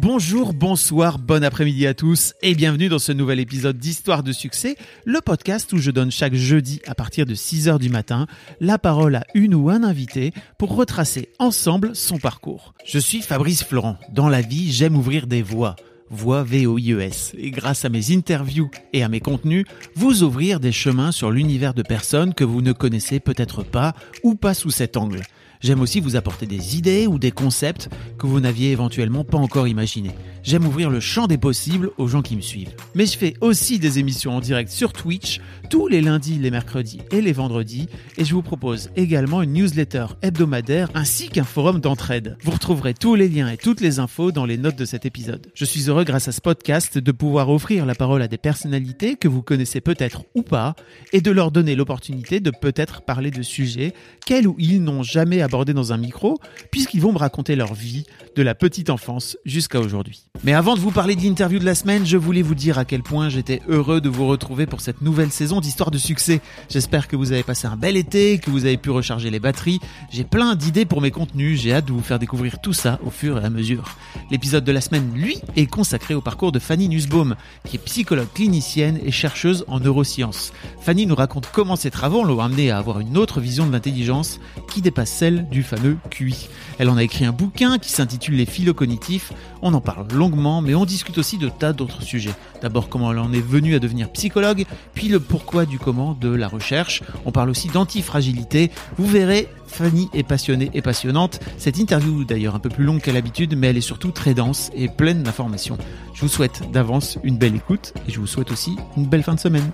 Bonjour, bonsoir, bon après-midi à tous et bienvenue dans ce nouvel épisode d'Histoire de succès, le podcast où je donne chaque jeudi à partir de 6h du matin la parole à une ou un invité pour retracer ensemble son parcours. Je suis Fabrice Florent. Dans la vie, j'aime ouvrir des voies. Voix V-O-I-E-S. Et grâce à mes interviews et à mes contenus, vous ouvrir des chemins sur l'univers de personnes que vous ne connaissez peut-être pas ou pas sous cet angle. J'aime aussi vous apporter des idées ou des concepts que vous n'aviez éventuellement pas encore imaginés. J'aime ouvrir le champ des possibles aux gens qui me suivent. Mais je fais aussi des émissions en direct sur Twitch tous les lundis, les mercredis et les vendredis et je vous propose également une newsletter hebdomadaire ainsi qu'un forum d'entraide. Vous retrouverez tous les liens et toutes les infos dans les notes de cet épisode. Je suis heureux grâce à ce podcast de pouvoir offrir la parole à des personnalités que vous connaissez peut-être ou pas et de leur donner l'opportunité de peut-être parler de sujets qu'elles ou ils n'ont jamais abordés dans un micro puisqu'ils vont me raconter leur vie de la petite enfance jusqu'à aujourd'hui. Mais avant de vous parler de l'interview de la semaine, je voulais vous dire à quel point j'étais heureux de vous retrouver pour cette nouvelle saison d'Histoire de succès. J'espère que vous avez passé un bel été, que vous avez pu recharger les batteries. J'ai plein d'idées pour mes contenus, j'ai hâte de vous faire découvrir tout ça au fur et à mesure. L'épisode de la semaine, lui, est consacré au parcours de Fanny Nussbaum, qui est psychologue clinicienne et chercheuse en neurosciences. Fanny nous raconte comment ses travaux l'ont amené à avoir une autre vision de l'intelligence qui dépasse celle du fameux QI. Elle en a écrit un bouquin qui s'intitule Les philo-cognitifs. On en parle longuement, mais on discute aussi de tas d'autres sujets. D'abord comment elle en est venue à devenir psychologue, puis le pourquoi du comment de la recherche. On parle aussi d'antifragilité. Vous verrez, Fanny est passionnée et passionnante. Cette interview d'ailleurs un peu plus longue qu'à l'habitude, mais elle est surtout très dense et pleine d'informations. Je vous souhaite d'avance une belle écoute et je vous souhaite aussi une belle fin de semaine.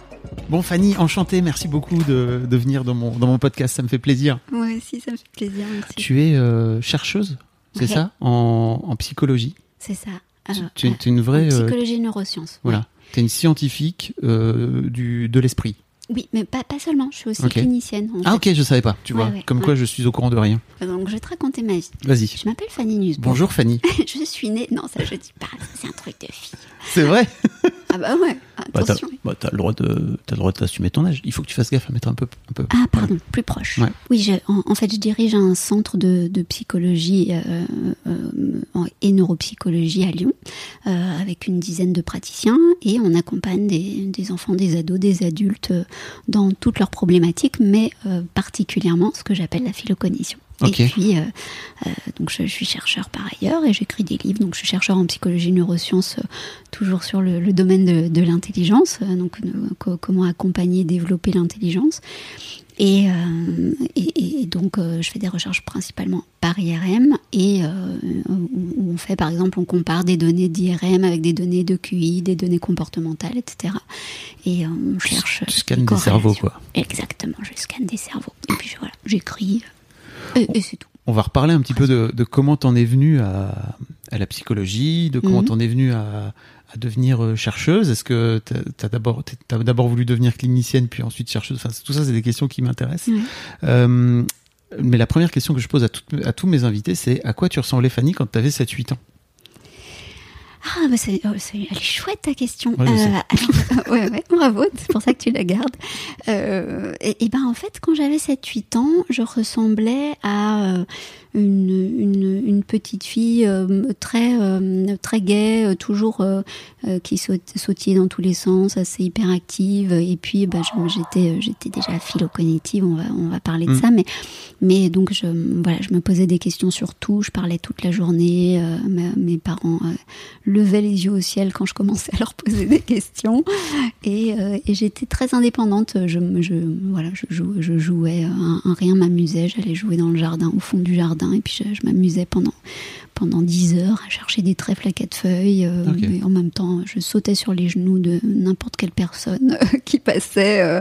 Bon Fanny, enchanté, merci beaucoup de, de venir dans mon, dans mon podcast, ça me fait plaisir. Moi aussi, ça me fait plaisir. Merci. Tu es euh, chercheuse, c'est Ouais. ça, en, en psychologie C'est ça. Tu- Alors, Tu es tu es une vraie... en euh, psychologie et neurosciences. voilà, tu es une scientifique euh, du, de l'esprit. Oui, mais pas, pas seulement. Je suis aussi Ok. clinicienne. en Ah ok, je savais pas, tu Ouais, vois, ouais, comme ouais. quoi je suis au courant de rien. Donc, je vais te raconter ma vie. Vas-y. Je m'appelle Fanny Nussbaum. Bonjour Fanny. je suis née. Non, ça, je dis pas. C'est un truc de fille. C'est vrai Ah, bah ouais. Bah, t'as Attention. bah, t'as le droit de t'as le droit d'assumer ton âge. Il faut que tu fasses gaffe à mettre un peu un peu. Ah, pardon, plus proche. Oui, je- en, en fait, je dirige un centre de, de psychologie euh, euh, et neuropsychologie à Lyon, euh, avec une dizaine de praticiens, et on accompagne des, des enfants, des ados, des adultes dans toutes leurs problématiques, mais euh, particulièrement ce que j'appelle la phylocognition. Ok. Et puis, euh, euh, donc je, je suis chercheur par ailleurs et j'écris des livres. Donc, je suis chercheur en psychologie neurosciences, euh, toujours sur le, le domaine de, de l'intelligence. donc, co- comment accompagner, développer l'intelligence. Et, euh, et, et donc, euh, je fais des recherches principalement par IRM et euh, où on fait, par exemple, on compare des données d'IRM avec des données de QI, des données comportementales, etc. Et on cherche. tu scannes des cerveaux, quoi. Exactement, je scanne des cerveaux. Et puis je- voilà, j'écris. Et, et c'est tout. On va reparler un petit peu de, de comment t'en es venu à, à la psychologie, de comment Mhm. t'en es venu à, à devenir euh, chercheuse. Est-ce que t'as as, d'abord t'as d'abord voulu devenir clinicienne puis ensuite chercheuse? Enfin, tout ça, c'est des questions qui m'intéressent. Euh, mais la première question que je pose à, à tous mes invités, c'est à quoi tu ressemblais Fanny quand tu avais 7-8 ans? Ah, bah c'est, oh, c'est- elle est chouette ta question. Ouais, je sais. alors, ouais, ouais, bravo, c'est pour ça que tu la gardes. Euh, et, et ben en fait, quand j'avais 7-8 ans, je ressemblais à euh, une, une, une petite fille euh, très, euh, très gaie, euh, toujours qui saut- sautillait dans tous les sens, assez hyperactive. Et puis, je- j'étais, j'étais déjà philo-cognitive, on va, on va parler de Mm. ça, mais, mais donc je, voilà, je me posais des questions sur tout, je parlais toute la journée, mes, mes parents levaient les yeux au ciel quand je commençais à leur poser des questions. Et, et j'étais très indépendante. Je, je, voilà, je, jou- je jouais, un, un rien m'amusait. J'allais jouer dans le jardin, au fond du jardin, et puis je, je m'amusais pendant, pendant 10 heures à chercher des trèfles à quatre feuilles. euh, en même temps, je sautais sur les genoux de n'importe quelle personne qui passait. euh,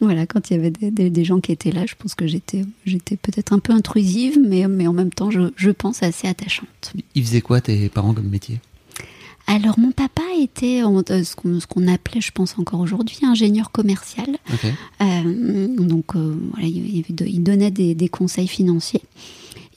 voilà, quand il y avait des, des- des gens qui étaient là, je pense que j'étais, j'étais peut-être un peu intrusive, mais, mais en même temps, je, je pense assez attachante. Ils faisaient quoi tes parents comme métier? Alors, mon papa était euh, ce qu'on, ce qu'on appelait, je pense encore aujourd'hui, ingénieur commercial. Euh, donc, voilà, il, donnait des, des conseils financiers.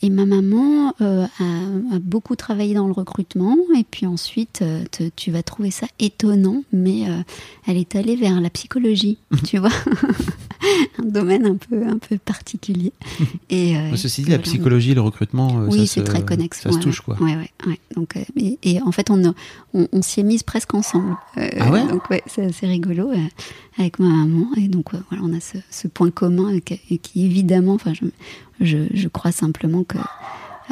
Et ma maman euh, a, a beaucoup travaillé dans le recrutement. Et puis ensuite, euh, te- tu vas trouver ça étonnant, mais euh, elle est allée vers la psychologie, tu vois. un domaine un peu, un peu particulier. Et, euh, Ceci dit, et la psychologie, le recrutement, Oui, c'est très connexe. Ça se touche, quoi. Ouais, ouais, ouais. Donc, et, et en fait, on, a- on, on s'y est mise presque ensemble. Ah ouais? Donc, ouais, c'est assez rigolo avec ma maman. Et donc, voilà, on a ce, ce point commun et qui, et qui, évidemment, enfin, je, je, je crois simplement que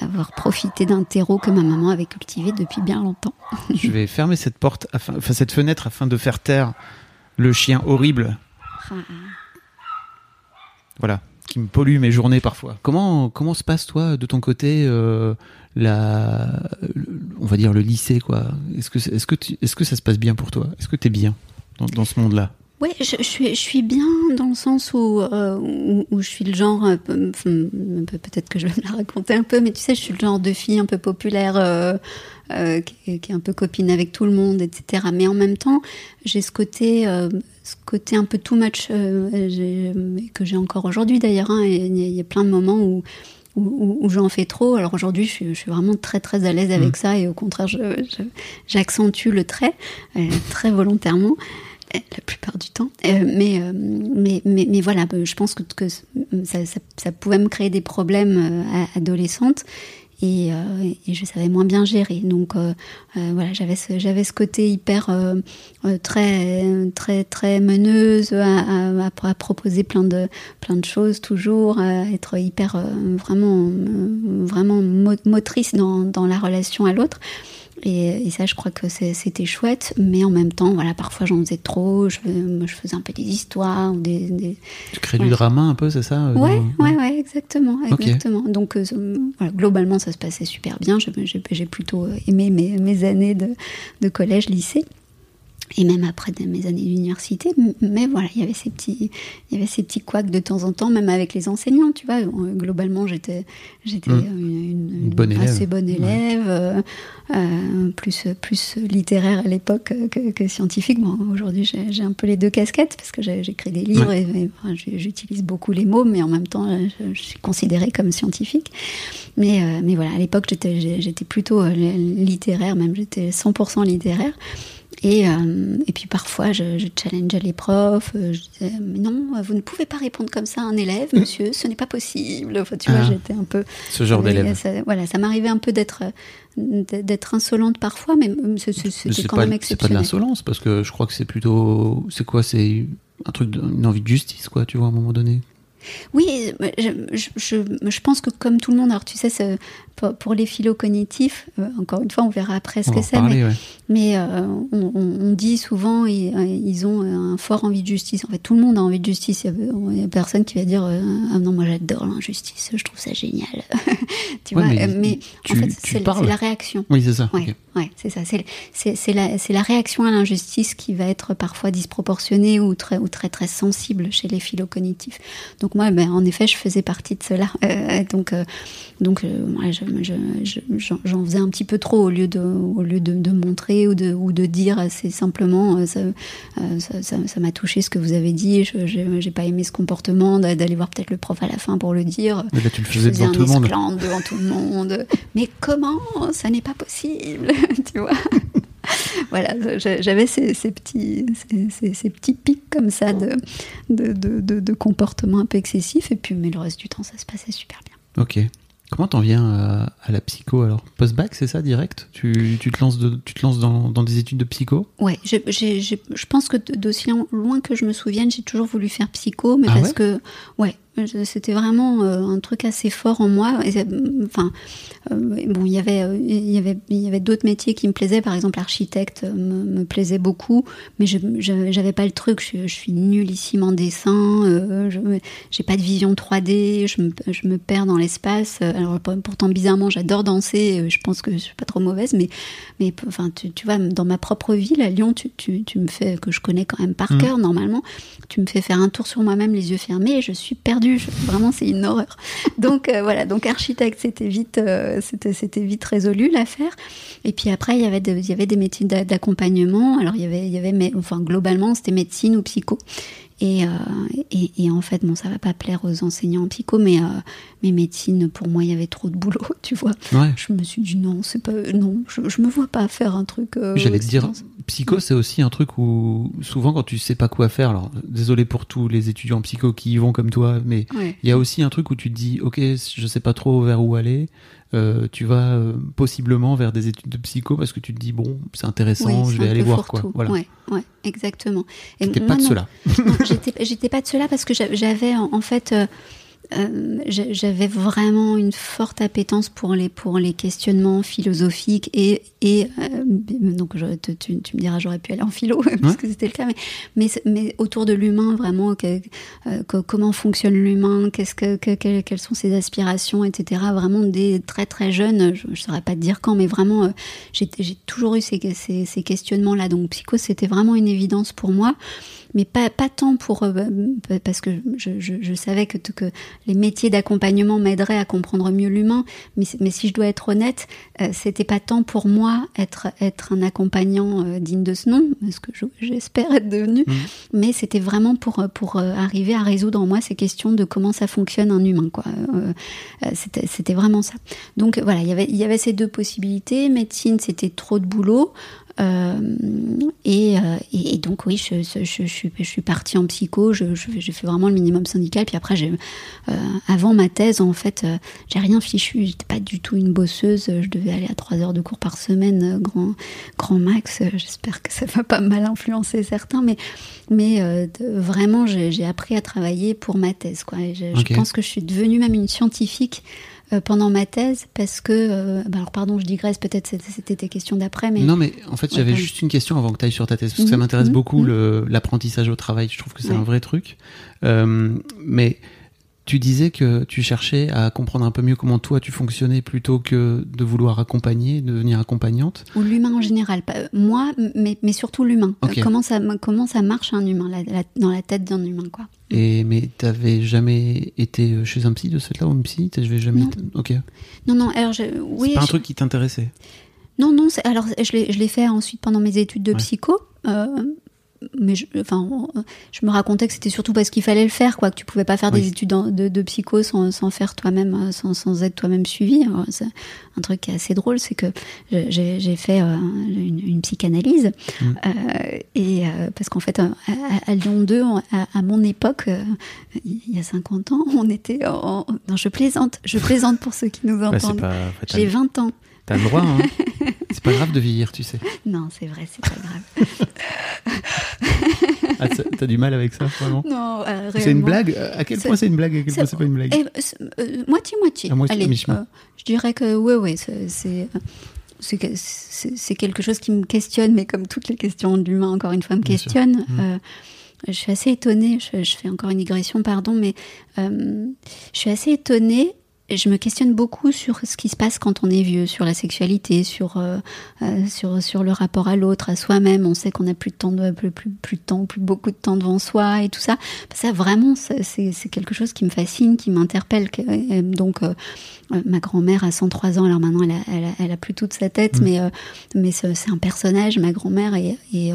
avoir profité d'un terreau que ma maman avait cultivé depuis bien longtemps. Je vais fermer cette porte, afin, enfin cette fenêtre, afin de faire taire le chien horrible, Ah, voilà, qui me pollue mes journées parfois. Comment comment se passe toi de ton côté euh, la, le- on va dire le lycée quoi? Est-ce que est-ce que tu- est-ce que ça se passe bien pour toi? Est-ce que tu es bien dans, dans ce monde-là? Ouais, je, je suis, je suis bien dans le sens où, euh, où, où je suis le genre, peut-être que je vais me la raconter un peu, mais tu sais, je suis le genre de fille un peu populaire, euh, euh, qui, est- qui est un peu copine avec tout le monde, etc. Mais en même temps, j'ai ce côté, ce côté un peu too much, que j'ai encore aujourd'hui d'ailleurs. hein, Il y, a- il y a plein de moments où où, j'en fais trop. Alors aujourd'hui, je suis, je suis vraiment très très à l'aise avec ça et au contraire, j'accentue le trait très volontairement la plupart du temps. Euh, mais, euh, mais, mais, mais voilà, euh, je pense que, ça, pouvait me créer des problèmes euh, à- adolescente. Et, je savais moins bien gérer. Donc voilà, j'avais ce, j'avais ce côté hyper très très très meneuse à, proposer plein de plein de choses toujours, à être hyper vraiment vraiment mo- motrice dans, dans la relation à l'autre. Et, et ça, je crois que c'était chouette, mais en même temps, voilà, parfois j'en faisais trop. Je, je faisais un peu des histoires ou des, des- Tu crées du drama un peu, c'est ça euh, Ouais, dans- ouais, ouais, exactement, exactement. Donc, euh, voilà, globalement, ça se passait super bien. J'ai plutôt aimé mes, mes années de, de collège, lycée. Et même après mes années d'université, mais voilà, il y avait ces petits, il y avait ces petits couacs de temps en temps, même avec les enseignants, tu vois. Euh, Globalement, j'étais, j'étais Mm. une, une- Une bonne élève. assez bonne élève, euh, euh, plus plus littéraire à l'époque que, que scientifique. Bon, aujourd'hui, j'ai un peu les deux casquettes parce que j'écris des livres et, et, enfin, j'ai- j'utilise beaucoup les mots, mais en même temps, je, je suis considérée comme scientifique. Mais, euh, mais voilà, à l'époque, j'étais plutôt littéraire, même j'étais 100% littéraire. Et, euh, et puis parfois, je, je challengeais les profs. euh, Je disais, mais non, vous ne pouvez pas répondre comme ça à un élève, monsieur, ce n'est pas possible. Enfin, tu vois, Ah. j'étais un peu. Ce genre d'élève. Voilà, ça m'arrivait un peu d'être d'être insolente parfois, mais c'était quand pas, même c'est pas de exceptionnel. l'insolence parce que je crois que c'est plutôt c'est quoi c'est un truc de- une envie de justice quoi tu vois à un moment donné Oui, je, je, je- je pense que comme tout le monde, alors tu sais, ce- pour, les philo-cognitifs, euh, encore une fois, on verra après ce on que c'est, mais, parler ouais. mais, euh, on, on- on dit souvent, et, euh, ils ont un fort envie de justice. En fait, tout le monde a envie de justice. Il y a, personne qui va dire, ah non, moi j'adore l'injustice, je trouve ça génial. tu Ouais, vois, mais mais, tu- en fait, c'est la réaction. oui c'est ça Ouais, c'est ça. C'est la, réaction à l'injustice qui va être parfois disproportionnée ou très, ou très très sensible chez les philo-cognitifs. Donc moi, ben, en effet, je faisais partie de cela. Euh, donc euh, donc euh, je- je- j'en faisais un petit peu trop au lieu de, au lieu de, de montrer ou de, ou de dire. C'est simplement, euh, ça euh, ça- ça ça m'a touché ce que vous avez dit. Je- J'ai j'ai pas aimé ce comportement d'a- d'aller voir peut-être le prof à la fin pour le dire. mais là tu le Je faisais devant tout le monde devant tout le monde. Mais comment? Ça n'est pas possible, tu vois. voilà, j'avais ces, ces petits, ces, ces- petits pics comme ça de, de, de, de- de comportement un peu excessif. Et puis, mais le reste du temps, ça se passait super bien. ok comment t'en viens à, à la psycho alors? Post bac c'est ça direct? Tu, tu te lances de- tu te lances dans, dans des études de psycho? Ouais, j'ai- j'ai- j'ai- je pense que d'aussi loin que je me souvienne, j'ai toujours voulu faire psycho, mais Ah parce ouais? que, ouais, c'était vraiment un truc assez fort en moi. Enfin, bon, il y avait, il y avait, il y avait d'autres métiers qui me plaisaient. Par exemple, architecte me, me plaisait beaucoup, mais je j'avais pas le truc. Je, je, suis nullissime en dessin. je j'ai pas de vision 3D. Je me, je me perds dans l'espace. Alors pourtant, bizarrement, j'adore danser. Je pense que je suis pas trop mauvaise, mais, mais enfin, tu, tu vois, dans ma propre ville à Lyon, tu, tu, tu me fais que je connais quand même par mm. cœur normalement. Tu me fais faire un tour sur moi-même les yeux fermés et je suis perdue. Vraiment, c'est une horreur. Donc euh, voilà, donc architecte, c'était vite, euh, c'était, vite résolu l'affaire. Et puis après, il y avait, il y avait des métiers d'accompagnement. Alors il y avait, il y avait, mais, enfin globalement, c'était médecine ou psycho. Et, euh, et, et, en fait, bon, ça va pas plaire aux enseignants en psycho, mais, euh, mais médecine, pour moi, il y avait trop de boulot, tu vois. Ouais. Je me suis dit non, c'est pas, non, je, je me vois pas faire un truc. Euh, J'allais te dire, psycho, c'est aussi un truc où souvent quand tu sais pas quoi faire, alors désolé pour tous les étudiants en psycho qui y vont comme toi, mais il ouais. y a aussi un truc où tu te dis, ok, je sais pas trop vers où aller. Euh, tu vas euh, possiblement vers des études de psycho parce que tu te dis bon c'est intéressant oui, je vais aller voir quoi. Voilà. Ouais, ouais exactement. Et pas de cela. J'étais pas de cela parce que j'avais en, en fait euh, j'avais vraiment une forte appétence pour les pour les questionnements philosophiques et et euh, donc je, tu, tu, me diras j'aurais pu aller en philo parce que c'était le cas mais mais, mais autour de l'humain vraiment que, euh, que, comment fonctionne l'humain qu'est-ce que, que, que, quelles sont ses aspirations etc vraiment des très très jeunes je, je saurais pas te dire quand mais vraiment j'ai toujours eu ces, ces, ces questionnements là donc psycho c'était vraiment une évidence pour moi mais pas, pas tant pour euh, parce que je, je, je savais que, que les métiers d'accompagnement m'aideraient à comprendre mieux l'humain, mais, mais si je dois être honnête, euh, c'était pas tant pour moi être être un accompagnant euh, digne de ce nom, ce que j'espère être devenu, mmh. mais c'était vraiment pour pour arriver à résoudre en moi ces questions de comment ça fonctionne un humain quoi. C'était vraiment ça. Donc voilà, il y avait il y avait ces deux possibilités. Médecine, c'était trop de boulot. Euh, et, euh, et, donc oui, je, je, je, suis, je suis partie en psycho, j'ai fait vraiment le minimum syndical, puis après, euh, avant ma thèse, en fait, j'ai rien fichu, j'étais pas du tout une bosseuse, je devais aller à trois heures de cours par semaine, grand, grand max, j'espère que ça va pas mal influencer certains, mais, mais vraiment, j'ai appris à travailler pour ma thèse. Quoi. Je, okay. je pense que je suis devenue même une scientifique pendant ma thèse parce que euh, bah alors pardon je digresse peut-être c'était tes questions d'après mais non mais en fait j'avais ouais, juste une question avant que tu ailles sur ta thèse parce que mmh, ça m'intéresse mmh, beaucoup mmh. l'apprentissage au travail je trouve que c'est ouais. un vrai truc euh, mais tu disais que tu cherchais à comprendre un peu mieux comment toi tu fonctionnais plutôt que de vouloir accompagner, de devenir accompagnante. Ou l'humain en général, moi, mais, mais surtout l'humain. Okay. Comment ça comment ça marche un humain la, la, dans la tête d'un humain quoi? Et mais t'avais jamais été chez un psy de cette là ou une psy? T'avais jamais non. Été... Ok. Non non alors je, oui. C'est pas je... un truc qui t'intéressait? Non non alors je l'ai je l'ai fait ensuite pendant mes études de ouais. psycho. Euh, mais je, enfin, je me racontais que c'était surtout parce qu'il fallait le faire, quoi, que tu pouvais pas faire oui. des études de, de psycho sans, sans faire toi-même, sans, sans être toi-même suivi. Un truc qui est assez drôle, c'est que j'ai fait euh, une, une, psychanalyse mmh. euh, et euh, parce qu'en fait, à, à, Lyon 2, à, à, mon époque, euh, il y a 50 ans, on était en, non, je plaisante, je plaisante pour ceux qui nous entendent. Bah, J'ai 20 ans. T'as le droit, hein C'est pas grave de vieillir, tu sais. Non, c'est vrai, c'est pas grave. ah, T'as du mal avec ça, vraiment? Non, euh, C'est une blague? À quel point c'est une blague? À quel point c'est pas une blague? Moitié-moitié. Euh, moitié, Allez, mi euh, je dirais que, oui, oui, c'est c'est quelque chose qui me questionne, mais comme toutes les questions de l'humain, encore une fois, me questionne. Mmh. Euh, je suis assez étonnée, je, je, fais encore une digression, pardon, mais euh, je suis assez étonnée je me questionne beaucoup sur ce qui se passe quand on est vieux, sur la sexualité, sur euh, euh, sur sur le rapport à l'autre, à soi-même. On sait qu'on a plus de temps, de, plus, plus plus de temps, plus beaucoup de temps devant soi et tout ça. Ça vraiment, c'est c'est quelque chose qui me fascine, qui m'interpelle. Donc euh, ma grand-mère a 103 ans, alors maintenant elle a, elle a, elle a plus toute sa tête, mmh. mais mais c'est un personnage, ma grand-mère et, et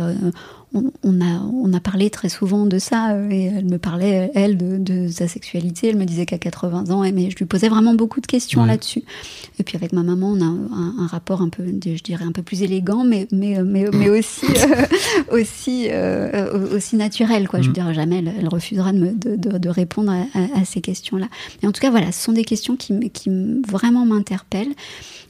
on, on, a, on a parlé très souvent de ça et elle me parlait, elle, de, de sa sexualité. Elle me disait qu'à 80 ans, mais je lui posais vraiment beaucoup de questions ouais. là-dessus. Et puis avec ma maman, on a un, un, rapport un peu, je dirais, un peu plus élégant, mais, mais, mais, mais aussi, euh, aussi, euh, aussi naturel. Quoi. Je veux dire, jamais elle, elle refusera de, me, de, de, de répondre à, à, à ces questions-là. Et en tout cas, voilà, ce sont des questions qui, qui vraiment m'interpellent.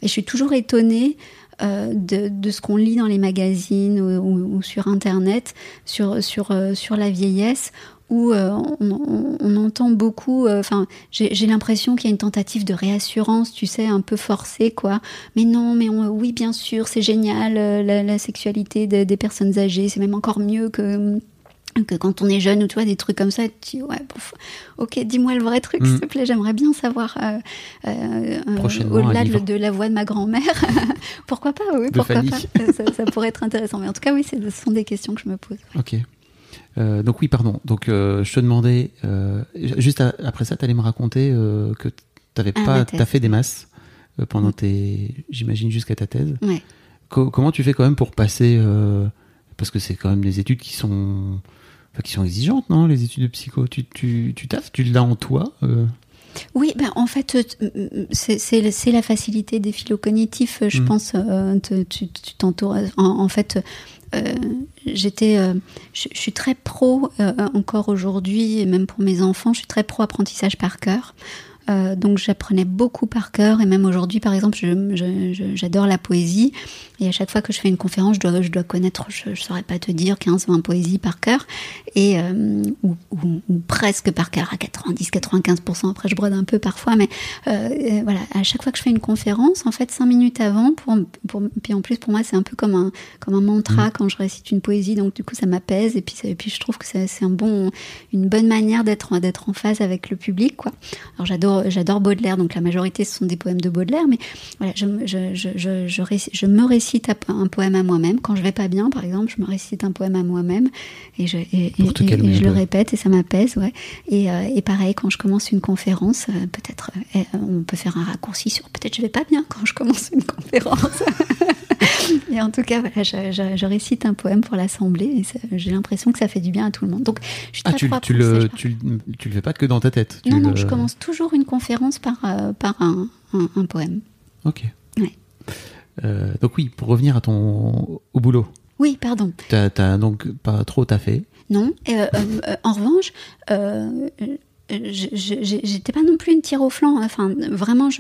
Et je suis toujours étonnée euh, de, de, ce qu'on lit dans les magazines ou, sur Internet sur, sur, euh, sur la vieillesse où on, entend beaucoup. Enfin, j'ai l'impression qu'il y a une tentative de réassurance, tu sais, un peu forcée, quoi. Mais non, mais oui, bien sûr, c'est génial la, sexualité des personnes âgées, c'est même encore mieux que que quand on est jeune ou tu vois des trucs comme ça tu dis ouais ok dis-moi le vrai truc s'il te mm. plaît. J'aimerais bien savoir euh, euh, euh au-delà de, la voix de ma grand-mère. Pourquoi pas oui pourquoi pas. Ça, pourrait être intéressant. Mais en tout cas oui ce sont des questions que je me pose ok. Euh, donc oui pardon. Donc je te demandais juste après ça tu allais me raconter que tu avais ah, pas as fait des masses pendant mm. tes j'imagine jusqu'à ta thèse. Ouais. comment tu fais quand même pour passer parce que c'est quand même des études qui sont qui sont exigeantes, non Les études de psycho, tu, tu, tu taffes, tu l'as en toi euh Oui, ben, en fait, euh, c'est la facilité des phylocognitifs, je mm. pense. Euh, tu t'entoures. En, fait, j'étais, je, suis très pro encore aujourd'hui, et même pour mes enfants, je suis très pro apprentissage par cœur. donc j'apprenais beaucoup par cœur et même aujourd'hui par exemple j'adore la poésie et à chaque fois que je fais une conférence, je dois, je dois connaître, je ne saurais pas te dire, 15, 20 poésies par cœur, et, euh, ou, presque par cœur, à 90, 95%. Après, je brode un peu parfois, mais euh, voilà, à chaque fois que je fais une conférence, en fait, 5 minutes avant, pour, pour, puis en plus, pour moi, c'est un peu comme un, comme un mantra mmh. quand je récite une poésie, donc du coup, ça m'apaise, et puis, et puis je trouve que c'est un bon, une bonne manière d'être en phase avec le public, quoi. Alors, j'adore, j'adore Baudelaire, donc la majorité, ce sont des poèmes de Baudelaire, mais voilà, je, je, je, je, je me récite un poème à moi-même. Quand je vais pas bien, par exemple, je me récite un poème à moi-même et je, je le répète et ça m'apaise. Ouais. Et, euh, et, pareil, quand je commence une conférence, euh, peut-être euh, on peut faire un raccourci sur peut-être je vais pas bien quand je commence une conférence. et en tout cas, voilà, je, récite un poème pour l'assemblée et j'ai l'impression que ça fait du bien à tout le monde. Donc, je ah, tu, tu, le, tu, tu, le fais pas que dans ta tête. non, non, je commence toujours une conférence par, par un, un, poème. Ok. Euh, donc oui, pour revenir à ton au boulot. Oui, pardon. T'as donc pas trop taffé Non. Euh, euh, en revanche, j'étais pas non plus une tire au flanc. Enfin, vraiment,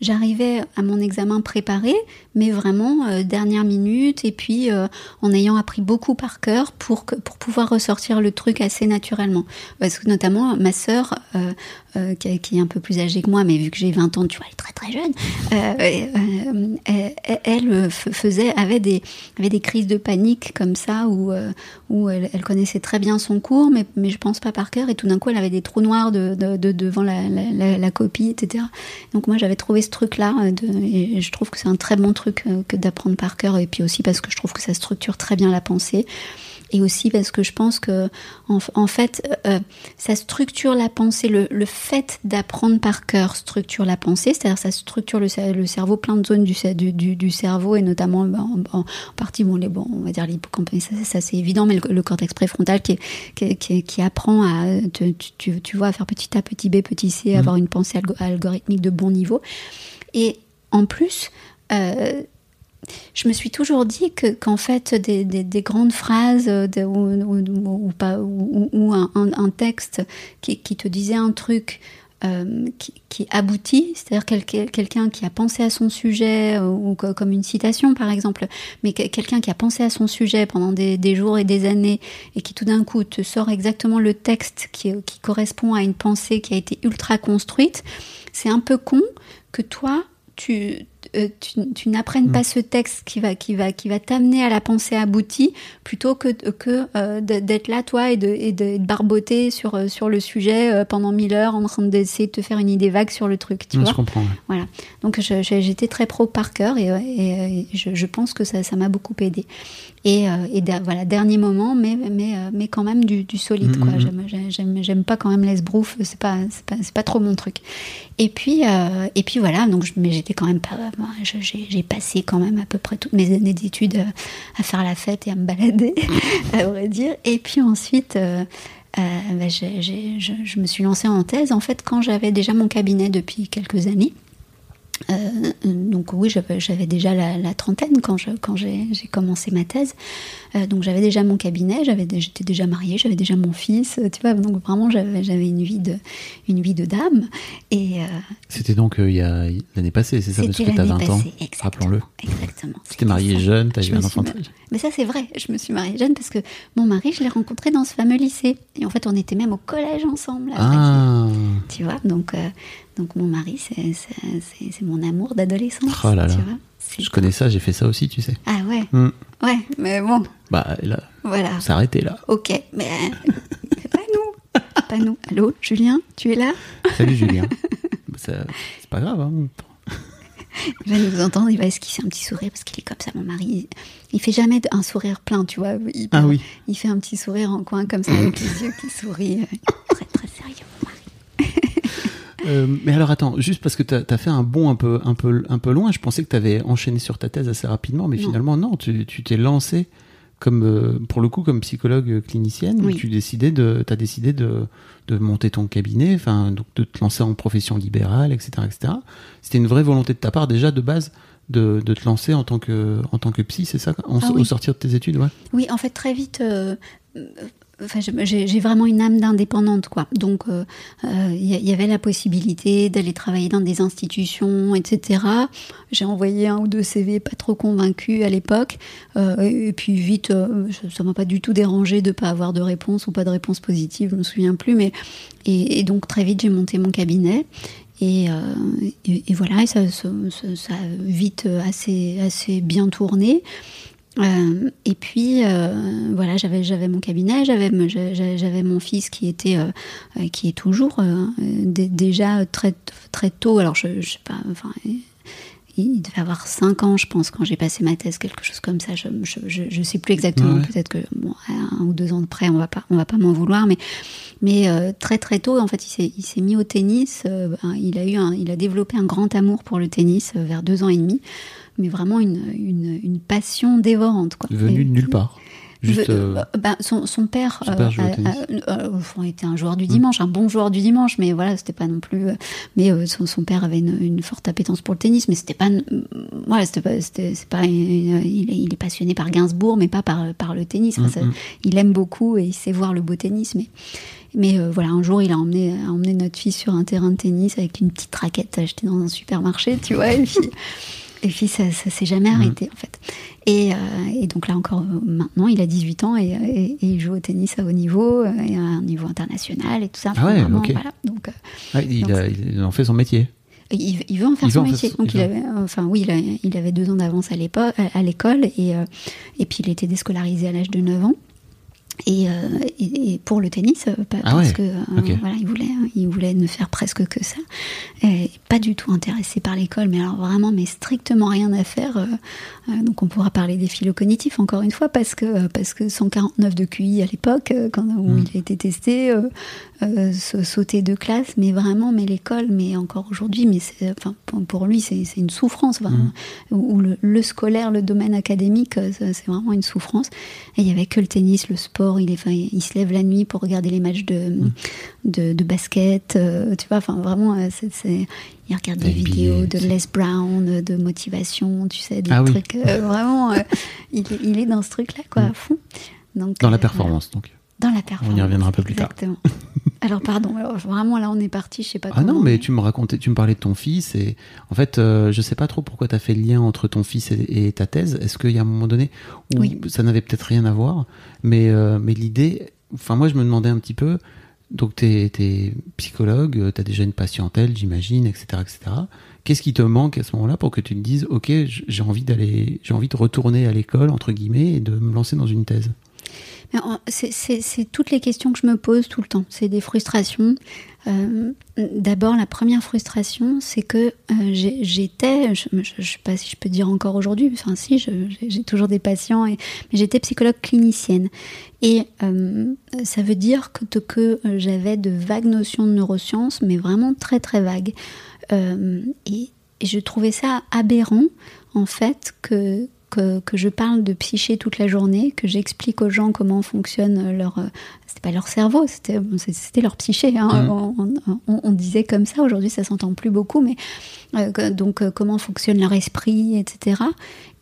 j'arrivais à mon examen préparé, mais vraiment dernière minute, et puis en ayant appris beaucoup par cœur pour, pour pouvoir ressortir le truc assez naturellement. Parce que notamment, ma sœur euh, qui, est un peu plus âgée que moi, mais vu que j'ai 20 ans, tu vois, elle est très très jeune, euh, euh, elle, faisait, avait des, avait des crises de panique comme ça, où, où elle, connaissait très bien son cours, mais, mais je pense pas par cœur, et tout d'un coup, elle avait des trous noirs de, de, devant la, la, copie, etc. Donc moi, j'avais trouvé ce truc-là, et je trouve que c'est un très bon truc que d'apprendre par cœur, et puis aussi parce que je trouve que ça structure très bien la pensée et aussi parce que je pense que en, fait euh, ça structure la pensée. Le, fait d'apprendre par cœur structure la pensée. C'est-à-dire ça structure le, le, cerveau plein de zones du, du, du cerveau et notamment bah, en, partie bon les bon on va dire l'hippocampe ça, c'est évident mais le, cortex préfrontal qui, qui, qui, apprend à tu, tu, tu, vois à faire petit A petit B petit C mmh. avoir une pensée algorithmique de bon niveau. Et en plus euh, je me suis toujours dit que qu'en fait des, des, grandes phrases de, ou, ou, pas, ou, un, un, texte qui, qui, te disait un truc euh, qui, qui, aboutit, c'est-à-dire quelqu'un qui a pensé à son sujet, euh, ou comme une citation par exemple, mais quelqu'un qui a pensé à son sujet pendant des, des, jours et des années et qui tout d'un coup te sort exactement le texte qui, qui correspond à une pensée qui a été ultra construite, c'est un peu con que toi, tu, euh, tu, n'apprennes pas mm. ce texte qui va, qui va, qui va t'amener à la pensée aboutie, plutôt que, que euh, d'être là, toi, et de, et de, barboter sur, euh, sur le sujet pendant mille heures en train d'essayer de te faire une idée vague sur le truc. Tu vois je comprends. Voilà. Donc j'étais très pro par cœur et, et, je, je, pense que ça m'a beaucoup aidé. Et, et voilà, dernier moment, mais, mais, mais quand même du, du solide. quoi. Mm, mm, j'aime pas quand même l'esbrouf, c'est pas, pas, pas trop mon truc. Et puis, et puis voilà, donc, mais j'étais quand même pas j'ai passé quand même à peu près toutes mes années d'études euh, à faire la fête et à me balader, à vrai dire. Et puis ensuite, euh, euh, bah, je, me suis lancée en thèse, en fait, quand j'avais déjà mon cabinet depuis quelques années. Euh, donc oui, j'avais déjà la, trentaine quand j'ai quand commencé ma thèse. Euh, donc j'avais déjà mon cabinet, j'étais déjà mariée, j'avais déjà mon fils, tu vois. Donc vraiment, j'avais une vie de une vie de dame. Et euh, c'était donc il y a l'année passée, c'est ça, parce que tu as 20 ans. Rappelons-le. Exactement. Tu t'es mariée jeune, tu as eu un enfant. Mais ça c'est vrai, je me suis mariée jeune parce que mon mari, je l'ai rencontré dans ce fameux lycée. Et en fait, on était même au collège ensemble. Ah. Tu vois, donc donc mon mari, c'est mon amour d'adolescence. Oh là là. Je connais ça, j'ai fait ça aussi, tu sais. Ah ouais hmm. Ouais, mais bon. Bah là, voilà. s'arrêter là. Ok, mais pas nous. Pas nous. Allô, Julien, tu es là? Salut Julien. c'est pas grave. Hein. Il va nous entendre, il va esquisser un petit sourire parce qu'il est comme ça, mon mari. Il fait jamais un sourire plein, tu vois. Il, ah oui. Il fait un petit sourire en coin comme ça, avec les yeux qui sourient. Très, très sérieux. Euh, mais alors attends, juste parce que tu as, fait un bond un peu, un, peu, un peu loin, je pensais que tu avais enchaîné sur ta thèse assez rapidement, mais finalement non, tu t'es lancé comme, euh, pour le coup comme psychologue clinicienne, oui. tu décidais de, as décidé de, de monter ton cabinet, enfin donc de te lancer en profession libérale, etc. etc. C'était une vraie volonté de ta part déjà de base de, de, te lancer en tant que, en tant que psy, c'est ça, ah au sortir de tes études ouais Oui, en fait, très vite, euh, J'ai vraiment une âme d'indépendante, quoi. Donc, il euh, euh, y, avait la possibilité d'aller travailler dans des institutions, etc. J'ai envoyé un ou deux CV pas trop convaincus à l'époque. Euh, et puis, vite, ça m'a pas du tout dérangé de pas avoir de réponse ou pas de réponse positive, je me souviens plus. Mais, et, donc, très vite, j'ai monté mon cabinet. Et, voilà, ça, a vite assez, assez bien tourné. Euh, et puis euh, voilà, j'avais j'avais mon cabinet, j'avais j'avais mon fils qui était euh, qui est toujours déjà très très tôt. Alors je, je sais pas, enfin il devait avoir 5 ans, je pense, quand j'ai passé ma thèse, quelque chose comme ça. Je je, je, sais plus exactement. Peut-être que bon, un ou deux ans de près, on va pas on va pas m'en vouloir, mais mais très très tôt, en fait, il s'est mis au tennis. Ben, il a eu un, il a développé un grand amour pour le tennis vers deux ans et demi mais vraiment une, une, une passion dévorante. Quoi. Venu de nulle part. Juste, euh, euh, ben, son, son, père, son père euh, était un joueur du dimanche, un bon joueur du dimanche, mais voilà, c'était pas non plus. mais son, son, père avait une, une, forte appétence pour le tennis, mais c'était pas. Voilà, c'était pas. c'est pas il, est, il, est, passionné par Gainsbourg, mais pas par, par le tennis. Mm, mm. il aime beaucoup et il sait voir le beau tennis, mais. Mais voilà, un jour, il a emmené, a emmené notre fille sur un terrain de tennis avec une petite raquette achetée dans un supermarché, tu vois. Et puis, et puis ça, ça s'est jamais mm. arrêté en fait. Et, euh, et, donc là encore maintenant, il a 18 ans et, et, il joue au tennis à haut niveau, euh, et à un niveau international et tout ça. Ah ouais, ok. Donc, euh, ah, il, il, en fait son métier. Il, il veut en faire son métier. donc il avait, enfin oui, il, avait deux ans d'avance à l'époque, à l'école et, et puis il était déscolarisé à l'âge de 9 ans. Et, euh, et, pour le tennis, euh, ah parce que euh, voilà, il voulait, il voulait ne faire presque que ça. Et pas du tout intéressé par l'école, mais alors vraiment, mais strictement rien à faire. donc on pourra parler des philo-cognitifs encore une fois, parce que parce que 149 de QI à l'époque, quand où hmm. il a été testé, sauter de classe, mais vraiment, mais l'école, mais encore aujourd'hui, mais enfin pour, lui c'est une souffrance. Hmm. Ou le, scolaire, le domaine académique, c'est vraiment une souffrance. Et il y avait que le tennis, le sport il, est, il se lève la nuit pour regarder les matchs de, mm. de, basket. Euh, tu vois, enfin, vraiment, euh, c'est, il regarde des vidéos de Les Brown, de motivation, tu sais, des ah trucs. Euh, vraiment, il, il, est dans ce truc-là, quoi, à mm. fond. Donc, dans la performance, donc. Dans la performance. On y reviendra un peu plus tard. Alors pardon, alors, vraiment là on est parti, je sais pas. Ah non, mais, tu me racontais, tu me parlais de ton fils et en fait euh, je sais pas trop pourquoi tu as fait le lien entre ton fils et, ta thèse. Est-ce qu'il y a un moment donné où ça n'avait peut-être rien à voir, mais euh, mais l'idée, enfin moi je me demandais un petit peu. Donc tu es, psychologue, tu as déjà une patientèle, j'imagine, etc., etc. Qu'est-ce qui te manque à ce moment-là pour que tu te dises, ok, j'ai envie d'aller, j'ai envie de retourner à l'école entre guillemets et de me lancer dans une thèse? C'est toutes les questions que je me pose tout le temps. C'est des frustrations. Euh, d'abord, la première frustration, c'est que euh, j'étais, je ne sais pas si je peux dire encore aujourd'hui, enfin si, j'ai toujours des patients, et, mais j'étais psychologue clinicienne. Et euh, ça veut dire que, j'avais de vagues notions de neurosciences, mais vraiment très très vagues. Et, je trouvais ça aberrant, en fait, que que, que, je parle de psyché toute la journée, que j'explique aux gens comment fonctionne leur. C'était pas leur cerveau, c'était, c'était leur psyché. Hein. Mm. On, on, disait comme ça, aujourd'hui ça s'entend plus beaucoup, mais donc comment fonctionne leur esprit, etc.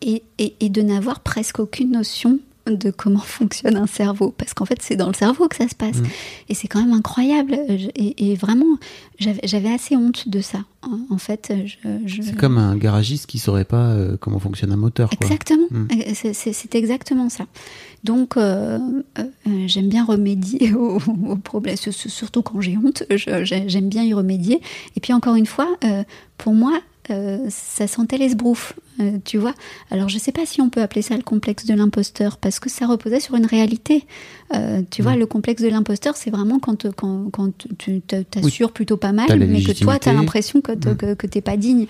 Et, et, et de n'avoir presque aucune notion de comment fonctionne un cerveau, parce qu'en fait c'est dans le cerveau que ça se passe. Mm. Et c'est quand même incroyable. Et, vraiment, j'avais assez honte de ça. En, fait, je, c'est comme un garagiste qui saurait pas euh, comment fonctionne un moteur. Exactement. Mm. Euh, c'est exactement ça. Donc, euh, j'aime bien remédier aux, problèmes, surtout quand j'ai honte. J'aime bien y remédier. Et puis encore une fois, pour moi, euh, ça sentait l'esbrouf, euh, tu vois. Alors je sais pas si on peut appeler ça le complexe de l'imposteur, parce que ça reposait sur une réalité. Euh, tu vois, mm. le complexe de l'imposteur, c'est vraiment quand, quand, quand tu t'assures plutôt pas mal, mais que toi, tu as l'impression que, mm. que, que t'es pas digne.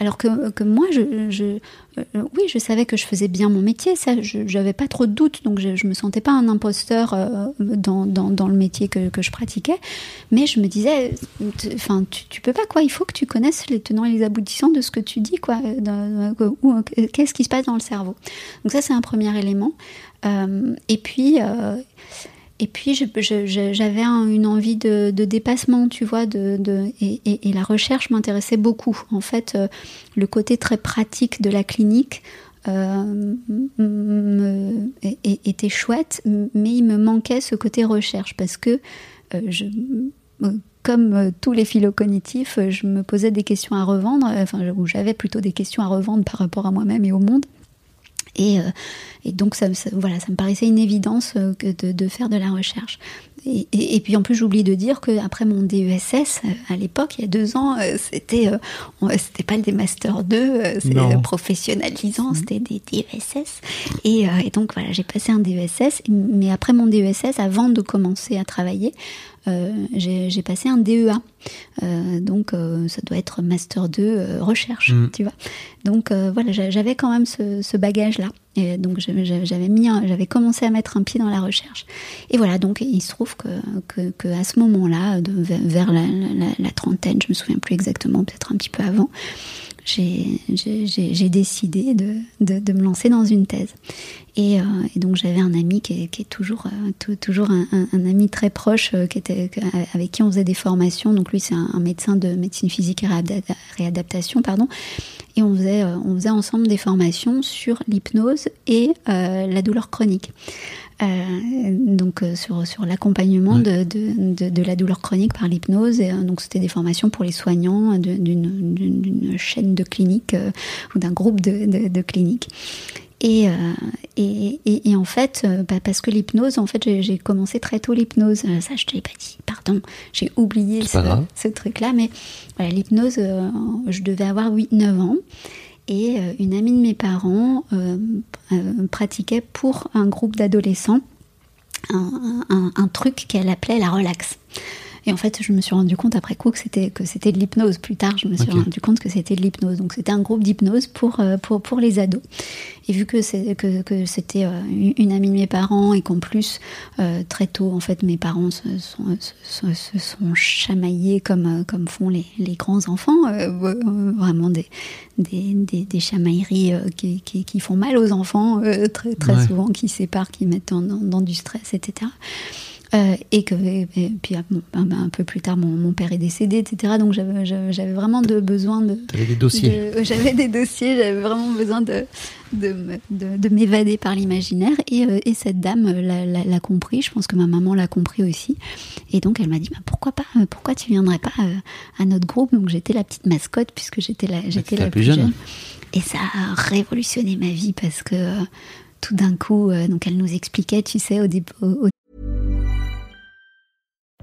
Alors que, que moi, je, euh, oui, je savais que je faisais bien mon métier, ça, je n'avais pas trop de doutes, donc je, ne me sentais pas un imposteur euh, dans, dans, le métier que, que, je pratiquais, mais je me disais, enfin, tu, peux pas quoi, il faut que tu connaisses les tenants et les aboutissants de ce que tu dis, quoi, qu'est-ce qui se passe dans le cerveau. Donc ça, c'est un premier élément. Euh, et puis, et puis j'avais une envie de, dépassement, tu vois, de, et, la recherche m'intéressait beaucoup. En fait, euh, le côté très pratique de la clinique euh, était chouette, mais il me manquait ce côté recherche parce que euh, comme tous les philocognitifs, je me posais des questions à revendre, enfin, ou j'avais plutôt des questions à revendre par rapport à moi-même et au monde. Et, euh, et donc, ça, voilà, ça me paraissait une évidence euh, que de, de faire de la recherche. Et, et, puis en plus, j'oublie de dire qu'après mon DESS, euh, à l'époque, il y a deux ans, c'était c'était pas des Master 2, c'était professionnalisant, c'était des DESS. Et, et donc voilà, j'ai passé un DESS, mais après mon DESS, avant de commencer à travailler, j'ai passé un DEA. Euh, donc euh, ça doit être Master 2 recherche, mm. tu vois. Donc voilà, j'avais quand même ce, bagage-là. Et donc j'avais mis, j'avais commencé à mettre un pied dans la recherche. Et voilà, donc il se trouve que, que, à ce moment-là, vers la, la, trentaine, je me souviens plus exactement, peut-être un petit peu avant, j'ai décidé de, me lancer dans une thèse. Et, euh, donc j'avais un ami qui est, toujours, euh, un, ami très proche euh, avec qui on faisait des formations. Donc lui c'est un, médecin de médecine physique et réadaptation. Pardon. Et on faisait ensemble des formations sur l'hypnose et la douleur chronique. Euh, donc euh, sur, sur l'accompagnement de, de, de, la douleur chronique par l'hypnose. Et, euh, donc c'était des formations pour les soignants d'une chaîne de cliniques ou d'un groupe de, de, cliniques. Et, et, et, en fait, bah, parce que l'hypnose, en fait, j'ai commencé très tôt l'hypnose. Ça, je te l'ai pas dit, pardon, j'ai oublié ce, ce truc-là. Mais voilà, l'hypnose, je devais avoir 8-9 ans. Et euh, une amie de mes parents euh, euh, pratiquait pour un groupe d'adolescents un, truc qu'elle appelait la relax. Et en fait, je me suis rendu compte après coup que c'était que c'était de l'hypnose. Plus tard, je me suis rendu compte que c'était de l'hypnose. Donc, c'était un groupe d'hypnose pour, pour pour les ados. Et vu que c'est que, que c'était une amie de mes parents et qu'en plus très tôt, en fait, mes parents se sont, se, sont chamaillés comme comme font les, les grands enfants, vraiment des des, des, chamailleries euh, qui, qui, font mal aux enfants euh, très, très souvent, qui séparent, qui mettent dans, dans, du stress, etc. Euh, et que puis ben, ben, un peu plus tard mon, mon, père est décédé etc donc j'avais vraiment de besoin de des dossiers. j'avais des dossiers j'avais vraiment besoin de de, de, de m'évader par l'imaginaire. Et, et, cette dame l'a compris. Je pense que ma maman l'a compris aussi. Et donc elle m'a dit bah, pourquoi pas pourquoi tu viendrais pas à notre groupe? Donc j'étais la petite mascotte puisque j'étais la j'étais la, plus jeune. et ça a révolutionné ma vie parce que tout d'un coup, donc elle nous expliquait, tu sais, au, au,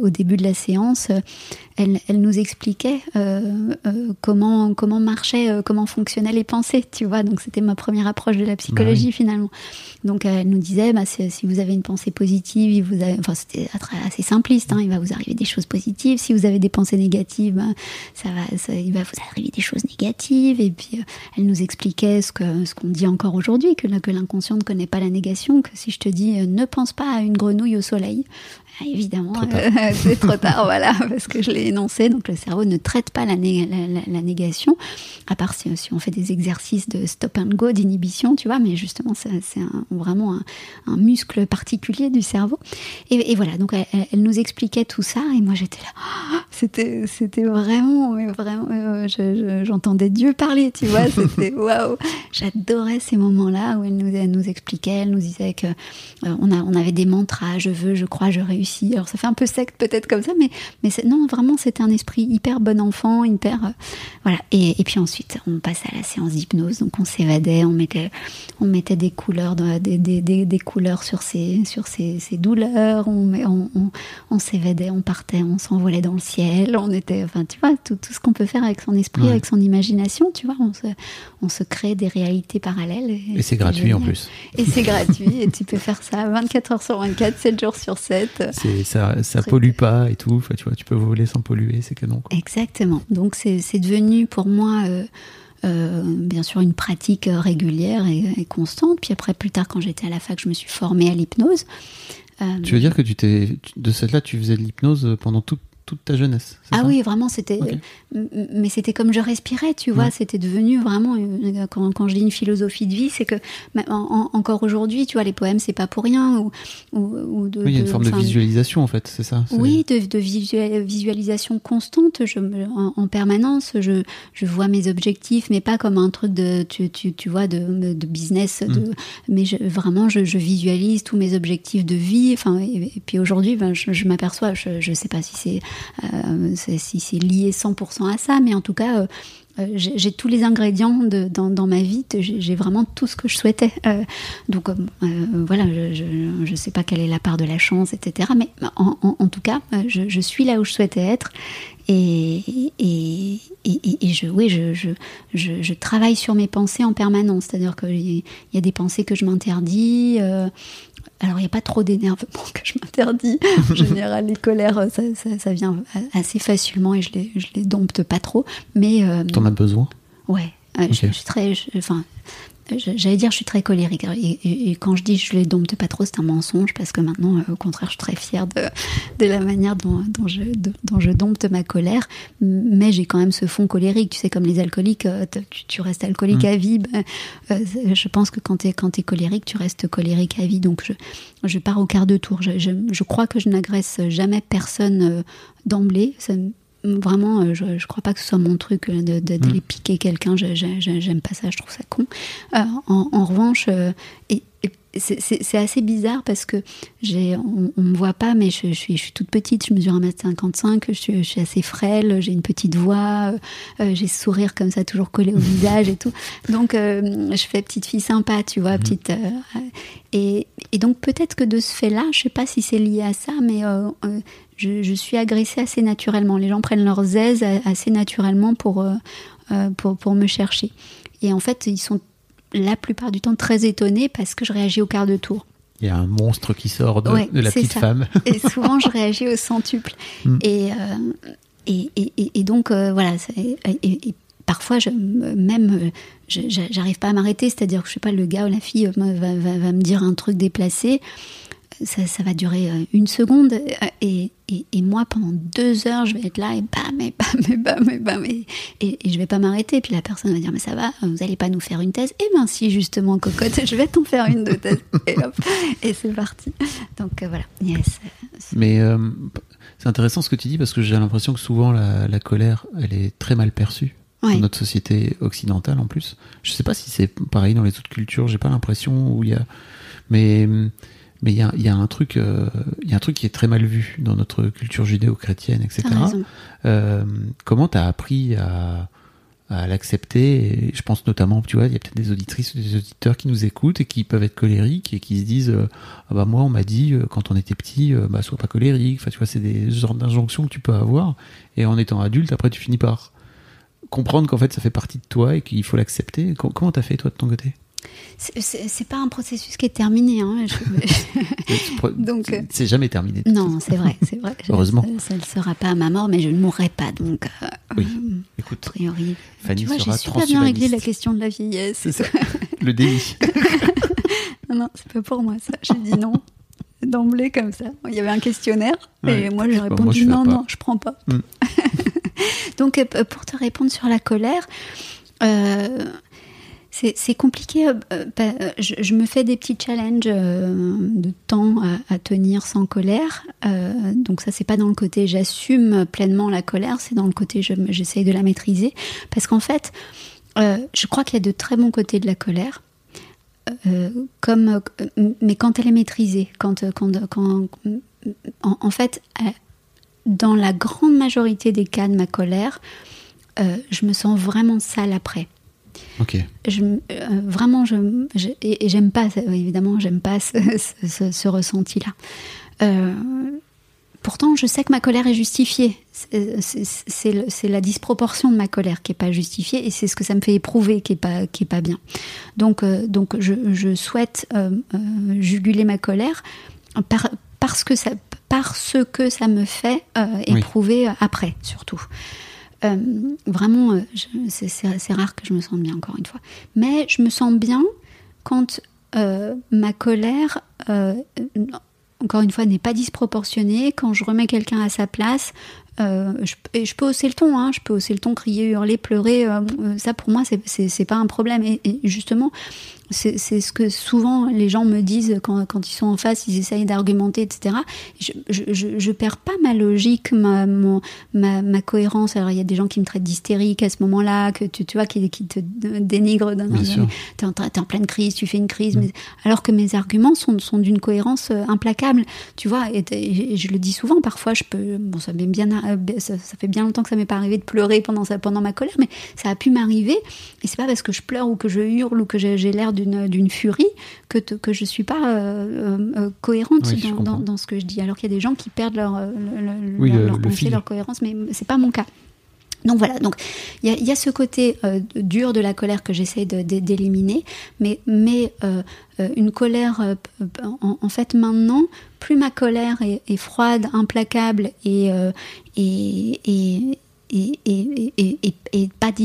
Au début de la séance, elle, elle nous expliquait euh, euh, comment comment marchaient, euh, comment fonctionnaient les pensées, tu vois. Donc c'était ma première approche de la psychologie Bah oui. finalement. Donc elle nous disait, bah, si, vous avez une pensée positive, il vous a- enfin c'était assez simpliste, hein, il va vous arriver des choses positives. Si vous avez des pensées négatives, bah, ça va, ça- il va vous arriver des choses négatives. Et puis elle nous expliquait ce qu'on dit encore aujourd'hui, que, que l'inconscient ne connaît pas la négation, que si je te dis ne pense pas à une grenouille au soleil, ah, évidemment, euh, c'est trop tard, voilà, parce que je l'ai énoncé. Donc le cerveau ne traite pas la, né- la- la- la négation, à part si, si on fait des exercices de stop and go, d'inhibition, tu vois. Mais justement, c'est vraiment un, un muscle particulier du cerveau. Et, et voilà, donc elle, nous expliquait tout ça, et moi j'étais là. Ah, C'était, c'était vraiment, mais vraiment, euh, je- je- j'entendais Dieu parler, tu vois. C'était waouh. J'adorais ces moments-là où elle nous, elle nous expliquait, elle nous disait que euh, on, a, on avait des mantras, je veux, je crois, je réussis. Alors ça fait un peu secte peut-être comme ça, mais, non, vraiment c'était un esprit hyper bon enfant, hyper euh, voilà. Et, et puis ensuite on passe à la séance d'hypnose, donc on s'évadait, on mettait, on mettait des couleurs, dans- des, des, des, des couleurs sur ces douleurs, on, met- on, on, on s'évadait, on partait, on s'envolait dans le ciel, on était, enfin tu vois, tout, tout ce qu'on peut faire avec son esprit, Ouais. avec son imagination, tu vois, on se, on se crée des réalités parallèles. Et c'est gratuit en plus. Et c'est gratuit, et tu peux faire ça 24 heures sur 24, 7 jours sur 7. Ça, ça pollue pas et tout. Enfin, tu vois, tu peux voler sans polluer, c'est canon. quoi. Exactement. Donc c'est devenu pour moi, euh, euh, bien sûr, une pratique régulière et, et constante. Puis après, plus tard, quand j'étais à la fac, je me suis formée à l'hypnose. Euh, Tu veux dire que tu t'es de cette là, tu faisais de l'hypnose pendant toute toute ta jeunesse Ah ça oui, vraiment, c'était. Mais c'était comme je respirais, tu vois. Ouais. C'était devenu vraiment. une- Quand, quand je dis une philosophie de vie, c'est que en- encore aujourd'hui, tu vois, les poèmes, c'est pas pour rien. Ou, ou, ou de, Oui, il y a une de- forme de visualisation en fait, c'est ça. Oui, de, de visu- visualisation constante. Je, en, en permanence, je, je vois mes objectifs, mais pas comme un truc de, tu, tu, tu vois, de, de business. Mm. De, mais je, vraiment, je, je visualise tous mes objectifs de vie. Enfin, et, et puis aujourd'hui, ben, je, je m'aperçois, je, je sais pas si euh, c'est- si c'est lié 100% à ça, mais en tout cas. euh, euh, j'ai tous les ingrédients dans, ma vie, j'ai vraiment tout ce que je souhaitais. Euh, donc euh, euh, voilà, je ne sais pas quelle est la part de la chance, etc. Mais en, tout cas, euh, je, suis là où je souhaitais être. Et, je, oui, je, travaille sur mes pensées en permanence. C'est-à-dire qu'il y a des pensées que je m'interdis. euh, alors, il n'y a pas trop d'énervement que je m'interdis. En général, les colères, ça, ça, ça vient assez facilement et je les, je les dompte pas trop. Mais euh, T'en as besoin? Ouais, euh, Ok. je, je suis très. je- Enfin, je- j'allais dire, je suis très colérique. Et, et- et quand je dis je les dompte pas trop, c'est un mensonge parce que maintenant, euh, au contraire, je suis très fière de, de la manière dont, dont je, de- dont je dompte ma colère. Mais j'ai quand même ce fond colérique. Tu sais, comme les alcooliques, euh, tu, tu restes alcoolique à vie. Ben, euh, je pense que quand tu es, colérique, tu restes colérique à vie. Donc, je, je pars au quart de tour. Je, je, je crois que je n'agresse jamais personne d'emblée. Vraiment, euh, je, je crois pas que ce soit mon truc euh, de, de- d'aller piquer quelqu'un. J'aime pas ça, je trouve ça con. Euh, en, en revanche, euh, et c'est- assez bizarre parce que j'ai, on, on me voit pas, mais je, je suis, je suis toute petite. Je mesure 1m55, je suis, je suis assez frêle, j'ai une petite voix, euh, euh, j'ai ce sourire comme ça toujours collé au visage et tout. Donc, euh, je fais petite fille sympa, tu vois, petite. euh, et, et donc peut-être que de ce fait-là, je sais pas si c'est lié à ça, mais je, je suis agressée assez naturellement. Les gens prennent leurs aises assez naturellement pour, pour, pour me chercher. Et en fait, ils sont la plupart du temps très étonnés parce que je réagis au quart de tour. Il y a un monstre qui sort de, Ouais, de la petite ça. femme. Et souvent, je réagis au centuple. Mm. Et, euh, et, et, et- et donc, euh, voilà. Et, parfois, je, même, j'arrive pas à m'arrêter. C'est-à-dire que, je sais pas, le gars ou la fille euh, va, va me dire un truc déplacé. Ça, ça va durer euh, une seconde. euh, Et, et, et moi, pendant deux heures, je vais être là et bam, et bam, et bam, et bam. Et, je vais pas m'arrêter. Et puis la personne va dire, mais ça va, vous allez pas nous faire une thèse Eh ben si, justement, cocotte, je vais t'en faire une de thèse. Et hop, et c'est parti. Donc euh, voilà. Yes. Mais euh, c'est intéressant ce que tu dis parce que j'ai l'impression que souvent la, la colère, elle est très mal perçue Ouais. dans notre société occidentale en plus. Je sais pas si c'est pareil dans les autres cultures. J'ai pas l'impression où il y a, mais mais il y a, y a un truc, euh, il y a un truc qui est très mal vu dans notre culture judéo-chrétienne, etc. Euh, comment t'as appris à, à l'accepter? Je pense notamment, tu vois, il y a peut-être des auditrices ou des auditeurs qui nous écoutent et qui peuvent être colériques et qui se disent, euh, ah bah moi on m'a dit euh, quand on était petit, bah sois pas colérique. Enfin tu vois, c'est des genres d'injonctions que tu peux avoir. Et en étant adulte, après tu finis par comprendre qu'en fait ça fait partie de toi et qu'il faut l'accepter. Com- Comment t'as fait toi de ton côté? C'est- pas un processus qui est terminé. Hein. Je- Donc, C'est- euh, c'est jamais terminé. non, c'est vrai, c'est vrai. Heureusement. Ça, ne sera pas à ma mort, mais je ne mourrai pas. Donc, euh, Oui. euh, Écoute, a priori. Fanny tu vois, j'ai super bien réglé la question de la vieillesse. C'est ça. le déni. Non, non, c'est pas pour moi ça. J'ai dit non d'emblée comme ça. Il y avait un questionnaire Ouais. et moi j'ai répondu moi, je fais non, non, je prends pas. Mm. Donc euh, pour te répondre sur la colère, euh, c'est compliqué. euh, euh, euh, je, me fais des petits challenges de temps à, tenir sans colère. Donc ça c'est pas dans le côté j'assume pleinement la colère, c'est dans le côté j'essaye de la maîtriser parce qu'en fait, je crois qu'il y a de très bons côtés de la colère. Mais quand elle est maîtrisée, quand, quand, en, fait, dans la grande majorité des cas de ma colère, je me sens vraiment sale après. Ok. Je, euh, vraiment, je, je- et, et j'aime pas, ça, évidemment, j'aime pas ce, ce- ce- ce ressenti-là. Euh, pourtant, je sais que ma colère est justifiée. C'est- la disproportion de ma colère qui est pas justifiée, et c'est ce que ça me fait éprouver qui est pas qui est pas bien. Donc, euh, donc, je, je souhaite euh, euh, juguler ma colère par, parce que ça parce que ça me fait euh, Oui. éprouver après, surtout. Euh, vraiment, euh, c'est- rare que je me sente bien, encore une fois. Mais je me sens bien quand euh, ma colère, encore une fois, n'est pas disproportionnée, quand je remets quelqu'un à sa place. je, et je peux hausser le ton, hein, je peux hausser le ton, crier, hurler, pleurer. ça, pour moi, c'est- pas un problème. Et justement, c'est c'est ce que souvent les gens me disent quand, quand ils sont en face, ils essayent d'argumenter, etc. Je, je, je, je perds pas ma logique, ma, mon, ma, ma cohérence. Alors, il y a des gens qui me traitent d'hystérique à ce moment-là, que tu, tu vois, qui, qui te dénigrent. d'un-. T'es en, en pleine crise, tu fais une crise, mais, alors que mes arguments sont, sont d'une cohérence euh, implacable, tu vois. Et, et je le dis souvent, parfois, je peux. Bon, ça, m'est bien, euh, ça, ça fait bien longtemps que ça m'est pas arrivé de pleurer pendant, ça, pendant ma colère, mais ça a pu m'arriver. Et c'est pas parce que je pleure ou que je hurle ou que j'ai j'ai l'air d'une furie que, te- que je suis pas euh, euh, euh, cohérente Oui, dans, dans, dans ce que je dis. Alors qu'il y a des gens qui perdent leur, Oui, leur, le- leur le pensée, leur cohérence, mais c'est pas mon cas. Donc voilà, donc il y, y a ce côté euh, dur de la colère que j'essaie d'éliminer, mais, mais euh, une colère, euh, en, en fait maintenant, plus ma colère est, est froide, implacable et, et, et, et,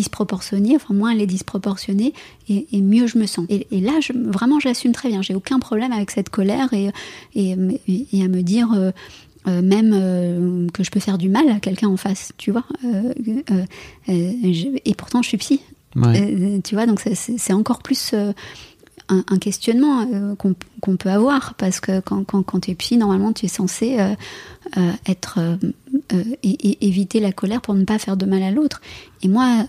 disproportionnée, enfin moins elle est disproportionnée, et, et mieux je me sens. Et, et là, je, vraiment, je l'assume très bien. J'ai aucun problème avec cette colère et, et, à me dire... euh, euh, même euh, que je peux faire du mal à quelqu'un en face, tu vois. Je- et pourtant, je suis psy, Ouais. tu vois. Donc c'est- encore plus un, questionnement euh, qu'on peut avoir parce que quand, quand, quand tu es psy, normalement, tu es censé euh, euh, être et éviter la colère pour ne pas faire de mal à l'autre. Et moi.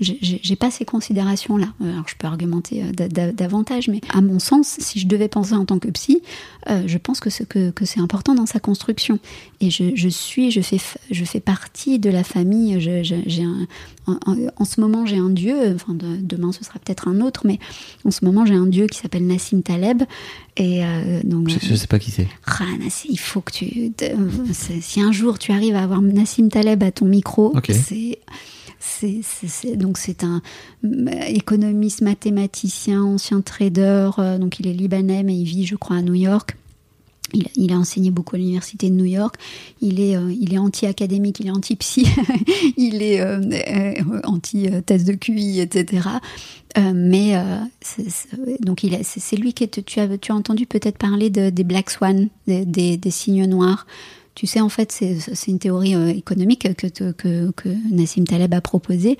Euh, j'ai- pas ces considérations-là. Alors, je peux argumenter euh, da- da- davantage, mais à mon sens, si je devais penser en tant que psy, euh, je pense que c'est que, que c'est important dans sa construction. Et je, je suis, je fais, je fais partie de la famille. Je- un, en, ce moment, j'ai un dieu. Enfin, de- demain, ce sera peut-être un autre, mais en ce moment, j'ai un dieu qui s'appelle Nassim Taleb. Et euh, donc, Je, je sais pas qui c'est. ah, Nassim, il faut que tu. si un jour tu arrives à avoir Nassim Taleb à ton micro, c'est. C'est- donc c'est un économiste, mathématicien, ancien trader. euh, donc il est libanais, mais il vit, je crois, à New York. Il, a enseigné beaucoup à l'université de New York. Il est, euh, il est anti-académique, il est anti-psy, il est euh, anti-test de QI, etc. Mais c'est- donc c'est lui qui est, tu as, tu as entendu peut-être parler de- des black swans, des, des- des signes noirs. Tu sais, en fait, c'est une théorie euh, économique que, que, que Nassim Taleb a proposée,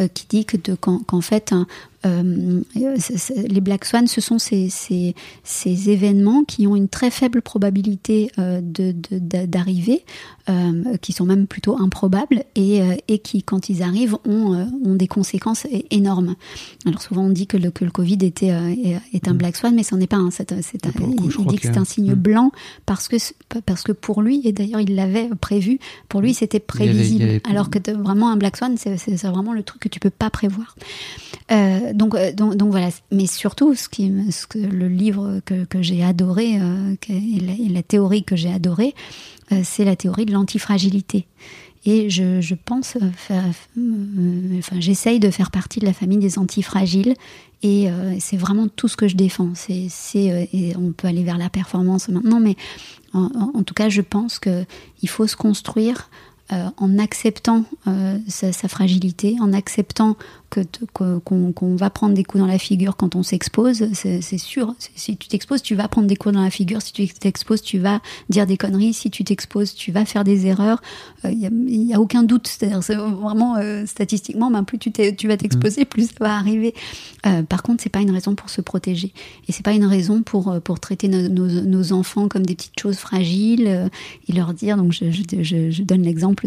euh, qui dit que qu'en qu'en fait, un- les black swans, ce sont ces, ces, ces, événements qui ont une très faible probabilité d'arriver, de, qui sont même plutôt improbables et, et qui, quand ils arrivent, ont, ont des conséquences énormes. Alors souvent on dit que le, que le Covid était, est un mm. black swan, mais ce n'est pas un. C'est, il, dit que c'est un signe mm. blanc parce que, parce que pour lui, et d'ailleurs il l'avait prévu, pour lui c'était prévisible. Alors que vraiment un black swan, c'est, vraiment le truc que tu peux pas prévoir. Euh, donc, euh, donc, donc, voilà. Mais surtout, ce, que le livre que, j'ai adoré euh, et, la, théorie que j'ai adorée, c'est la théorie de l'antifragilité. Et je, pense, enfin, j'essaye de faire partie de la famille des antifragiles. Et c'est vraiment tout ce que je défends. C'est, on peut aller vers la performance maintenant, mais en, tout cas, je pense qu'il faut se construire euh, en acceptant euh, sa, fragilité, en acceptant que qu'on va prendre des coups dans la figure quand on s'expose, c'est sûr. Si tu t'exposes, tu vas prendre des coups dans la figure. Si tu t'exposes, tu vas dire des conneries. Si tu t'exposes, tu vas faire des erreurs. Il euh, n'y a, aucun doute. C'est-à-dire, vraiment statistiquement, ben, plus tu, tu vas t'exposer, mm. plus ça va arriver. par contre, c'est pas une raison pour se protéger, et c'est pas une raison pour pour traiter nos, nos, enfants comme des petites choses fragiles et leur dire. Donc, je, je, je, je donne l'exemple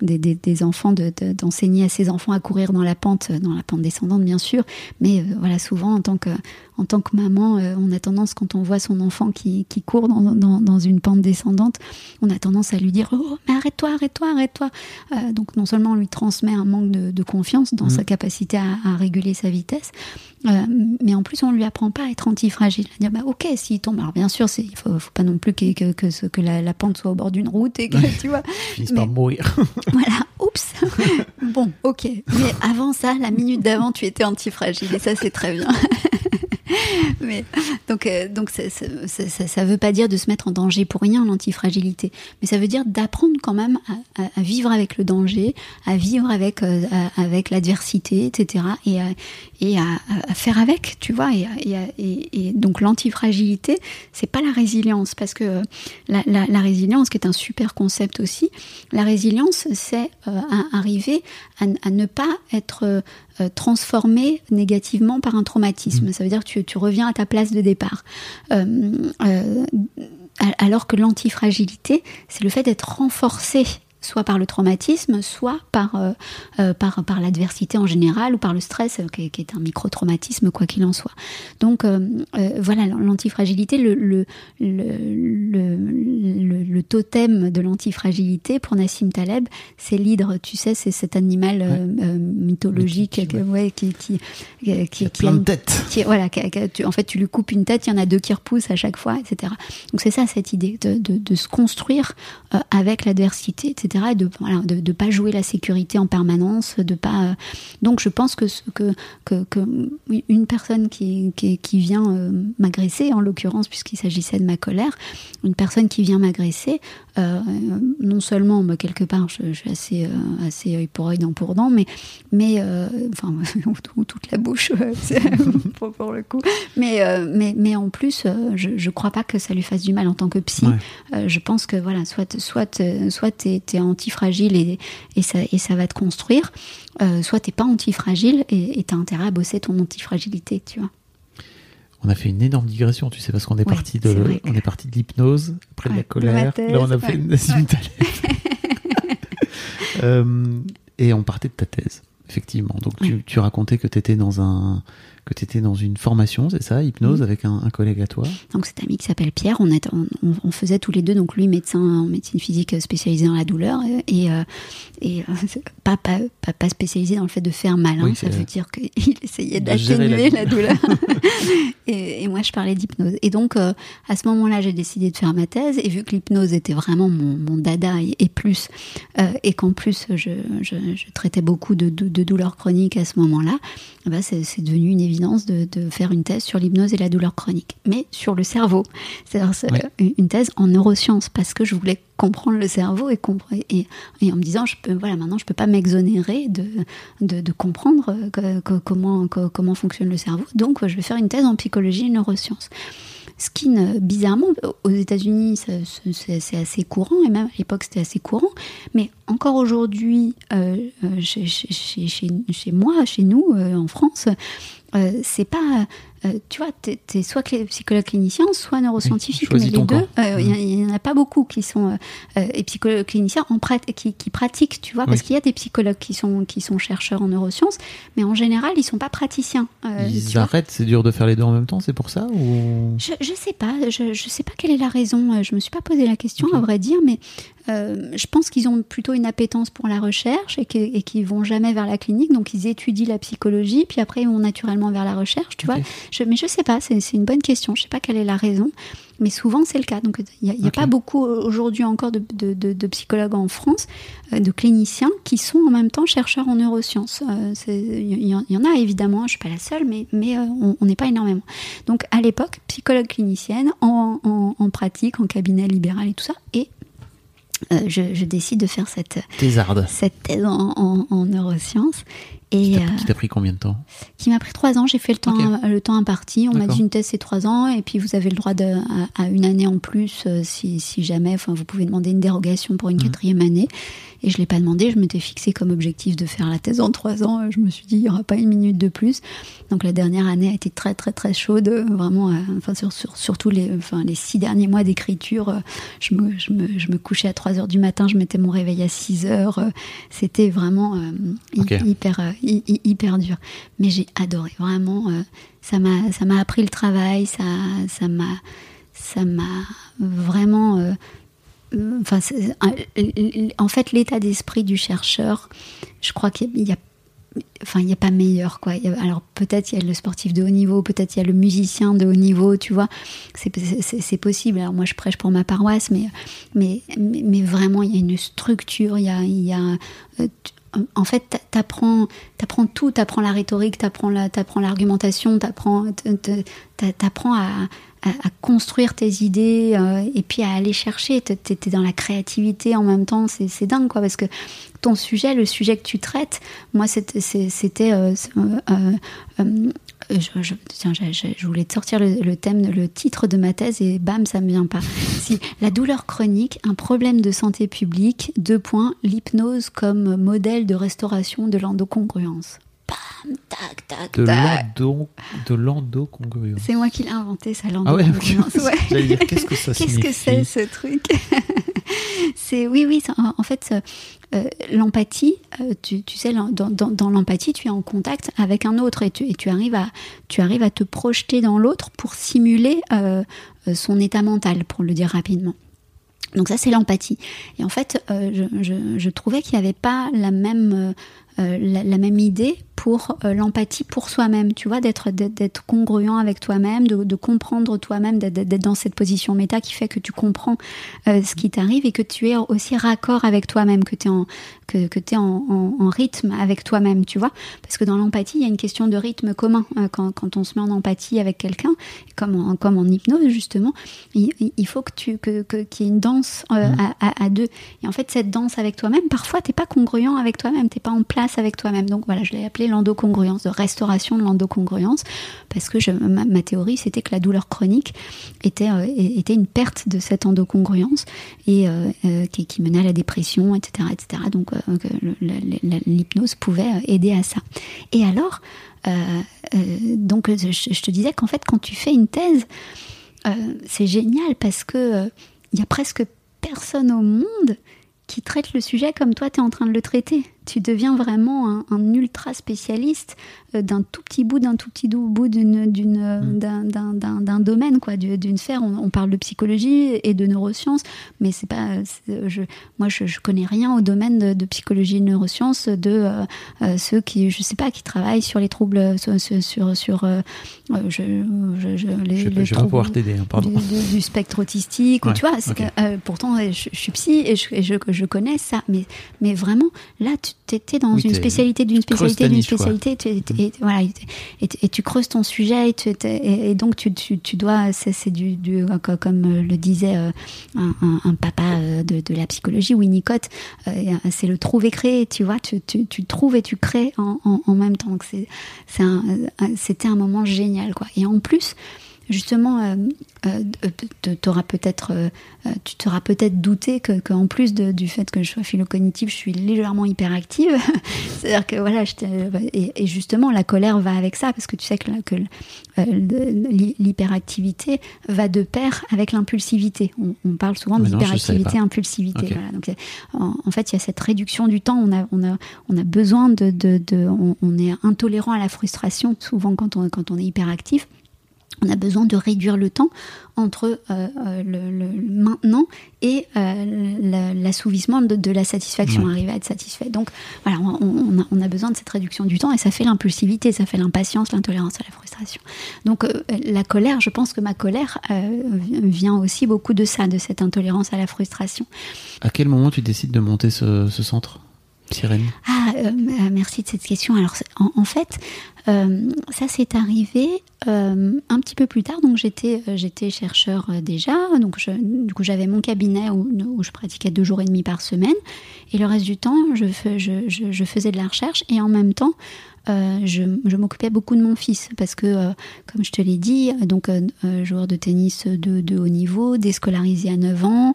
des, enfants, d'enseigner à ses enfants à courir dans la pente, dans la pente descendante bien sûr, mais euh, voilà souvent en tant que en tant que maman, euh, on a tendance quand on voit son enfant qui, court dans, une pente descendante, on a tendance à lui dire oh mais arrête-toi, arrête-toi, arrête-toi. Euh, donc non seulement on lui transmet un manque de, confiance dans mmh. sa capacité à, réguler sa vitesse, mais en plus on lui apprend pas à être antifragile, à dire bah ok s'il tombe. Alors bien sûr il faut, faut pas non plus que, que, que, la, pente soit au bord d'une route et que tu vois mourir. voilà, oups. bon, ok. Mais avant ça, la minute d'avant, tu étais antifragile et ça, c'est très bien. donc, euh, donc ça, ça, veut pas dire de se mettre en danger pour rien l'antifragilité, mais ça veut dire d'apprendre quand même à, vivre avec le danger, à vivre avec euh, avec l'adversité, etc. Et, à, et à, faire avec, tu vois. Et, et donc l'antifragilité, c'est pas la résilience, parce que la, la, résilience, qui est un super concept aussi, la résilience, c'est euh, arriver à, ne pas être euh, transformé négativement par un traumatisme. Mm. Ça veut dire que tu, tu, reviens à ta place de départ. Euh, euh, alors que l'antifragilité, c'est le fait d'être renforcé soit par le traumatisme, soit par, euh, euh, par, par l'adversité en général ou par le stress, euh, qui, est un micro-traumatisme, quoi qu'il en soit. Donc voilà, l'antifragilité, le, le, le, le, totem de l'antifragilité pour Nassim Taleb, c'est l'hydre, tu sais, c'est cet animal mythologique ouais, qui, qui, qui, qui, a plein de têtes. voilà, en fait, tu lui coupes une tête, il y en a deux qui repoussent à chaque fois, etc. Donc c'est ça cette idée de, de, de se construire avec l'adversité, etc et de ne pas jouer la sécurité en permanence, de pas. Euh, donc je pense que, que, que, une personne qui, qui, qui vient euh, m'agresser, en l'occurrence puisqu'il s'agissait de ma colère, une personne qui vient m'agresser, euh, non seulement bah, quelque part je, suis assez assez œil pour œil, dent pour dent, mais mais enfin toute la bouche pour, pour, le coup, mais mais mais en plus je je crois pas que ça lui fasse du mal en tant que psy. je pense que voilà soit soit soit t'es antifragile et, et, ça, et ça va te construire, euh, soit t'es pas antifragile et tu as intérêt à bosser ton antifragilité, tu vois. On a fait une énorme digression, tu sais, parce qu'on est, parti de, on est parti de l'hypnose, après de la colère, là on a fait une euh, et on partait de ta thèse, effectivement. Donc tu, tu racontais que tu étais dans un que tu étais dans une formation, c'est ça, hypnose, mm. avec un, un, collègue à toi? Donc cet ami qui s'appelle Pierre, on, on, on, faisait tous les deux, donc lui médecin en médecine physique spécialisé dans la douleur, et, euh, et euh, pas, pas, pas, spécialisé dans le fait de faire mal, hein, ça veut dire qu'il essayait d'atténuer la, douleur. et, et, moi je parlais d'hypnose. Et donc euh, à ce moment-là j'ai décidé de faire ma thèse, et vu que l'hypnose était vraiment mon, mon dada et, plus, et qu'en plus je, je, je, traitais beaucoup de, de, de douleurs chroniques à ce moment-là, bah c'est devenu une évidence de, faire une thèse sur l'hypnose et la douleur chronique, mais sur le cerveau. C'est-à-dire une thèse en neurosciences parce que je voulais comprendre le cerveau et, et, et en me disant, je peux, voilà, maintenant je peux pas m'exonérer de, de, comprendre comment, comment fonctionne le cerveau, donc je vais faire une thèse en psychologie et neurosciences. skin, bizarrement, aux États-Unis, c'est assez courant, et même à l'époque, c'était assez courant. Mais encore aujourd'hui, chez, chez, chez, moi, chez nous, en France, c'est pas euh, tu vois, tu es, soit psychologue clinicien, soit neuroscientifique, mais les deux, euh, il n'y en a pas beaucoup qui sont euh, et psychologues cliniciens en qui, qui, pratiquent, tu vois, parce qu'il y a des psychologues qui sont, qui sont chercheurs en neurosciences, mais en général, ils sont pas praticiens. ils arrêtent, c'est dur de faire les deux en même temps, c'est pour ça ou... je, je sais pas, je, je sais pas quelle est la raison, je me suis pas posé la question, à vrai dire, mais je pense qu'ils ont plutôt une appétence pour la recherche et qu'ils vont jamais vers la clinique, donc ils étudient la psychologie, puis après ils vont naturellement vers la recherche, tu vois. Je, mais je sais pas, c'est une bonne question. Je sais pas quelle est la raison, mais souvent c'est le cas. Donc il n'y a, pas beaucoup aujourd'hui encore de, de, psychologues en France, euh, de cliniciens qui sont en même temps chercheurs en neurosciences. Euh, il y, en a évidemment, je suis pas la seule, mais, mais euh, on n'est pas énormément. Donc à l'époque, psychologue clinicienne en, en, pratique, en cabinet libéral et tout ça, et je, décide de faire cette, cette thèse en, en neurosciences. Et, qui t'a pris combien de temps Qui m'a pris trois ans. J'ai fait le temps, le temps imparti. On m'a dit une thèse c'est trois ans, et puis vous avez le droit de, à, une année en plus euh, si, si, jamais. Enfin, vous pouvez demander une dérogation pour une mmh. quatrième année. Et je l'ai pas demandé. Je m'étais fixé comme objectif de faire la thèse en trois ans. Je me suis dit il y aura pas une minute de plus. Donc la dernière année a été très très très chaude. Vraiment, euh, enfin sur, sur, surtout les, enfin les six derniers mois d'écriture, euh, je me, je, me, je me couchais à 3 heures du matin. Je mettais mon réveil à 6 heures. C'était vraiment hyper hyper dur. Mais j'ai adoré, vraiment. Euh, ça m'a, appris le travail, ça, m'a, ça vraiment. Euh, enfin, en fait, l'état d'esprit du chercheur, je crois qu'il y a enfin n'y a pas meilleur quoi alors peut-être il y a le sportif de haut niveau peut-être il y a le musicien de haut niveau tu vois c'est possible alors moi je prêche pour ma paroisse mais mais mais, vraiment il y a une structure il y a, il y a euh, en fait, t'apprends, apprends tout, t'apprends la rhétorique, t'apprends la, apprends l'argumentation, t'apprends, t'apprends à, construire tes idées euh, et puis à aller chercher. T'es dans la créativité en même temps, c'est dingue quoi, parce que ton sujet, le sujet que tu traites, moi c'était je, tiens, je, voulais sortir le, thème, le titre de ma thèse et bam, ça me vient pas. La douleur chronique, un problème de santé publique, deux points, l'hypnose comme modèle de restauration de l'endocongruence. Bam, tac, tac, tac. De l'endocongruence. C'est moi qui l'ai inventé, ça, l'endocongruence. Ah ouais, dire, qu'est-ce que ça Qu'est-ce que c'est ce truc C'est oui, oui. en fait, euh, l'empathie, euh, tu, sais, dans, l'empathie, tu es en contact avec un autre et tu, et tu, arrives, à, tu arrives à te projeter dans l'autre pour simuler euh, son état mental, pour le dire rapidement. Donc ça, c'est l'empathie. Et en fait, je, trouvais qu'il n'y avait pas la même, la, même idée pour euh, l'empathie pour soi-même, tu vois, d'être d'être congruent avec toi-même, de, comprendre toi-même, d'être dans cette position méta qui fait que tu comprends euh, ce qui t'arrive et que tu es aussi raccord avec toi-même, que tu es en que, que es en, en, rythme avec toi-même, tu vois, parce que dans l'empathie, il y a une question de rythme commun euh, quand, quand, on se met en empathie avec quelqu'un, comme en, comme en hypnose justement, il, il faut que tu que qu'il y ait une danse mmh. à, à, deux. Et en fait, cette danse avec toi-même, parfois t'es pas congruent avec toi-même, t'es pas en place avec toi-même. Donc voilà, je l'ai appelé l'endocongruence, de restauration de l'endocongruence, parce que ma, théorie, c'était que la douleur chronique était, euh, était une perte de cette endocongruence et euh, euh, qui, qui, menait à la dépression, etc. etc. Donc l'hypnose pouvait aider à ça. Et alors, donc je, te disais qu'en fait, quand tu fais une thèse, c'est génial parce que il y a presque personne au monde qui traite le sujet comme toi tu es en train de le traiter tu deviens vraiment un, ultra spécialiste euh, d'un tout petit bout, d'un tout petit bout d'une, d'une, mm. d'un, domaine, quoi, d'une sphère. On, parle de psychologie et de neurosciences, mais c'est pas, je, moi, je, je, connais rien au domaine de, psychologie et de neurosciences de euh, ceux qui, je sais pas, qui travaillent sur les troubles, sur, sur, sur je, je, les, les troubles pouvoir t'aider, hein, pardon. Du, spectre autistique, ou, tu vois. pourtant, je, suis psy et je, je, connais ça, mais, mais vraiment, là, tu étais dans une spécialité d'une spécialité d'une spécialité, et, voilà, et, tu creuses ton sujet, et, donc tu, tu, dois, c'est du, du, comme le disait euh, un, papa euh, de, la psychologie, Winnicott, euh, c'est le trouver-créer, tu vois, tu, tu, trouves et tu crées en, en, même temps. C'était un, un moment génial, quoi. Et en plus, justement, euh, euh, peut-être, euh, tu t'auras peut-être douté que, qu'en plus du fait que je sois philocognitive, je suis légèrement hyperactive. C'est-à-dire que voilà, et, justement, la colère va avec ça, parce que tu sais que, que l'hyperactivité va de pair avec l'impulsivité. On, parle souvent d'hyperactivité-impulsivité. donc, en, fait, il y a cette réduction du temps. On a, on a, on a besoin de, de, on, on, est intolérant à la frustration souvent quand on, quand on est hyperactif on a besoin de réduire le temps entre euh, euh, le, maintenant et euh, l'assouvissement de, la satisfaction, arriver à être satisfait. Donc voilà, on, a, besoin de cette réduction du temps et ça fait l'impulsivité, ça fait l'impatience, l'intolérance à la frustration. Donc la colère, je pense que ma colère vient aussi beaucoup de ça, de cette intolérance à la frustration. À quel moment tu décides de monter ce, centre? Ah, merci de cette question. Alors, en fait, euh, ça s'est arrivé euh, un petit peu plus tard, donc j'étais euh, j'étais chercheur déjà, donc du coup j'avais mon cabinet où, je pratiquais deux jours et demi par semaine, et le reste du temps je, je faisais de la recherche. Et en même temps euh, je, je m'occupais beaucoup de mon fils parce que, euh, comme je te l'ai dit, donc euh, joueur de tennis de, de, haut niveau, déscolarisé à 9 ans,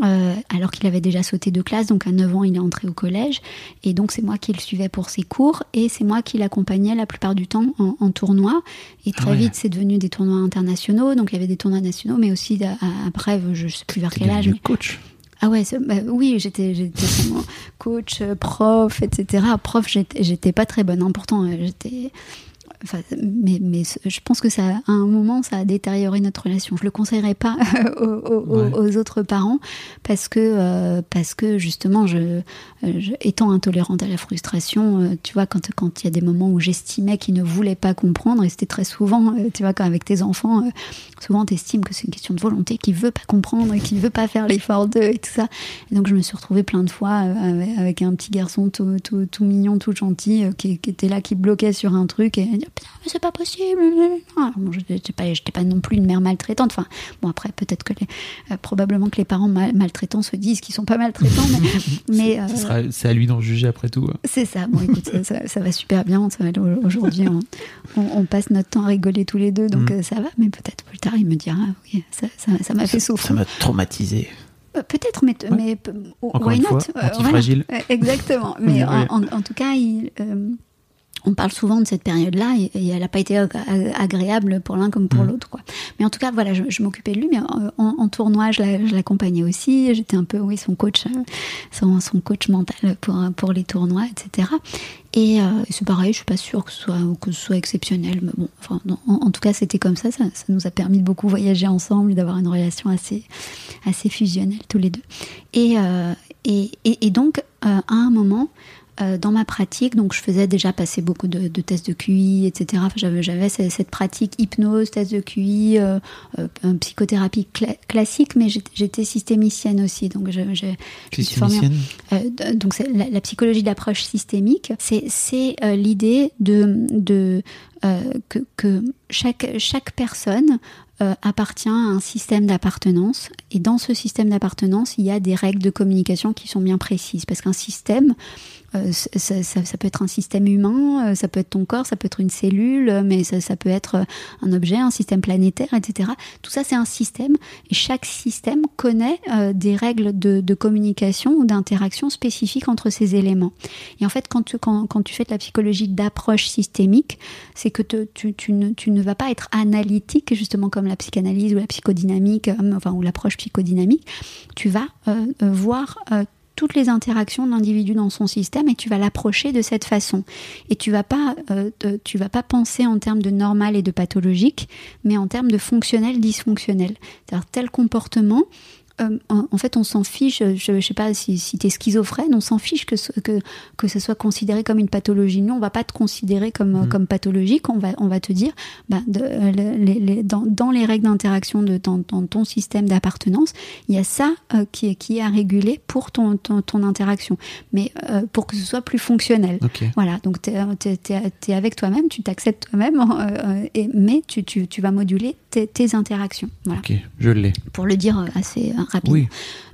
alors qu'il avait déjà sauté de classe, donc à 9 ans il est entré au collège, et donc c'est moi qui le suivais pour ses cours, et c'est moi qui l'accompagnais la plupart du temps en, en tournoi, et très ah vite c'est devenu des tournois internationaux, donc il y avait des tournois nationaux, mais aussi après, je sais plus vers quel âge. Mais... coach ah ouais, bah oui, j'étais, j'étais coach, prof, etc. Prof, j'étais pas très bonne. Hein. Pourtant, euh, mais, mais je pense que ça, à un moment, ça a détérioré notre relation. Je le conseillerais pas aux, autres parents parce que, euh, parce que justement, je, étant intolérante à la frustration, euh, tu vois, quand quand il y a des moments où j'estimais qu'ils ne voulaient pas comprendre, et c'était très souvent, euh, tu vois, quand avec tes enfants, souvent estimes que c'est une question de volonté, qu'ils veut pas comprendre, qu'ils veut pas faire l'effort d'eux et tout ça. Et donc je me suis retrouvée plein de fois avec, un petit garçon tout, tout, tout mignon, tout gentil, qui, qui, était là, qui bloquait sur un truc et mais c'est pas possible. Ah, je n'étais pas, pas, non plus une mère maltraitante. Enfin, bon, après, peut-être que les, euh, probablement que les parents maltraitants se disent qu'ils sont pas maltraitants, mais. Euh, c'est à lui d'en juger après tout. Hein. C'est ça. Bon, écoute, ça, va super bien. Aujourd'hui, on, passe notre temps à rigoler tous les deux, donc mm. euh, ça va, mais peut-être plus tard, il me dira oui, ça m'a fait souffrir. Ça m'a traumatisé. Peut-être, mais, mais why not? fragile Exactement. Mais en, en, tout cas, il, on parle souvent de cette période-là et, elle n'a pas été agréable pour l'un comme pour mm. l'autre. Mais en tout cas, voilà, je, m'occupais de lui, mais en, tournoi, je l'accompagnais aussi. J'étais un peu, oui, son coach, euh, son, son, coach mental pour, pour les tournois, etc. Et euh, c'est pareil, je suis pas sûre que ce soit, que ce soit exceptionnel, mais bon, enfin, en, tout cas, c'était comme ça, ça, nous a permis de beaucoup voyager ensemble et d'avoir une relation assez, assez fusionnelle tous les deux. Et, euh, et, et, donc, à un moment, euh, dans ma pratique, donc je faisais déjà passer beaucoup de, tests de QI, etc. j'avais, cette pratique hypnose, test de QI, euh, euh, psychothérapie classique, mais j'étais systémicienne aussi. Donc je, donc la, psychologie d'approche systémique, c'est, l'idée de, que, chaque, chaque personne appartient à un système d'appartenance. Et dans ce système d'appartenance, il y a des règles de communication qui sont bien précises. Parce qu'un système, euh, ça, peut être un système humain, euh, ça peut être ton corps, ça peut être une cellule, mais ça, peut être un objet, un système planétaire, etc. Tout ça, c'est un système. Et chaque système connaît euh, des règles de, communication ou d'interaction spécifiques entre ces éléments. Et en fait, quand tu, fais de la psychologie d'approche systémique, c'est que tu, ne, vas pas être analytique, justement comme la psychanalyse ou la psychodynamique, enfin, ou l'approche psychodynamique. Tu vas voir toutes les interactions de l'individu dans son système et tu vas l'approcher de cette façon. Et tu vas pas, euh, tu vas pas penser en termes de normal et de pathologique, mais en termes de fonctionnel, dysfonctionnel. C'est-à-dire tel comportement euh, en, fait, on s'en fiche, je ne sais pas si, si tu es schizophrène, on s'en fiche que, que, que ce soit considéré comme une pathologie. Nous, on va pas te considérer comme, mm. comme pathologique, on va, on va te dire, bah, de, les, dans, dans, les règles d'interaction de dans, ton système d'appartenance, il y a ça euh, qui, est, qui est à réguler pour ton, ton, interaction, mais euh, pour que ce soit plus fonctionnel. Voilà, donc tu es, avec toi-même, tu t'acceptes toi-même, et, mais tu, tu, tu, vas moduler tes, tes interactions. Voilà. Ok, je l'ai. Pour le dire assez rapide.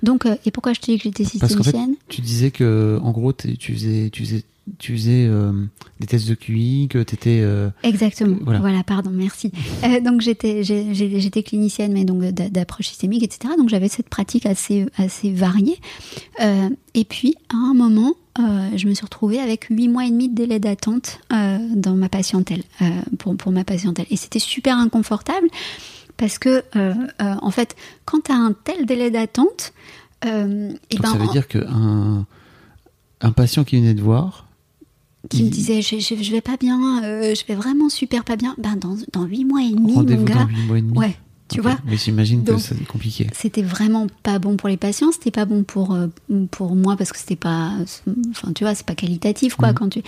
Donc, euh, et pourquoi je te dis que j'étais systémicienne tu disais que, en gros, tu faisais, tu faisais tu faisais euh, des tests de QI, que tu étais. Exactement. Voilà. pardon, merci. donc j'étais j'étais clinicienne, mais donc d'approche systémique, etc. Donc j'avais cette pratique assez assez variée. et puis à un moment, je me suis retrouvée avec huit mois et demi de délai d'attente dans ma patientèle, pour, pour ma patientèle. Et c'était super inconfortable parce que, en fait, quand tu as un tel délai d'attente, euh, et ben, ça veut dire qu'un un patient qui venait de voir. Qui me disait je, je, vais pas bien, euh, je vais vraiment super pas bien. Ben dans, dans 8 mois et demi, mon gars. Dans 8 mois et demi. Ouais, tu vois. Mais j'imagine que c'est compliqué. C'était vraiment pas bon pour les patients, c'était pas bon pour, euh, pour moi parce que c'était pas. Enfin, tu vois, c'est pas qualitatif quoi. Mm. Quand tu...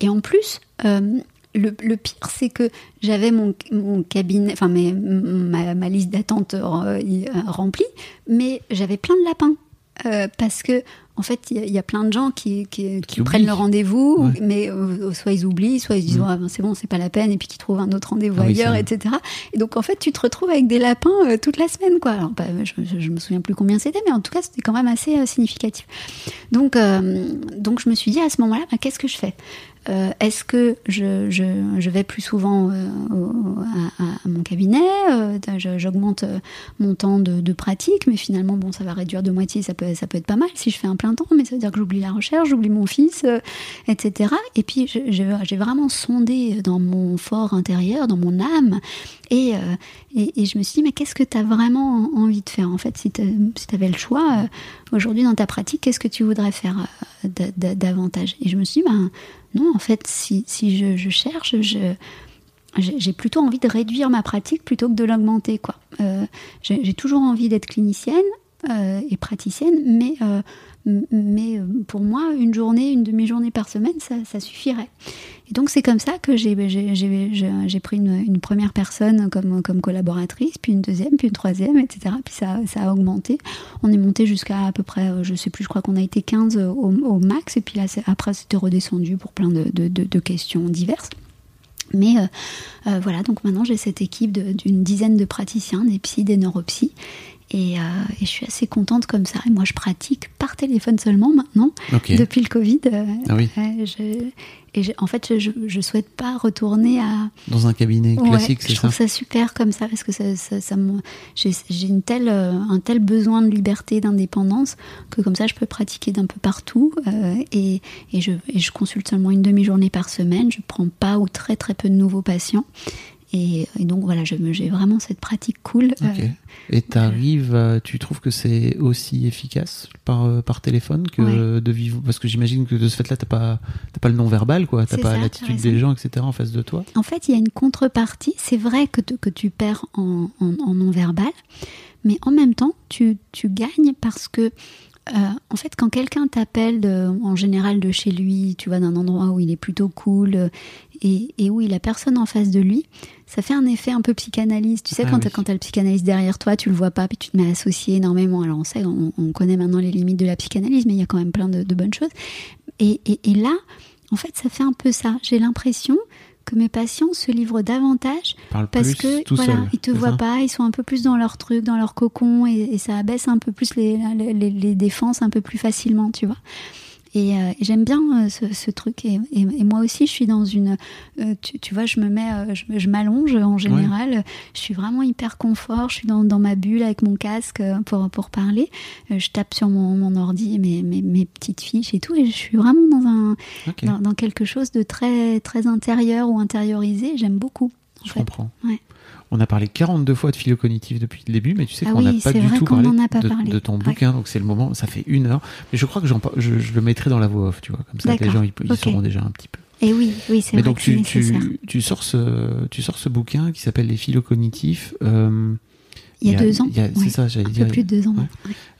Et en plus, euh, le, pire, c'est que j'avais mon, cabinet, enfin ma, liste d'attente euh, remplie, mais j'avais plein de lapins. Euh, parce que en fait, il y, a plein de gens qui, prennent le rendez-vous, mais euh, soit ils oublient, soit ils disent mm. ah, ben, c'est bon, c'est pas la peine, et puis qu'ils trouvent un autre rendez-vous ah ailleurs, etc. Et donc en fait, tu te retrouves avec des lapins toute la semaine, quoi. Alors, bah, je, me souviens plus combien c'était, mais en tout cas, c'était quand même assez significatif. Donc, donc je me suis dit à ce moment-là, bah, qu'est-ce que je fais? Euh, est-ce que je, vais plus souvent euh, à, mon cabinet euh, J'augmente mon temps de, pratique, mais finalement, bon, ça va réduire de moitié, ça peut, ça peut être pas mal si je fais un plein temps, mais ça veut dire que j'oublie la recherche, j'oublie mon fils, etc. Et puis, j'ai vraiment sondé dans mon fort intérieur, dans mon âme, et, et, je me suis dit, mais qu'est-ce que tu as vraiment envie de faire En fait, si tu avais le choix, aujourd'hui dans ta pratique, qu'est-ce que tu voudrais faire davantage? Et je me suis dit, ben, non, en fait, si, je, cherche, j'ai plutôt envie de réduire ma pratique plutôt que de l'augmenter. Euh, j'ai toujours envie d'être clinicienne euh, et praticienne, mais, euh, mais pour moi, une journée, une demi-journée par semaine, ça suffirait. Et donc c'est comme ça que j'ai pris une, première personne comme, comme collaboratrice, puis une deuxième, puis une troisième, etc. Puis ça, ça a augmenté. On est monté jusqu'à à peu près, euh, je sais plus, je crois qu'on a été 15 au, max, et puis là après c'était redescendu pour plein de, de, questions diverses. Mais euh, euh, voilà, donc maintenant j'ai cette équipe d'une dizaine de praticiens, des psys, des neuropsies, et, et, je suis assez contente comme ça. Et moi, je pratique par téléphone seulement maintenant, depuis le Covid. ah oui. je, et en fait, je, je souhaite pas retourner à. Dans un cabinet classique, c'est ça Je trouve ça super comme ça, parce que ça, ça, j'ai une telle, euh, un tel besoin de liberté, d'indépendance, que comme ça, je peux pratiquer d'un peu partout. Euh, et, et, je, et je consulte seulement une demi-journée par semaine. Je prends pas ou très très peu de nouveaux patients. Et, donc voilà, j'ai vraiment cette pratique cool. Euh, et t'arrives, tu trouves que c'est aussi efficace par, euh, par téléphone que de vivre? Parce que j'imagine que de ce fait-là, t'as pas, pas le non-verbal, quoi. T'as pas l'attitude des gens, etc. en face de toi. En fait, il y a une contrepartie. C'est vrai que, que tu perds en, en, non-verbal, mais en même temps, tu, tu gagnes parce que euh, en fait, quand quelqu'un t'appelle en général de chez lui, tu vois, d'un endroit où il est plutôt cool et, où il a personne en face de lui, ça fait un effet un peu psychanalyse. Tu sais, ah quand tu as le psychanalyste derrière toi, tu le vois pas, puis tu te mets à associer énormément. Alors on sait, on, connaît maintenant les limites de la psychanalyse, mais il y a quand même plein de, bonnes choses. Et, là, en fait, ça fait un peu ça. J'ai l'impression que mes patients se livrent davantage parce que voilà, ils te voient pas, ils sont un peu plus dans leur truc, dans leur cocon, et, ça abaisse un peu plus les, les défenses un peu plus facilement, tu vois. Euh, et, j'aime bien euh, ce, truc. Et, moi aussi, je suis dans une. Euh, tu, vois, je me mets, je, m'allonge en général. Je suis vraiment hyper confort. Je suis dans, ma bulle avec mon casque pour, pour parler. je tape sur mon, mon ordi mes, mes, mes, petites fiches et tout. Et je suis vraiment dans, un, dans, quelque chose de très, très intérieur ou intériorisé. J'aime beaucoup. Je comprends. Ouais. On a parlé 42 fois de philo-cognitif depuis le début, mais tu sais ah qu'on n'a pas du tout parlé, de, ton bouquin, donc c'est le moment, ça fait une heure. Mais je crois que je, je, le mettrai dans la voix off, tu vois, comme ça les gens ils, ils sauront déjà un petit peu. Et oui, oui, c'est vrai. donc tu, tu, tu, sors ce, tu sors ce bouquin qui s'appelle Les philo-cognitifs. Euh, il y a, deux ans. C'est ça, j'allais dire. plus de deux ans.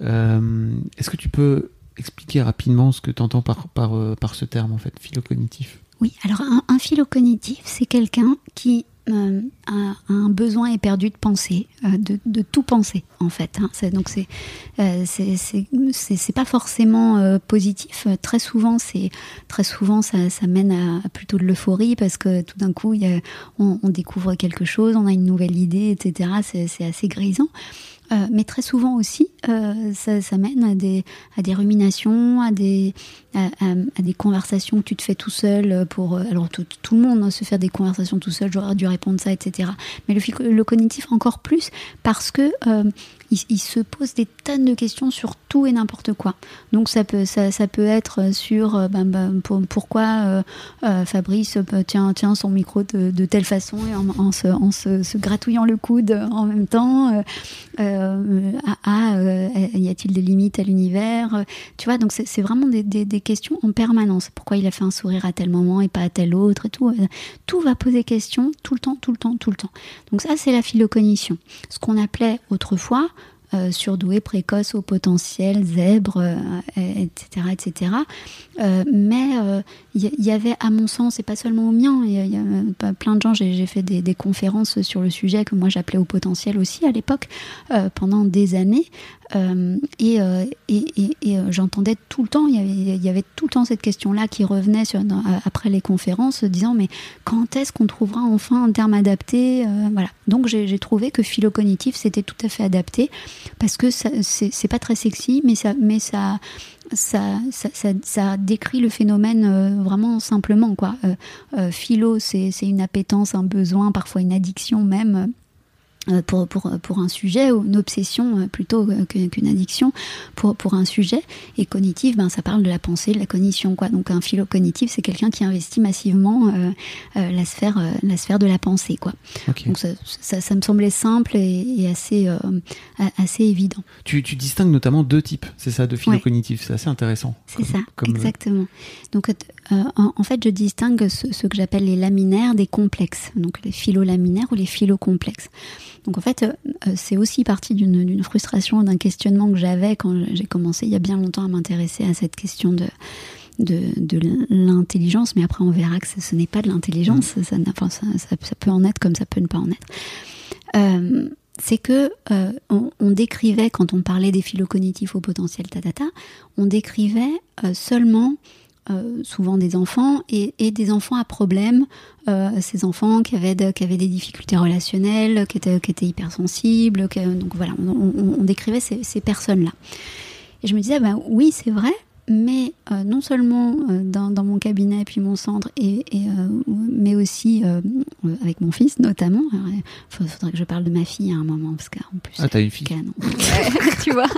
Euh, est-ce que tu peux expliquer rapidement ce que tu entends par, par, euh, par ce terme, en fait, philo-cognitif Oui, alors un, un philo-cognitif, c'est quelqu'un qui euh, un, besoin éperdu de penser, euh, de, tout penser. en fait. Hein. Donc c'est euh, c'est pas forcément positif. Très souvent, c'est très souvent ça, ça, mène à, plutôt de l'euphorie parce que tout d'un coup, on, découvre quelque chose, on a une nouvelle idée, etc. C'est assez grisant. Euh, mais très souvent aussi, euh, ça, mène à des, à des ruminations, à des, à, des conversations que tu te fais tout seul. Pour, alors tout, le monde hein, se fait des conversations tout seul, j'aurais dû répondre ça, etc. Mais le, le cognitif encore plus parce que euh, il, se pose des tonnes de questions sur tout et n'importe quoi. Donc ça peut, ça, ça peut être sur euh, ben, ben, pour, pourquoi euh, euh, Fabrice tient, tient son micro de, telle façon et en, se, en se, gratouillant le coude en même temps. Euh, ah, y a-t-il des limites à l'univers Tu vois, donc c'est vraiment des, des, des, questions en permanence. Pourquoi il a fait un sourire à tel moment et pas à tel autre et tout. Tout va poser question tout le temps, tout le temps, tout le temps. Donc ça, c'est la philocognition. Ce qu'on appelait autrefois euh, surdoué, précoce, au potentiel, zèbre, etc., euh, etc. Euh, mais il y, avait, à mon sens, et pas seulement au mien, il y, a plein de gens, j'ai fait des, conférences sur le sujet que moi j'appelais au potentiel aussi à l'époque, pendant des années. Euh, et, euh, et, et, et euh, j'entendais tout le temps, il y, avait, il y avait tout le temps cette question-là qui revenait sur, après les conférences, disant mais quand est-ce qu'on trouvera enfin un terme adapté Voilà. Donc j'ai trouvé que philo-cognitif c'était tout à fait adapté parce que c'est pas très sexy, mais ça, mais ça, ça, ça, ça, ça, décrit le phénomène vraiment simplement. Quoi. Euh, philo, c'est une appétence, un besoin, parfois une addiction même euh, pour, pour, pour, un sujet ou une obsession euh, plutôt qu'une addiction pour, pour un sujet. Et cognitif, ben, ça parle de la pensée, de la cognition. Quoi. Donc un philo cognitif, c'est quelqu'un qui investit massivement euh, euh, la, sphère, euh, la sphère de la pensée. Quoi. Okay. Donc ça, ça, ça, me semblait simple et, et assez, assez évident. Tu, tu, distingues notamment deux types, c'est ça, de philo ouais. cognitif. C'est assez intéressant. C'est ça, comme exactement. Donc en, en, fait, je distingue ce, ce que j'appelle les laminaires des complexes. Donc les philo-laminaires ou les philo-complexes. Donc en fait, euh, c'est aussi partie d'une frustration, d'un questionnement que j'avais quand j'ai commencé il y a bien longtemps à m'intéresser à cette question de, de, de l'intelligence, mais après on verra que ce, ce n'est pas de l'intelligence, mmh. ça, enfin, ça, ça, ça, peut en être comme ça peut ne pas en être. Euh, c'est que euh, on, on, décrivait, quand on parlait des phylocognitifs au potentiel tatata, on décrivait euh, seulement euh, souvent des enfants et, et, des enfants à problème, euh, ces enfants qui avaient, de, qui avaient des difficultés relationnelles, qui étaient, qui étaient hypersensibles. Qui, donc voilà, on, on, on décrivait ces, ces personnes-là. Et je me disais, ben oui, c'est vrai, mais euh, non seulement dans, dans, mon cabinet puis mon centre, et, et mais aussi avec mon fils notamment. Il faudrait que je parle de ma fille à un moment parce qu'en plus. Ah, t'as une fille. Canon. tu vois?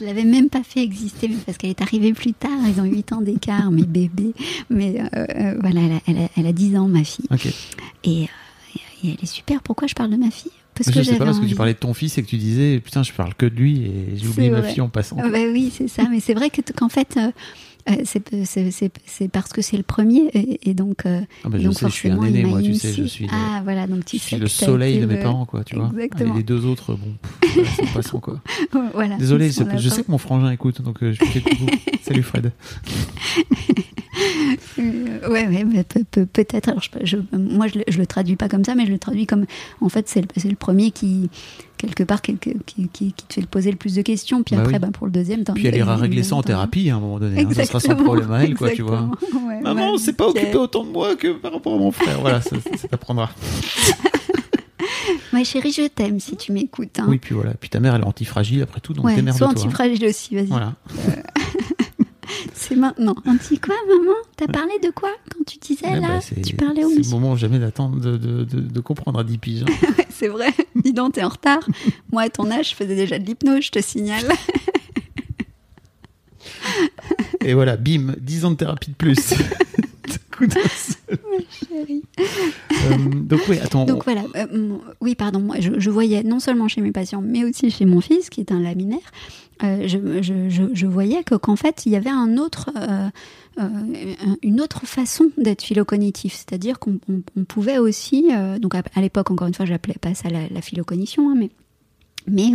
Je l'avais même pas fait exister parce qu'elle est arrivée plus tard. Ils ont 8 ans d'écart, mes bébés. Mais euh, euh, voilà, elle a, elle, a, elle a, 10 ans, ma fille. Okay. Et, euh, et, elle est super. Pourquoi je parle de ma fille? Parce je que sais pas parce envie. que tu parlais de ton fils et que tu disais putain je parle que de lui et j'ai oublié ma fille en passant. Ah bah oui c'est ça mais c'est vrai que qu'en fait euh, c'est parce que c'est le premier et, et donc, euh, ah bah, je donc sais, je suis un aîné moi tu sais je suis le, ah voilà donc tu je suis le soleil de mes parents quoi tu vois. Et les deux autres bon pff, c'est passant quoi. Voilà, désolé je sais que mon frangin écoute donc euh, je fais salut Fred. Euh, ouais, ouais, peut, peut-être. Moi, je, je le traduis pas comme ça, mais je le traduis comme, en fait, c'est le, le premier qui, quelque part, qui, qui, qui, te fait poser le plus de questions. Puis bah après, oui. bah, pour le deuxième, Puis elle ira régler ça en thérapie hein, à un moment donné. Hein, ça sera sans problème à elle, quoi, tu vois. Ouais, Maman, ouais, c'est pas occupé autant de moi que par rapport à mon frère. Voilà, ça, ça t'apprendra. Ma chérie, je t'aime si tu m'écoutes. Hein. Oui, puis voilà. Puis ta mère, elle est antifragile après tout, donc ouais, démerde-toi. Sois antifragile aussi, vas-y. Voilà. Euh... c'est maintenant. Anti quoi, maman? T'as parlé de quoi quand tu disais ouais, là bah, Tu parlais au monsieur. C'est le moment jamais d'attendre de, de, de, de, comprendre à 10 piges. Hein. c'est vrai. Dis donc, t'es en retard. Moi, à ton âge, je faisais déjà de l'hypnose, je te signale. Et voilà, bim, 10 ans de thérapie de plus. Ma chérie. Euh, donc oui, attends. Donc on... voilà, euh, oui, pardon. Moi, je, je, voyais non seulement chez mes patients, mais aussi chez mon fils, qui est un laminaire. Euh, je, je, je, voyais que qu'en fait, il y avait un autre, une autre façon d'être philocognitif, c'est-à-dire qu'on on, on pouvait aussi, donc à, à l'époque, encore une fois, j'appelais pas ça la, la philocognition, hein, mais Mais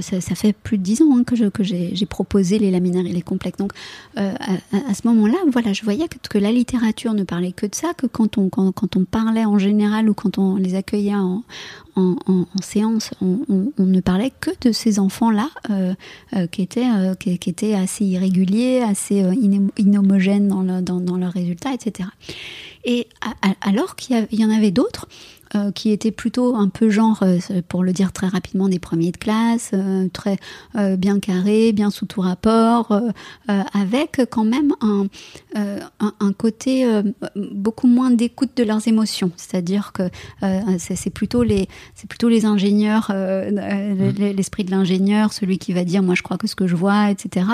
ça, fait plus de dix ans hein, que, que j'ai proposé les laminaires et les complexes. Donc à, à, ce moment-là, voilà, je voyais que, la littérature ne parlait que de ça, que quand on, parlait en général ou quand on les accueillait en, séance, on, ne parlait que de ces enfants-là euh, euh, qui, étaient, euh, assez irréguliers, assez inhomogènes dans leurs résultats, etc. Et alors qu'il y, en avait d'autres euh, qui étaient plutôt un peu genre, euh, pour le dire très rapidement, des premiers de classe, euh, très bien carrés, bien sous tout rapport, avec quand même un, un, un, côté beaucoup moins d'écoute de leurs émotions. C'est-à-dire que c'est plutôt les c'est plutôt les ingénieurs, mmh. l'esprit de l'ingénieur, celui qui va dire moi je crois que ce que je vois, etc.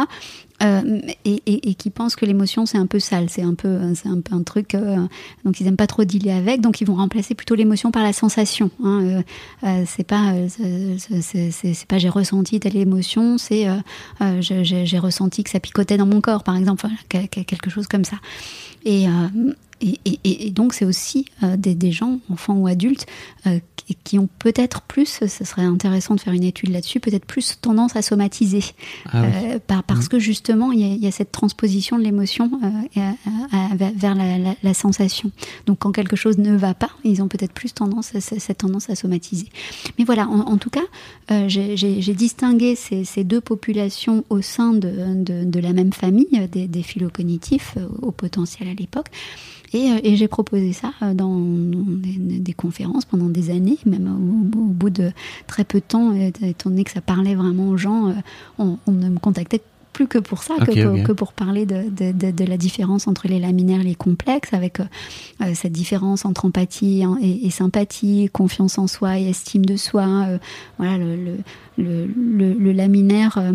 Euh, et, qui pensent que l'émotion c'est un peu sale, c'est un peu, c'est un peu un truc. Euh, donc ils aiment pas trop dealer avec, donc ils vont remplacer plutôt l'émotion par la sensation. Hein, euh, euh c'est pas, c'est pas j'ai ressenti telle émotion, c'est j'ai ressenti que ça picotait dans mon corps, par exemple, quelque chose comme ça. Et, et, et, donc c'est aussi euh, des, des, gens, enfants ou adultes, euh, qui, qui, ont peut-être plus, ce serait intéressant de faire une étude là-dessus, peut-être plus tendance à somatiser, ah oui. euh, par, parce mmh. que justement il y, a, il y, a, cette transposition de l'émotion vers la, la, la, sensation. Donc quand quelque chose ne va pas, ils ont peut-être plus tendance, cette tendance à somatiser. Mais voilà, en, en tout cas, euh, j'ai distingué ces, ces, deux populations au sein de, de, de la même famille, des, des phylocognitifs au potentiel à l'époque. Et, euh, et j'ai proposé ça euh, dans des, des, conférences pendant des années, même au, au, bout de très peu de temps, étant donné que ça parlait vraiment aux gens, euh, on, on ne me contactait plus que pour ça, okay, que, okay. que, pour parler de, de, de, de, la différence entre les laminaires et les complexes, avec euh, cette différence entre empathie et, et, sympathie, confiance en soi et estime de soi. Euh, voilà, le, le, le, le, le laminaire. Euh,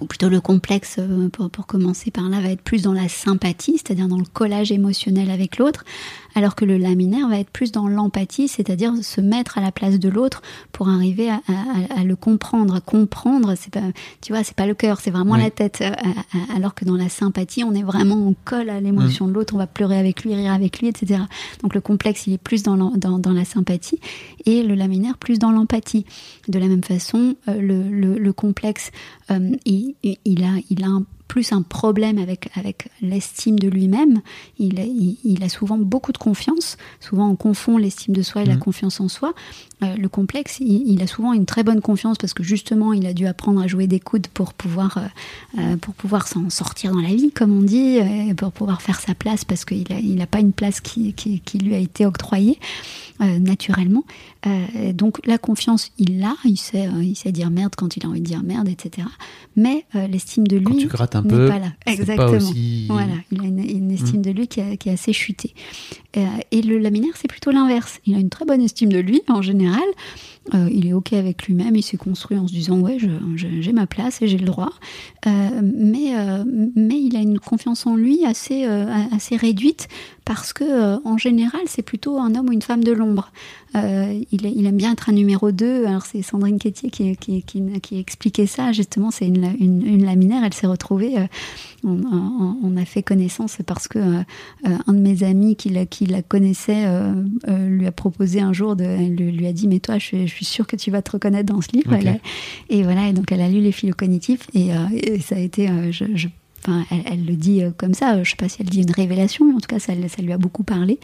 ou plutôt le complexe, euh, pour, pour, commencer par là, va être plus dans la sympathie, c'est-à-dire dans le collage émotionnel avec l'autre, alors que le laminaire va être plus dans l'empathie, c'est-à-dire se mettre à la place de l'autre pour arriver à, à, à, le comprendre. À comprendre, c'est pas, tu vois, c'est pas le cœur, c'est vraiment la tête. Euh, alors que dans la sympathie, on est vraiment, on colle à l'émotion mmh. de l'autre, on va pleurer avec lui, rire avec lui, etc. Donc le complexe, il est plus dans, dans, dans la sympathie et le laminaire plus dans l'empathie. De la même façon, euh, le, le, le, complexe, euh, il, il, a, il a un plus un problème avec, avec l'estime de lui-même. Il, il, il, a souvent beaucoup de confiance. Souvent, on confond l'estime de soi et mmh. la confiance en soi. Euh, le complexe, il, il, a souvent une très bonne confiance parce que justement, il a dû apprendre à jouer des coudes pour pouvoir, euh, euh pour pouvoir s'en sortir dans la vie, comme on dit, et pour pouvoir faire sa place parce qu'il n'a il a pas une place qui, qui, qui, lui a été octroyée euh, naturellement. Euh, donc, la confiance, il l'a. Il sait, il sait dire merde quand il a envie de dire merde, etc. Mais l'estime de lui. Quand tu grattes un peu. Pas là. Exactement. Pas aussi... Voilà. Il a une, une estime mmh. de lui qui, a, qui est assez chutée. et le laminaire, c'est plutôt l'inverse. Il a une très bonne estime de lui, en général. Euh, il est OK avec lui-même, il s'est construit en se disant Ouais, j'ai ma place et j'ai le droit. Euh, mais, euh, mais il a une confiance en lui assez, euh, assez réduite parce que, euh, en général, c'est plutôt un homme ou une femme de l'ombre. il, il, aime bien être un numéro 2. Alors, c'est Sandrine Quétier qui, qui, qui, qui, expliquait ça. Justement, c'est une, une, une, laminaire. Elle s'est retrouvée. On, on, on, a fait connaissance parce que un de mes amis qui la, connaissait lui a proposé un jour, de, lui, lui a dit Mais toi, je, je suis sûre que tu vas te reconnaître dans ce livre. Okay. A, et voilà, et donc elle a lu les philo cognitifs et, euh, et ça a été, euh, je, je Enfin, elle, elle, le dit euh, comme ça, je sais pas si elle dit une révélation, mais en tout cas, ça, ça lui a beaucoup parlé.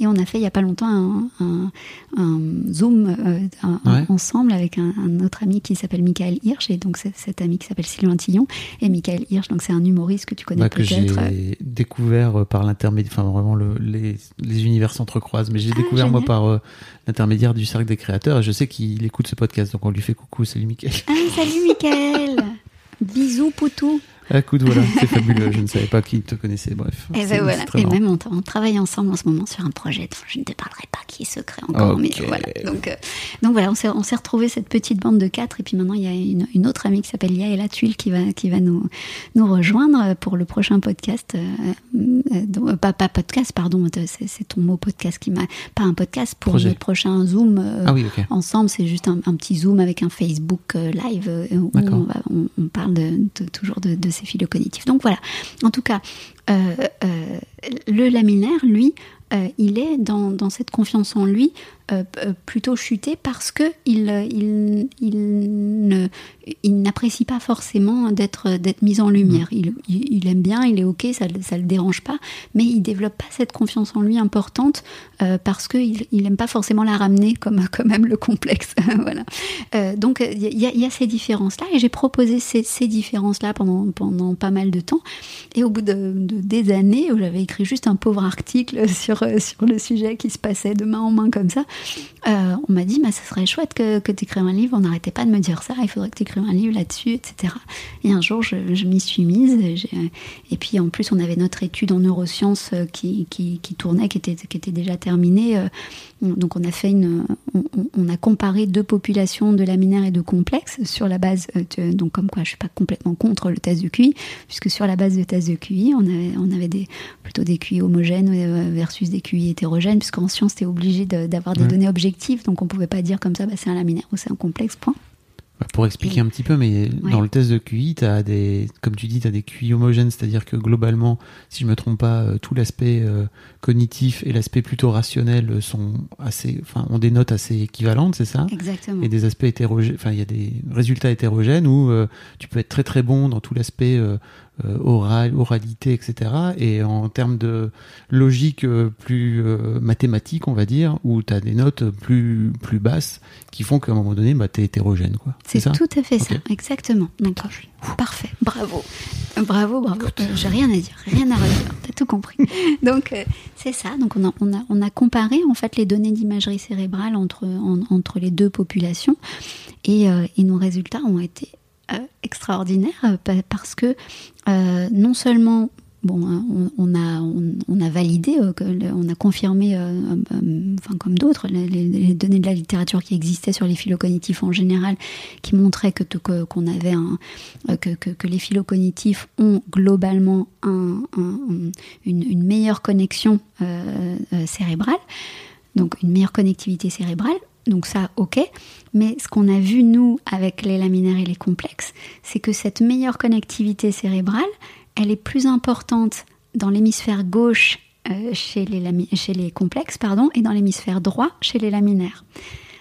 Et on a fait il y a pas longtemps un, un, un Zoom euh, un, ouais. ensemble avec un, autre ami qui s'appelle Michael Hirsch, et donc cet ami qui s'appelle Sylvain Tillon. Et Michael Hirsch, donc c'est un humoriste que tu connais bah, peut-être. Que j'ai découvert par l'intermédiaire, enfin vraiment le, les, les univers s'entrecroisent, mais j'ai ah, découvert génial. moi par euh, l'intermédiaire du Cercle des Créateurs, et je sais qu'il écoute ce podcast, donc on lui fait coucou, salut Michael. Ah, salut Michael Bisous Poutou Écoute, voilà, c'est fabuleux. Je ne savais pas qui te connaissait. Bref. Et, ben voilà. et même, on, on, travaille ensemble en ce moment sur un projet dont je ne te parlerai pas, qui est secret encore. Okay. Mais voilà. Donc, euh, donc voilà, on s'est, on s'est retrouvé cette petite bande de quatre. Et puis maintenant, il y a une, une autre amie qui s'appelle Yaela Tuile qui va, qui va nous, nous rejoindre pour le prochain podcast. Euh, euh, pas, pas podcast, pardon. C'est, c'est, ton mot podcast qui m'a. Pas un podcast pour projet. notre prochain Zoom ah oui, okay. ensemble. C'est juste un, un, petit Zoom avec un Facebook live où on, va, on, on, parle de, de, toujours de, de ces philo cognitifs. Donc voilà, en tout cas, euh, euh, le laminaire, lui, euh, il est dans, dans, cette confiance en lui euh, euh, plutôt chuté parce que il, il, il, il n'apprécie pas forcément d'être d'être mis en lumière. Mm. Il, il, aime bien, il est ok, ça ça le dérange pas, mais il développe pas cette confiance en lui importante parce que il, aime pas forcément la ramener comme quand même le complexe. voilà. donc il y, y, a ces différences là et j'ai proposé ces, ces différences là pendant pendant pas mal de temps et au bout de, de des années où j'avais écrit juste un pauvre article sur sur le sujet qui se passait de main en main comme ça, euh, on m'a dit bah, ça serait chouette que, que tu écrives un livre. On n'arrêtait pas de me dire ça, il faudrait que tu écrives un livre là-dessus, etc. Et un jour, je, m'y suis mise. Et puis en plus, on avait notre étude en neurosciences euh, qui, qui, tournait, qui était, qui était déjà terminée. Euh, donc on a fait une, on, a comparé deux populations de laminaires et de complexes sur la base, donc comme quoi je suis pas complètement contre le test de QI, puisque sur la base de test de QI, on avait, on avait des, plutôt des QI homogènes versus des QI hétérogènes, puisqu'en science, tu es obligé d'avoir des données objectives, donc on pouvait pas dire comme ça, bah, c'est un laminaire ou c'est un complexe, point. Bah, pour expliquer un petit peu, mais dans le test de QI, as des, comme tu dis, tu as des QI homogènes, c'est-à-dire que globalement, si je me trompe pas, euh, tout l'aspect euh, cognitif et l'aspect plutôt rationnel sont assez, enfin, ont des notes assez équivalentes, c'est ça? Exactement. Et des aspects hétérogènes, enfin, il y a des résultats hétérogènes où euh, tu peux être très très bon dans tout l'aspect euh, oral, oralité, etc. Et en termes de logique euh, plus euh, mathématique, on va dire, où tu as des notes plus, plus basses qui font qu'à un moment donné, bah, tu es hétérogène. C'est tout à fait ça, exactement. Donc, parfait, bravo. Bravo, bravo. J'ai rien à dire, rien à redire, tu as tout compris. Donc, c'est ça. Donc, on a, on, a, on a comparé en fait les données d'imagerie cérébrale entre, entre les deux populations et, et nos résultats ont été euh, extraordinaire euh, parce que euh, non seulement bon, hein, on, a, on, a validé, on a confirmé, enfin comme d'autres, les, données de la littérature qui existaient sur les phylocognitifs en général, qui montraient que avait que, que, les phylocognitifs ont globalement un, une, meilleure connexion cérébrale, donc une meilleure connectivité cérébrale. Donc ça, ok. Mais ce qu'on a vu, nous, avec les laminaires et les complexes, c'est que cette meilleure connectivité cérébrale, elle est plus importante dans l'hémisphère gauche euh, chez, les chez les complexes pardon, et dans l'hémisphère droit chez les laminaires.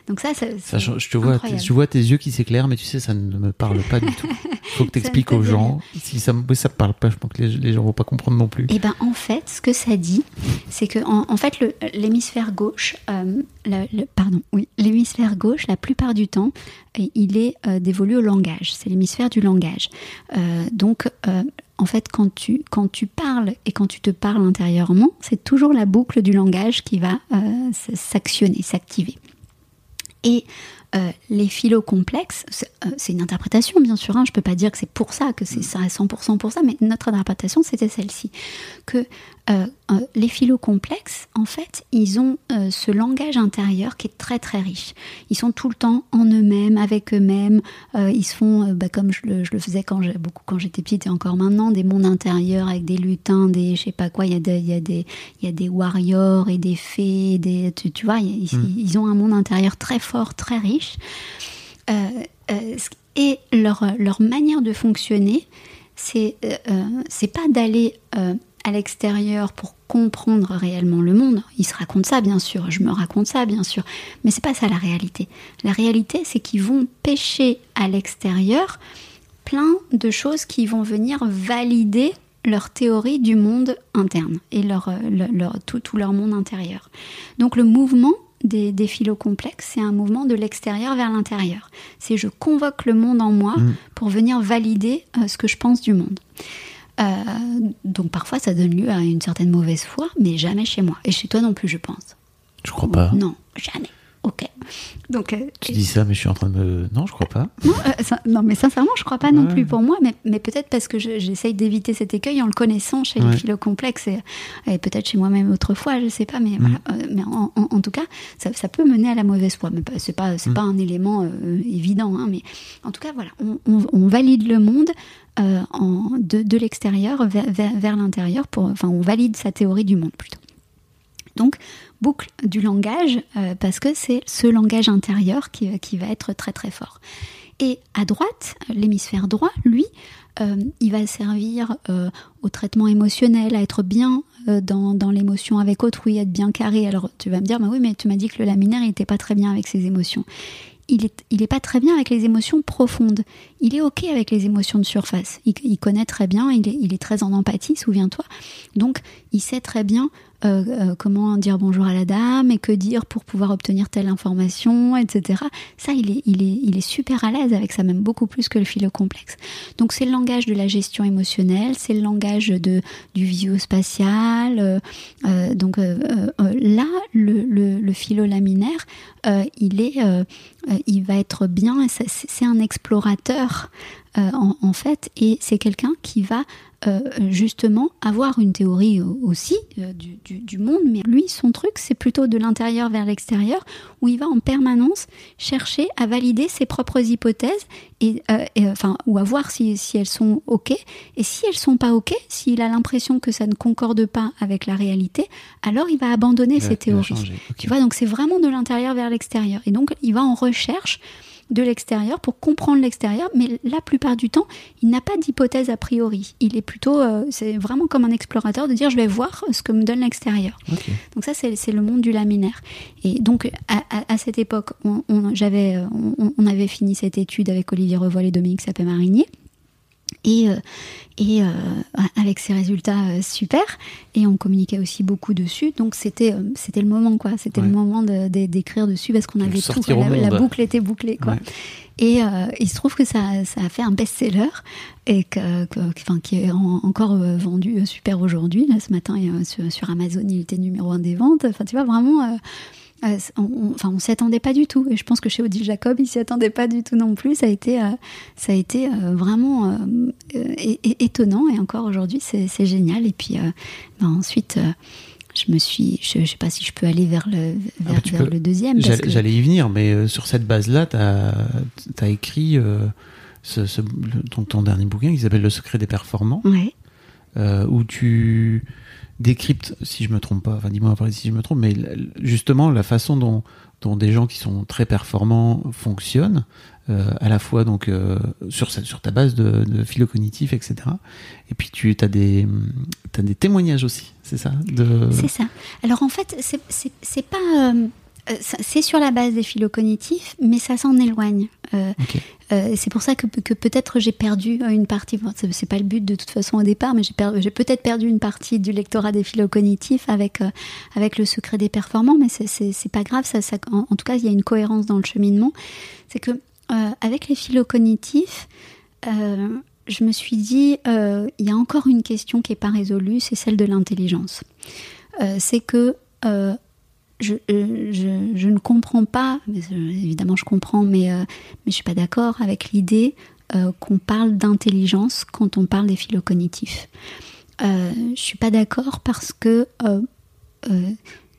Donc ça, ça, je te vois, je vois tes yeux qui s'éclairent, mais tu sais, ça ne me parle pas du tout. Faut que tu expliques aux gens. Si ça ne ça parle pas, je pense que les, les gens vont pas comprendre non plus. Et eh ben en fait, ce que ça dit, c'est que en, en fait l'hémisphère gauche, euh, le, pardon, oui, l'hémisphère gauche, la plupart du temps, il est euh, dévolu au langage. C'est l'hémisphère du langage. Euh, donc euh, en fait, quand tu, quand tu parles et quand tu te parles intérieurement, c'est toujours la boucle du langage qui va euh, s'actionner, s'activer. Et euh, les philo complexes, euh, c'est une interprétation bien sûr, hein, je ne peux pas dire que c'est pour ça, que c'est mm. ça à 100% pour ça, mais notre interprétation c'était celle-ci, que euh, les philo complexes, en fait, ils ont ce langage intérieur qui est très très riche. Ils sont tout le temps en eux-mêmes, avec eux-mêmes, ils se font, bah, comme je le, faisais quand beaucoup quand j'étais petite et encore maintenant, des mondes intérieurs avec des lutins, des je sais pas quoi, il y, a des, il, y a des, il y a des warriors et des fées, des, tu, tu vois, ils, mm. ils ont un monde intérieur très fort, très riche euh, euh, et leur, leur, manière de fonctionner, c'est euh, c'est pas d'aller à l'extérieur pour comprendre réellement le monde. Ils se racontent ça, bien sûr. Je me raconte ça, bien sûr. Mais c'est pas ça la réalité. La réalité, c'est qu'ils vont pêcher à l'extérieur plein de choses qui vont venir valider leur théorie du monde interne et leur, leur, tout, tout, leur monde intérieur. Donc le mouvement, des, des complexes, c'est un mouvement de l'extérieur vers l'intérieur. C'est je convoque le monde en moi mm. pour venir valider euh, ce que je pense du monde. Euh, donc parfois ça donne lieu à une certaine mauvaise foi, mais jamais chez moi. Et chez toi non plus, je pense. Je crois pas. Non, jamais. Ok. Donc, euh, tu dis ça, mais je suis en train de me. Non, je crois pas. Non, euh, non mais sincèrement, je crois pas non plus pour moi, mais, mais peut-être parce que j'essaye d'éviter cet écueil en le connaissant chez les philocomplexes et, et peut-être chez moi-même autrefois, je sais pas, mais, mm. voilà, euh, mais en, en, tout cas, ça, ça, peut mener à la mauvaise foi. Mais c'est pas, c'est mm. pas un élément évident, hein, mais en tout cas, voilà, on, on, valide le monde. En, de, de l'extérieur vers, vers, l'intérieur, pour, enfin on valide sa théorie du monde plutôt. Donc, boucle du langage, euh, parce que c'est ce langage intérieur qui, qui, va être très très fort. Et à droite, l'hémisphère droit, lui, euh, il va servir euh, au traitement émotionnel, à être bien euh, dans, dans l'émotion avec autrui, être bien carré. Alors tu vas me dire, bah oui, mais tu m'as dit que le laminaire, n'était pas très bien avec ses émotions il est, pas très bien avec les émotions profondes. Il est ok avec les émotions de surface. Il, connaît très bien, il est, très en empathie, souviens-toi. Donc, il sait très bien euh, euh, comment dire bonjour à la dame et que dire pour pouvoir obtenir telle information, etc. Ça, il est, super à l'aise avec ça, même beaucoup plus que le philo complexe. Donc, c'est le langage de la gestion émotionnelle, c'est le langage du visio-spatial. Euh, donc, là, le, le, le philo laminaire, il est, il va être bien. C'est un explorateur en, en, fait, et c'est quelqu'un qui va euh, justement avoir une théorie aussi euh, du, du, du, monde, mais lui, son truc, c'est plutôt de l'intérieur vers l'extérieur, où il va en permanence chercher à valider ses propres hypothèses, et, euh, et enfin, ou à voir si, si, elles sont OK. Et si elles sont pas OK, s'il a l'impression que ça ne concorde pas avec la réalité, alors il va abandonner ses théories. Okay. Tu vois, donc c'est vraiment de l'intérieur vers l'extérieur. Et donc, il va en recherche de l'extérieur pour comprendre l'extérieur, mais la plupart du temps, il n'a pas d'hypothèse a priori. Il est plutôt, euh, c'est vraiment comme un explorateur de dire je vais voir ce que me donne l'extérieur. Okay. Donc ça, c'est le monde du laminaire. Et donc à, à, à cette époque, on, on j'avais, on, on, avait fini cette étude avec Olivier Revoil et Dominique Sapé-Marinier. Et, euh, et euh, avec ces résultats euh, super. Et on communiquait aussi beaucoup dessus. Donc c'était euh, c'était le moment quoi. C'était ouais. le moment d'écrire de, de, dessus parce qu'on avait tout la, la, boucle était bouclée quoi. Ouais. et il se trouve que ça, ça a fait un best-seller et que, que enfin, qui est en, encore vendu super aujourd'hui là ce matin sur, sur, Amazon il était numéro un des ventes. Enfin tu vois vraiment euh, on, enfin, on s'y attendait pas du tout. Et je pense que chez Odile Jacob, il s'y attendait pas du tout non plus. Ça a été, euh, ça a été euh, vraiment étonnant. Et encore aujourd'hui, c'est génial. Et puis, ben, ensuite je me suis, je, je, sais pas si je peux aller vers le, vers, ah vers peux, le deuxième. J'allais que... y venir, mais sur cette base-là, tu as, as, écrit ce, ce, ton, ton, dernier bouquin qui s'appelle Le secret des performants, ouais. où tu décryptes, si je me trompe pas, enfin dis-moi après si je me trompe, mais justement la façon dont, dont des gens qui sont très performants fonctionnent, euh, à la fois donc euh, sur, sur ta base de, de philo cognitif, etc. Et puis tu as des, as des témoignages aussi, c'est ça? C'est ça. Alors en fait, c'est pas. Euh, c'est sur la base des philo cognitifs, mais ça s'en éloigne. Euh, okay. euh, c'est pour ça que, que peut-être j'ai perdu une partie. Bon, c'est pas le but de toute façon au départ, mais j'ai peut-être perdu une partie du lectorat des philo cognitifs avec euh, avec le secret des performants, mais c'est pas grave. Ça, ça en, en, tout cas, il y a une cohérence dans le cheminement. C'est que euh, avec les philo cognitifs je me suis dit, euh, il y a encore une question qui n'est pas résolue, c'est celle de l'intelligence. Euh, c'est que euh, je, je, je, ne comprends pas, mais, évidemment je comprends, mais, mais je ne suis pas d'accord avec l'idée qu'on parle d'intelligence quand on parle des phylocognitifs. je ne suis pas d'accord parce que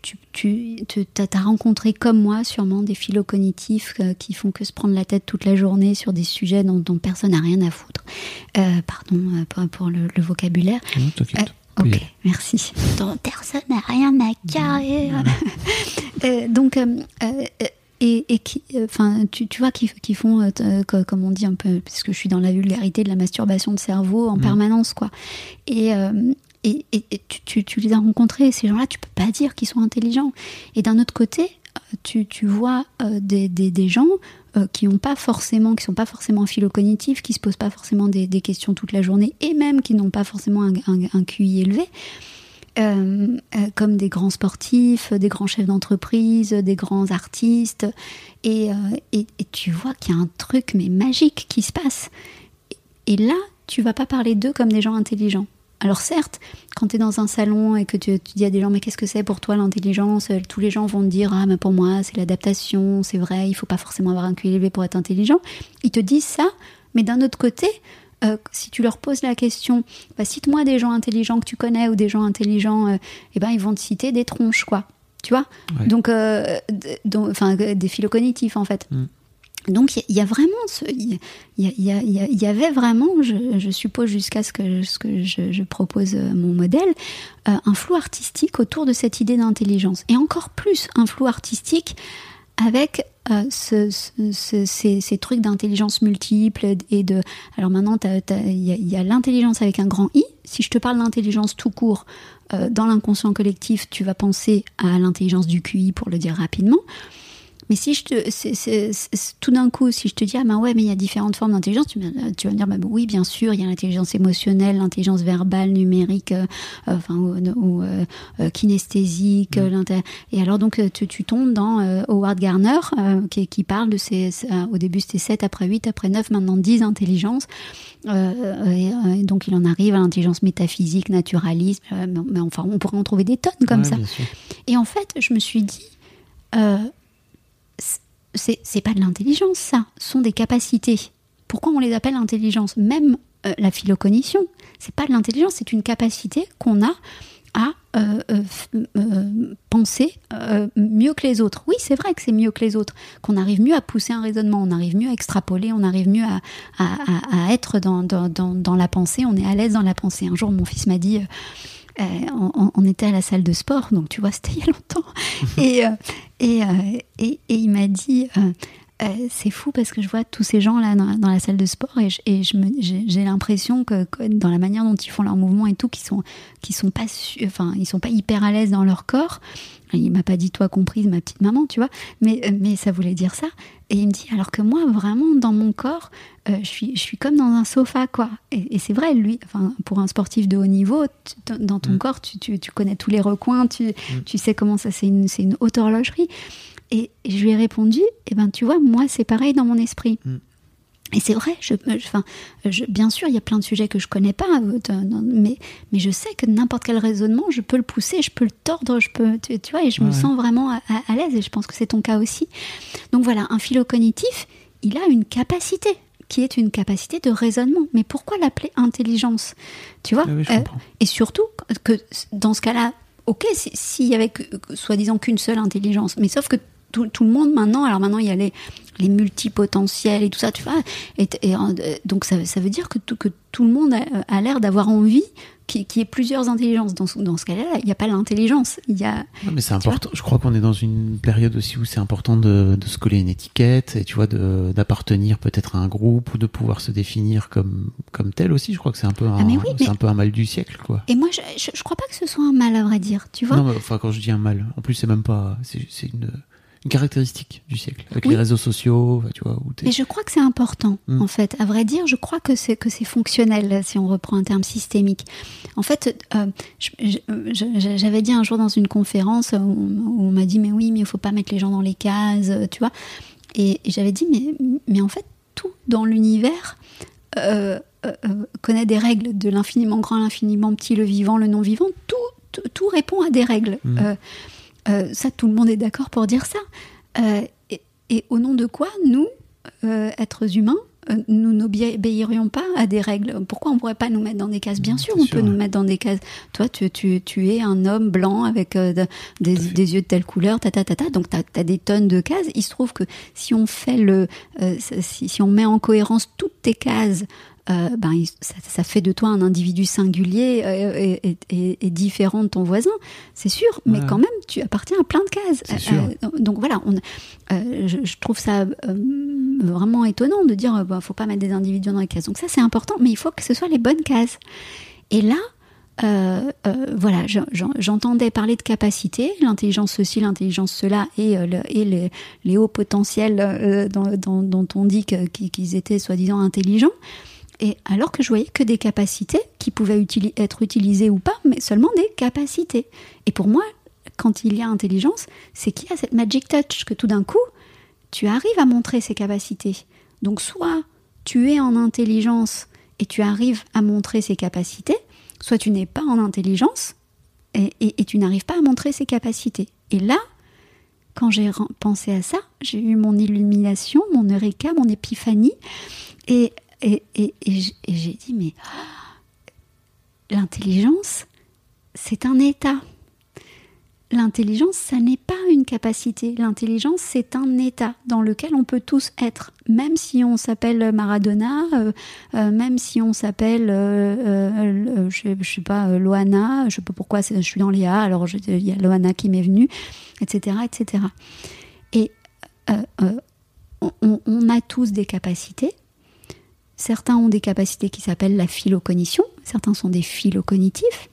tu, tu, tu as rencontré comme moi sûrement des phylocognitifs euh, qui font que se prendre la tête toute la journée sur des sujets dont, dont personne n'a rien à foutre. Euh, pardon euh, pour, pour le, le, vocabulaire. Ok, oui. merci. Dont personne n'a rien à carrer. Mmh. donc, et, et qui, enfin, tu, tu vois, qui, qui font, euh, comme on dit un peu, puisque je suis dans la vulgarité de la masturbation de cerveau en mmh. permanence, quoi. Et, euh, et, et, et tu, tu, tu, les as rencontrés, ces gens-là, tu peux pas dire qu'ils sont intelligents. Et d'un autre côté, tu, tu vois euh, des, des, gens euh, qui ont pas forcément, qui sont pas forcément phylocognitifs, qui se posent pas forcément des, questions toute la journée, et même qui n'ont pas forcément un, QI élevé. Euh, comme des grands sportifs, des grands chefs d'entreprise, des grands artistes, et, et, et tu vois qu'il y a un truc mais magique qui se passe. Et là, tu vas pas parler d'eux comme des gens intelligents. Alors certes, quand tu es dans un salon et que tu, tu dis à des gens mais qu'est-ce que c'est pour toi l'intelligence Tous les gens vont te dire ah mais pour moi c'est l'adaptation, c'est vrai, il faut pas forcément avoir un QI élevé pour être intelligent. Ils te disent ça, mais d'un autre côté, euh, si tu leur poses la question, bah, cite-moi des gens intelligents que tu connais ou des gens intelligents, euh, eh ben ils vont te citer des tronches quoi. Tu vois? Ouais. Donc, euh, enfin des phylocognitifs en fait. Mm. Donc il y, a vraiment, il y, avait vraiment, je, suppose jusqu'à ce que, je, propose mon modèle, euh, un flou artistique autour de cette idée d'intelligence. Et encore plus un flou artistique avec euh, ce- ce- ce- ces, trucs d'intelligence multiple et de. Alors maintenant, il y a, l'intelligence avec un grand I. Si je te parle d'intelligence tout court, euh, dans l'inconscient collectif, tu vas penser à l'intelligence du QI pour le dire rapidement. Mais si je te, c'est- tout d'un coup, si je te dis ah ben ouais, mais il y a différentes formes d'intelligence, tu, vas me dire bah, oui, bien sûr, il y a l'intelligence émotionnelle, l'intelligence verbale, numérique, euh, euh, enfin ou, ou, euh, kinesthésique, l'inté- et alors donc tu, tu tombes dans euh, Howard Gardner euh, qui, qui parle de ces, au début c'était 7, après 8, après 9, maintenant 10 intelligences. Et, et donc il en arrive à l'intelligence métaphysique, naturalisme, mais, mais enfin on pourrait en trouver des tonnes comme Ouais, ça. Et en fait, je me suis dit, c'est pas de l'intelligence, ça. Ce sont des capacités. Pourquoi on les appelle intelligence? Même euh, la philocognition, c'est pas de l'intelligence, c'est une capacité qu'on a à euh, euh, penser mieux que les autres. Oui, c'est vrai que c'est mieux que les autres, qu'on arrive mieux à pousser un raisonnement, on arrive mieux à extrapoler, on arrive mieux à, être dans la pensée, on est à l'aise dans la pensée. Un jour, mon fils m'a dit, euh, on, était à la salle de sport, donc tu vois, c'était il y a longtemps, et, euh, et, euh, et, et il m'a dit, c'est fou parce que je vois tous ces gens là dans, dans la salle de sport et, je- et je me- j'ai j'ai l'impression que, que dans la manière dont ils font leurs mouvements et tout, qu'ils sont, qu'ils sont pas, enfin, ils sont pas hyper à l'aise dans leur corps. Il m'a pas dit toi comprise ma petite maman, tu vois, mais euh, mais ça voulait dire ça. Et il me dit alors que moi vraiment dans mon corps, euh, je suis je suis comme dans un sofa quoi. Et, et c'est vrai lui, enfin pour un sportif de haut niveau, tu- dans ton Mm. corps tu, tu, tu connais tous les recoins, tu tu sais comment ça c'est une c'est une haute horlogerie. Et, et je lui ai répondu, eh ben tu vois, moi c'est pareil dans mon esprit. Mm. Et c'est vrai, je, je- enfin, je- bien sûr, il y a plein de sujets que je connais pas, euh, mais, mais je sais que n'importe quel raisonnement, je peux le pousser, je peux le tordre, je peux, tu, tu vois, et je me sens vraiment à, à- à l'aise, et je pense que c'est ton cas aussi. Donc voilà, un philo-cognitif, il a une capacité, qui est une capacité de raisonnement. Mais pourquoi l'appeler intelligence Tu vois Ah oui, Euh. Et surtout que dans ce cas-là, ok, si- s'il y avait soi-disant qu'une seule intelligence, mais sauf que tout, tout le monde maintenant, alors maintenant il y a les, les multipotentiels et tout ça, tu vois, et, et, euh, donc ça, ça veut dire que tout, que tout le monde a, a l'air d'avoir envie qu'il y ait plusieurs intelligences. Dans, ce- dans ce cas-là, il n'y a pas l'intelligence, il y a... Non, mais c'est important. Je crois qu'on est dans une période aussi où c'est important de, de se coller une étiquette et tu vois d'appartenir peut-être à un groupe ou de pouvoir se définir comme comme tel aussi. Je crois que c'est un peu un, Ah, mais oui, c'est mais- un peu un mal du siècle quoi. Et moi, je, je, je crois pas que ce soit un mal, à vrai dire, tu vois Non, mais enfin quand je dis un mal, en plus c'est même pas, c'est une, une caractéristique du siècle avec Oui. les réseaux sociaux, tu vois. Où Mais je crois que c'est important, Mm. en fait. À vrai dire, je crois que c'est que c'est fonctionnel, si on reprend un terme systémique. En fait, euh, j'avais dit un jour dans une conférence où, on m'a dit mais oui, mais il faut pas mettre les gens dans les cases, euh, tu vois. Et, et j'avais dit mais mais en fait tout dans l'univers euh, connaît des règles, de l'infiniment grand à l'infiniment petit, le vivant, le non vivant. Tout tout, tout répond à des règles. Mm. Euh, euh, ça, tout le monde est d'accord pour dire ça. Euh, et, et au nom de quoi, nous, euh, êtres humains, nous n'obéirions pas à des règles? Pourquoi on ne pourrait pas nous mettre dans des cases? Bien sûr, on sûr, peut ouais. nous mettre dans des cases. Toi, tu, tu, tu es un homme blanc avec euh, de- des, yeux de telle couleur, ta, ta, ta, ta. donc tu as, des tonnes de cases. Il se trouve que si on fait le, euh, si, si on met en cohérence toutes tes cases, euh, ben, ça, ça fait de toi un individu singulier euh, et, et- et- et différent de ton voisin, c'est sûr, mais quand même, tu appartiens à plein de cases. Sûr. Euh, donc voilà, on, je, je trouve ça vraiment étonnant de dire, bah, faut pas mettre des individus dans les cases. Donc ça, c'est important, mais il faut que ce soit les bonnes cases. Et là, euh, euh, voilà, je- j'en- j'entendais parler de capacité, l'intelligence ceci, l'intelligence cela, et, euh, le- et les, les hauts potentiels dont, dont- dont on dit qu'ils étaient soi-disant intelligents. Et alors que je voyais que des capacités qui pouvaient être utilisées ou pas, mais seulement des capacités. Et pour moi, quand il y a intelligence, c'est qu'il y a cette magic touch, que tout d'un coup, tu arrives à montrer ces capacités. Donc soit tu es en intelligence et tu arrives à montrer ces capacités, soit tu n'es pas en intelligence et, tu n'arrives pas à montrer ces capacités. Et là, quand j'ai pensé à ça, j'ai eu mon illumination, mon eureka, mon épiphanie, et, et, j'ai dit, mais l'intelligence, c'est un état. L'intelligence, ça n'est pas une capacité. L'intelligence, c'est un état dans lequel on peut tous être. Même si on s'appelle Maradona, euh, euh, même si on s'appelle, euh, je, je sais pas, Loana, je sais pas pourquoi je suis dans les A, alors il y a Loana qui m'est venue, etc., etc. Et on, a tous des capacités. Certains ont des capacités qui s'appellent la philocognition, certains sont des philocognitifs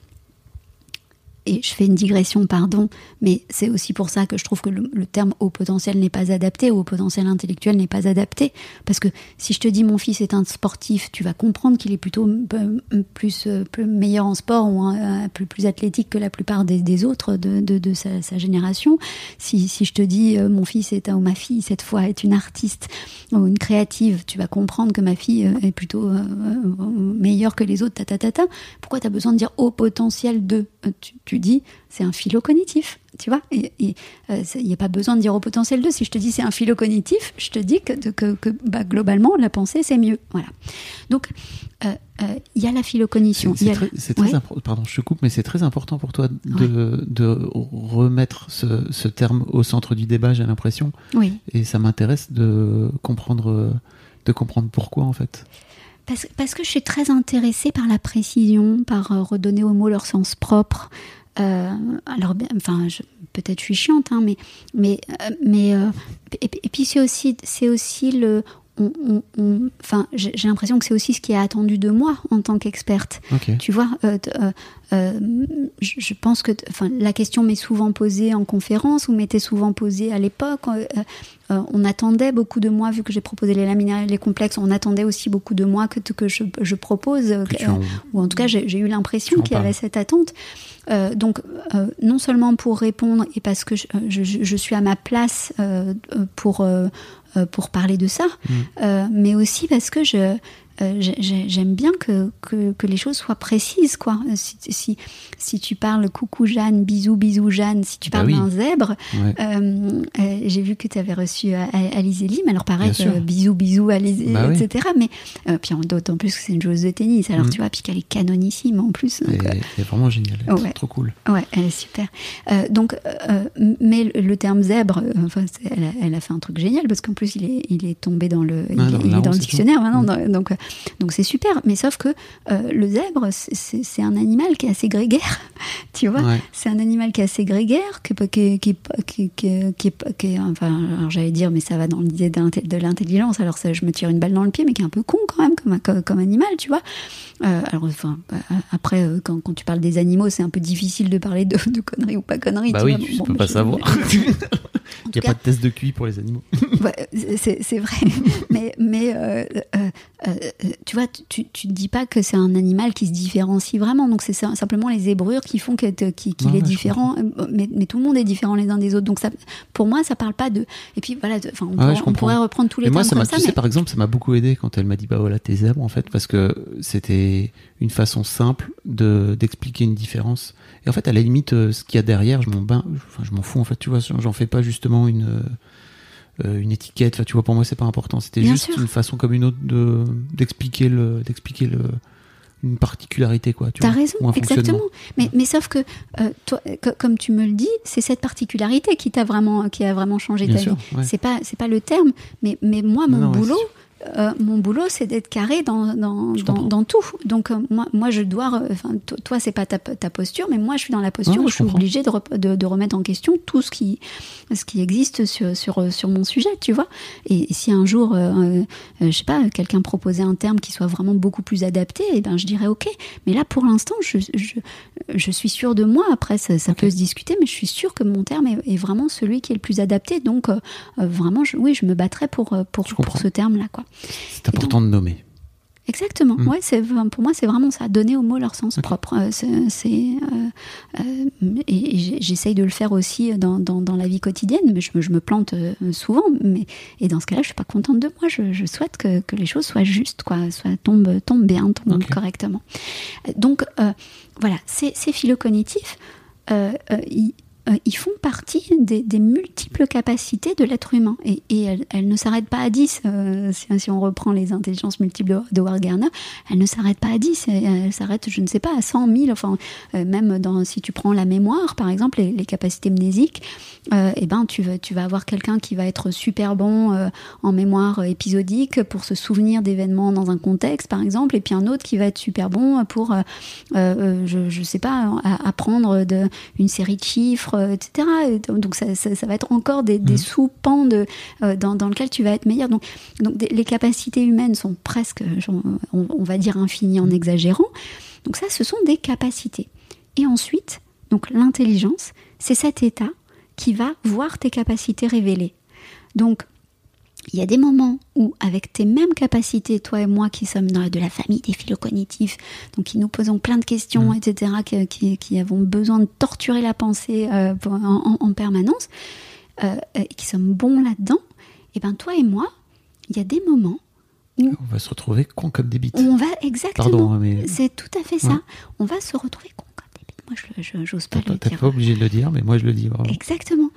et je fais une digression, pardon, mais c'est aussi pour ça que je trouve que le, terme haut potentiel n'est pas adapté, haut potentiel intellectuel n'est pas adapté. Parce que si je te dis mon fils est un sportif, tu vas comprendre qu'il est plutôt euh, plus, euh, plus, meilleur en sport ou un, plus, plus athlétique que la plupart des, autres de, de, sa, génération. Si, si, je te dis euh, mon fils est ou ma fille, cette fois, est une artiste ou une créative, tu vas comprendre que ma fille est plutôt meilleure que les autres, ta, ta, ta, ta. Pourquoi tu as besoin de dire haut potentiel de tu dis c'est un philo cognitif, tu vois. Et il n'y euh, a pas besoin de dire au potentiel 2. Si je te dis c'est un philo cognitif, je te dis que, que, que bah, globalement, la pensée, c'est mieux. Voilà. Donc, euh, euh, il y a la philocognition. C'est très, important. Pardon, je te coupe, mais c'est très important pour toi de, de remettre ce, ce, terme au centre du débat, j'ai l'impression. Oui. Et ça m'intéresse de comprendre, de comprendre pourquoi, en fait. Parce, parce, que je suis très intéressée par la précision, par redonner aux mots leur sens propre, euh, alors, enfin, peut-être je suis chiante, hein, mais, mais, euh, mais euh, et, puis c'est aussi, c'est aussi le, enfin, j'ai l'impression que c'est aussi ce qui est attendu de moi en tant qu'experte. Tu vois, je pense que enfin, la question m'est souvent posée en conférence ou m'était souvent posée à l'époque. on attendait beaucoup de moi, vu que j'ai proposé les laminaires les complexes, on attendait aussi beaucoup de moi que, que je, je propose, ou en tout cas j'ai eu l'impression qu'il y avait cette attente. Euh, donc, euh, non seulement pour répondre et parce que je, je, suis à ma place euh, pour, pour parler de ça, mm. mais aussi parce que je, euh, j'aime bien que, que, les choses soient précises, quoi. Si, si, si, tu parles coucou Jeanne, bisous, bisous Jeanne, si tu bah parles d'un zèbre, euh, euh, j'ai vu que tu avais reçu Alice Elim, alors pareil, bisous, bisous, bah etc. Mais puis d'autant plus que c'est une joueuse de tennis, alors mm. tu vois, puis qu'elle est canonissime en plus. elle est vraiment géniale, ouais. trop cool. Ouais, elle est super. donc, mais le, terme zèbre, enfin, elle a, fait un truc génial parce qu'en plus il est, il est tombé dans le, il, est, dans le dictionnaire maintenant, mm. donc donc c'est super, mais sauf que euh, le zèbre, c'est un animal qui est assez grégaire, tu vois. C'est un animal qui est assez grégaire, qui, qui, qui, qui, qui enfin, j'allais dire, mais ça va dans l'idée de l'intelligence. Alors ça, je me tire une balle dans le pied, mais qui est un peu con quand même comme, comme, animal, tu vois. Euh, alors, enfin, euh, après, quand, quand, tu parles des animaux, c'est un peu difficile de parler de, de conneries ou pas conneries. Bah oui, tu peux pas savoir. Il n'y a pas de test de QI pour les animaux. c'est vrai. mais mais euh, euh, euh, tu vois, tu ne dis pas que c'est un animal qui se différencie vraiment. Donc c'est simplement les zébrures qui font qu'il est différent. Mais, mais, tout le monde est différent les uns des autres. Donc ça, pour moi, ça parle pas de. Et puis voilà, on, pourrait, reprendre tous les mais moi, ça comme ça. Tu sais, par exemple, ça m'a beaucoup aidé quand elle m'a dit bah voilà tes zèbres en fait, parce que c'était une façon simple de d'expliquer une différence. Et en fait, à la limite, ce qu'il y a derrière, je m'en enfin, je m'en fous en fait. Tu vois, j'en fais pas justement une euh, une étiquette. Enfin, tu vois, pour moi, c'est pas important. C'était juste une façon comme une autre de d'expliquer le d'expliquer le une particularité quoi. Tu as raison, exactement. Mais, mais sauf que euh, toi, comme tu me le dis, c'est cette particularité qui t'a vraiment qui a vraiment changé ta vie. C'est pas c'est pas le terme, mais mais moi mon boulot. Euh, mon boulot, c'est d'être carré dans, dans, dans, tout. Donc, euh, moi, moi, je dois. Enfin, toi, c'est pas ta, ta, posture, mais moi, je suis dans la posture où je, suis obligée de, de, remettre en question tout ce qui, ce qui existe sur, sur, sur mon sujet, tu vois. Et, si un jour, euh, je sais pas, quelqu'un proposait un terme qui soit vraiment beaucoup plus adapté, et eh ben, je dirais OK. Mais là, pour l'instant, je, je, je, suis sûre de moi. Après, ça, ça peut se discuter, mais je suis sûre que mon terme est, vraiment celui qui est le plus adapté. Donc, vraiment, oui, je me battrais pour, pour, pour ce terme-là, quoi. C'est important de nommer. Exactement. Mm. Ouais, c'est pour moi c'est vraiment ça, donner aux mots leur sens propre. Euh, c'est euh, euh, et, j'essaye de le faire aussi dans, dans, la vie quotidienne, mais je, je me plante souvent. Mais et dans ce cas-là, je suis pas contente de moi. Je, je souhaite que, que, les choses soient justes, quoi, soient tombent tombent bien, tombent correctement. Donc voilà, c'est philo-cognitif. Euh, ils font partie des, multiples capacités de l'être humain. Et, elles, ne s'arrêtent pas à 10. Euh, si, on reprend les intelligences multiples de Wargarner, elles ne s'arrêtent pas à 10. Elles s'arrêtent, je ne sais pas, à 100 000. Enfin, euh, même dans, si tu prends la mémoire, par exemple, les, capacités mnésiques, eh ben, tu, vas avoir quelqu'un qui va être super bon en mémoire épisodique pour se souvenir d'événements dans un contexte, par exemple, et puis un autre qui va être super bon pour, je ne sais pas, apprendre de, une série de chiffres chiffres, etc. Donc ça, va être encore des, mmh. sous-pans de, dans, dans lequel tu vas être meilleur. Donc, donc les capacités humaines sont presque, on, on va dire infinies en exagérant. Donc ça, ce sont des capacités. Et ensuite, donc l'intelligence, c'est cet état qui va voir tes capacités révélées. Donc, il y a des moments où, avec tes mêmes capacités, toi et moi qui sommes dans de la famille des philocognitifs, donc qui nous posons plein de questions, mmh. etc., qui, avons besoin de torturer la pensée euh, en, permanence, euh, et qui sommes bons là-dedans, et eh ben toi et moi, il y a des moments où on va se retrouver con comme des bites. On va exactement. Hein, c'est tout à fait ça. On va se retrouver con moi, je n'ose pas le dire. T'es pas obligé de le dire, mais moi, je le dis vraiment. Exactement.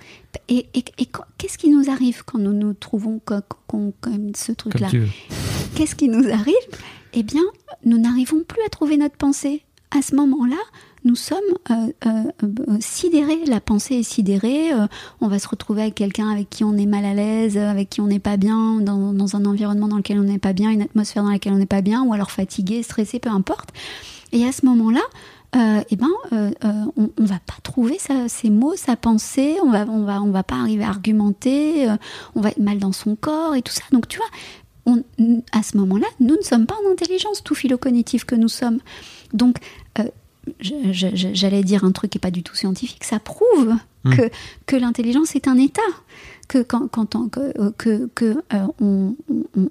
Et, et, et qu'est-ce qui nous arrive quand nous nous trouvons comme, ce truc-là Qu'est-ce qui nous arrive Eh bien, nous n'arrivons plus à trouver notre pensée. À ce moment-là, nous sommes euh, euh, euh, sidérés, la pensée est sidérée, on va se retrouver avec quelqu'un avec qui on est mal à l'aise, avec qui on n'est pas bien, dans, dans, un environnement dans lequel on n'est pas bien, une atmosphère dans laquelle on n'est pas bien, ou alors fatigué, stressé, peu importe. Et à ce moment-là, euh, eh ben, euh, euh, on, on, va pas trouver ça, ces mots, sa pensée, on va, on va, on va pas arriver à argumenter, on va être mal dans son corps et tout ça. Donc, tu vois, on, à ce moment-là, nous ne sommes pas en intelligence, tout philo-cognitif que nous sommes. Donc, j'allais dire un truc qui n'est pas du tout scientifique, ça prouve mmh. que, que l'intelligence est un état que quand, on, que, que, que euh, on,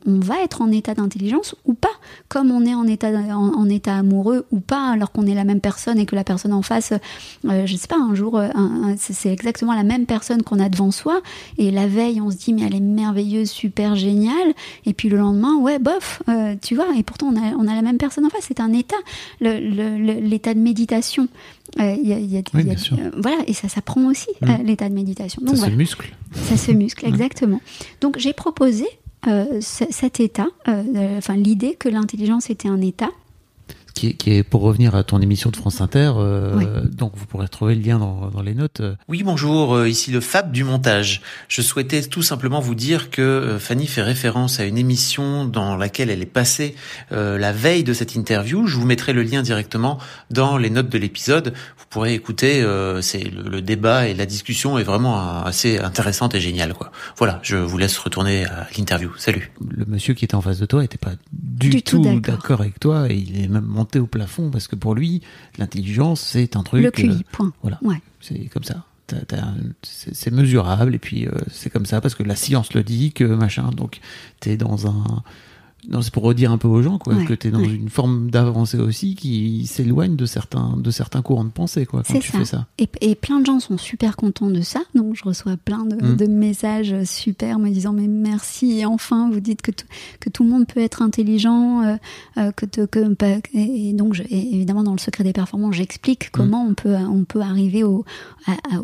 va être en état d'intelligence ou pas, comme on est en état, en, état amoureux ou pas, alors qu'on est la même personne et que la personne en face, euh, je sais pas, un jour, euh, c'est exactement la même personne qu'on a devant soi, et la veille, on se dit, mais elle est merveilleuse, super géniale, et puis le lendemain, ouais, bof, euh, tu vois, et pourtant on a, on a la même personne en face, c'est un état, l'état de méditation. Euh, y a, y a, voilà, et ça s'apprend aussi, mm. l'état de méditation. Donc, ça se muscle. Ça se muscle, exactement. Donc j'ai proposé euh, cet état, euh, enfin l'idée que l'intelligence était un état qui est, pour revenir à ton émission de France Inter, euh, donc vous pourrez trouver le lien dans, dans les notes. Oui, bonjour, euh, ici le Fab du montage. Je souhaitais tout simplement vous dire que euh, Fanny fait référence à une émission dans laquelle elle est passée la veille de cette interview. Je vous mettrai le lien directement dans les notes de l'épisode. Vous pourrez écouter, c'est le, débat et la discussion est vraiment assez intéressante et géniale. Quoi. Voilà, je vous laisse retourner à l'interview. Salut. Le monsieur qui était en face de toi n'était pas du, tout, d'accord avec toi et il est même au plafond parce que pour lui, l'intelligence, c'est un truc. Le QI, euh, point. Voilà. C'est comme ça. C'est mesurable et puis euh, c'est comme ça parce que la science le dit que machin. Donc, tu es dans un non, c'est pour redire un peu aux gens quoi, que tu es dans une forme d'avancée aussi qui s'éloigne de certains, de certains courants de pensée quoi, quand tu fais ça. Et, et, plein de gens sont super contents de ça. Donc je reçois plein de, mm. de messages super me disant mais merci, enfin vous dites que, que tout le monde peut être intelligent. Euh, euh que, que, et donc je, évidemment dans le secret des performances j'explique mm. comment on, peut, on peut arriver au,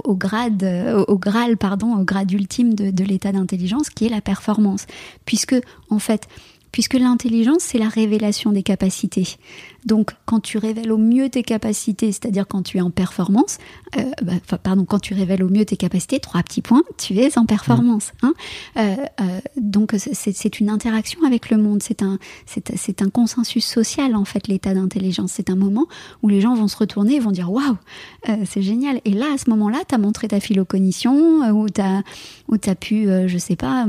au grade, au, Graal, pardon, au grade ultime de, de l'état d'intelligence qui est la performance. Puisque en fait puisque l'intelligence, c'est la révélation des capacités. Donc, quand tu révèles au mieux tes capacités, c'est-à-dire quand tu es en performance, euh, bah, pardon, quand tu révèles au mieux tes capacités, trois petits points, tu es en performance. Hein euh, euh, donc, c'est une interaction avec le monde, c'est un, c'est un consensus social, en fait, l'état d'intelligence. C'est un moment où les gens vont se retourner et vont dire Waouh, c'est génial. Et là, à ce moment-là, tu as montré ta philocognition, ou tu as, as pu, je sais pas,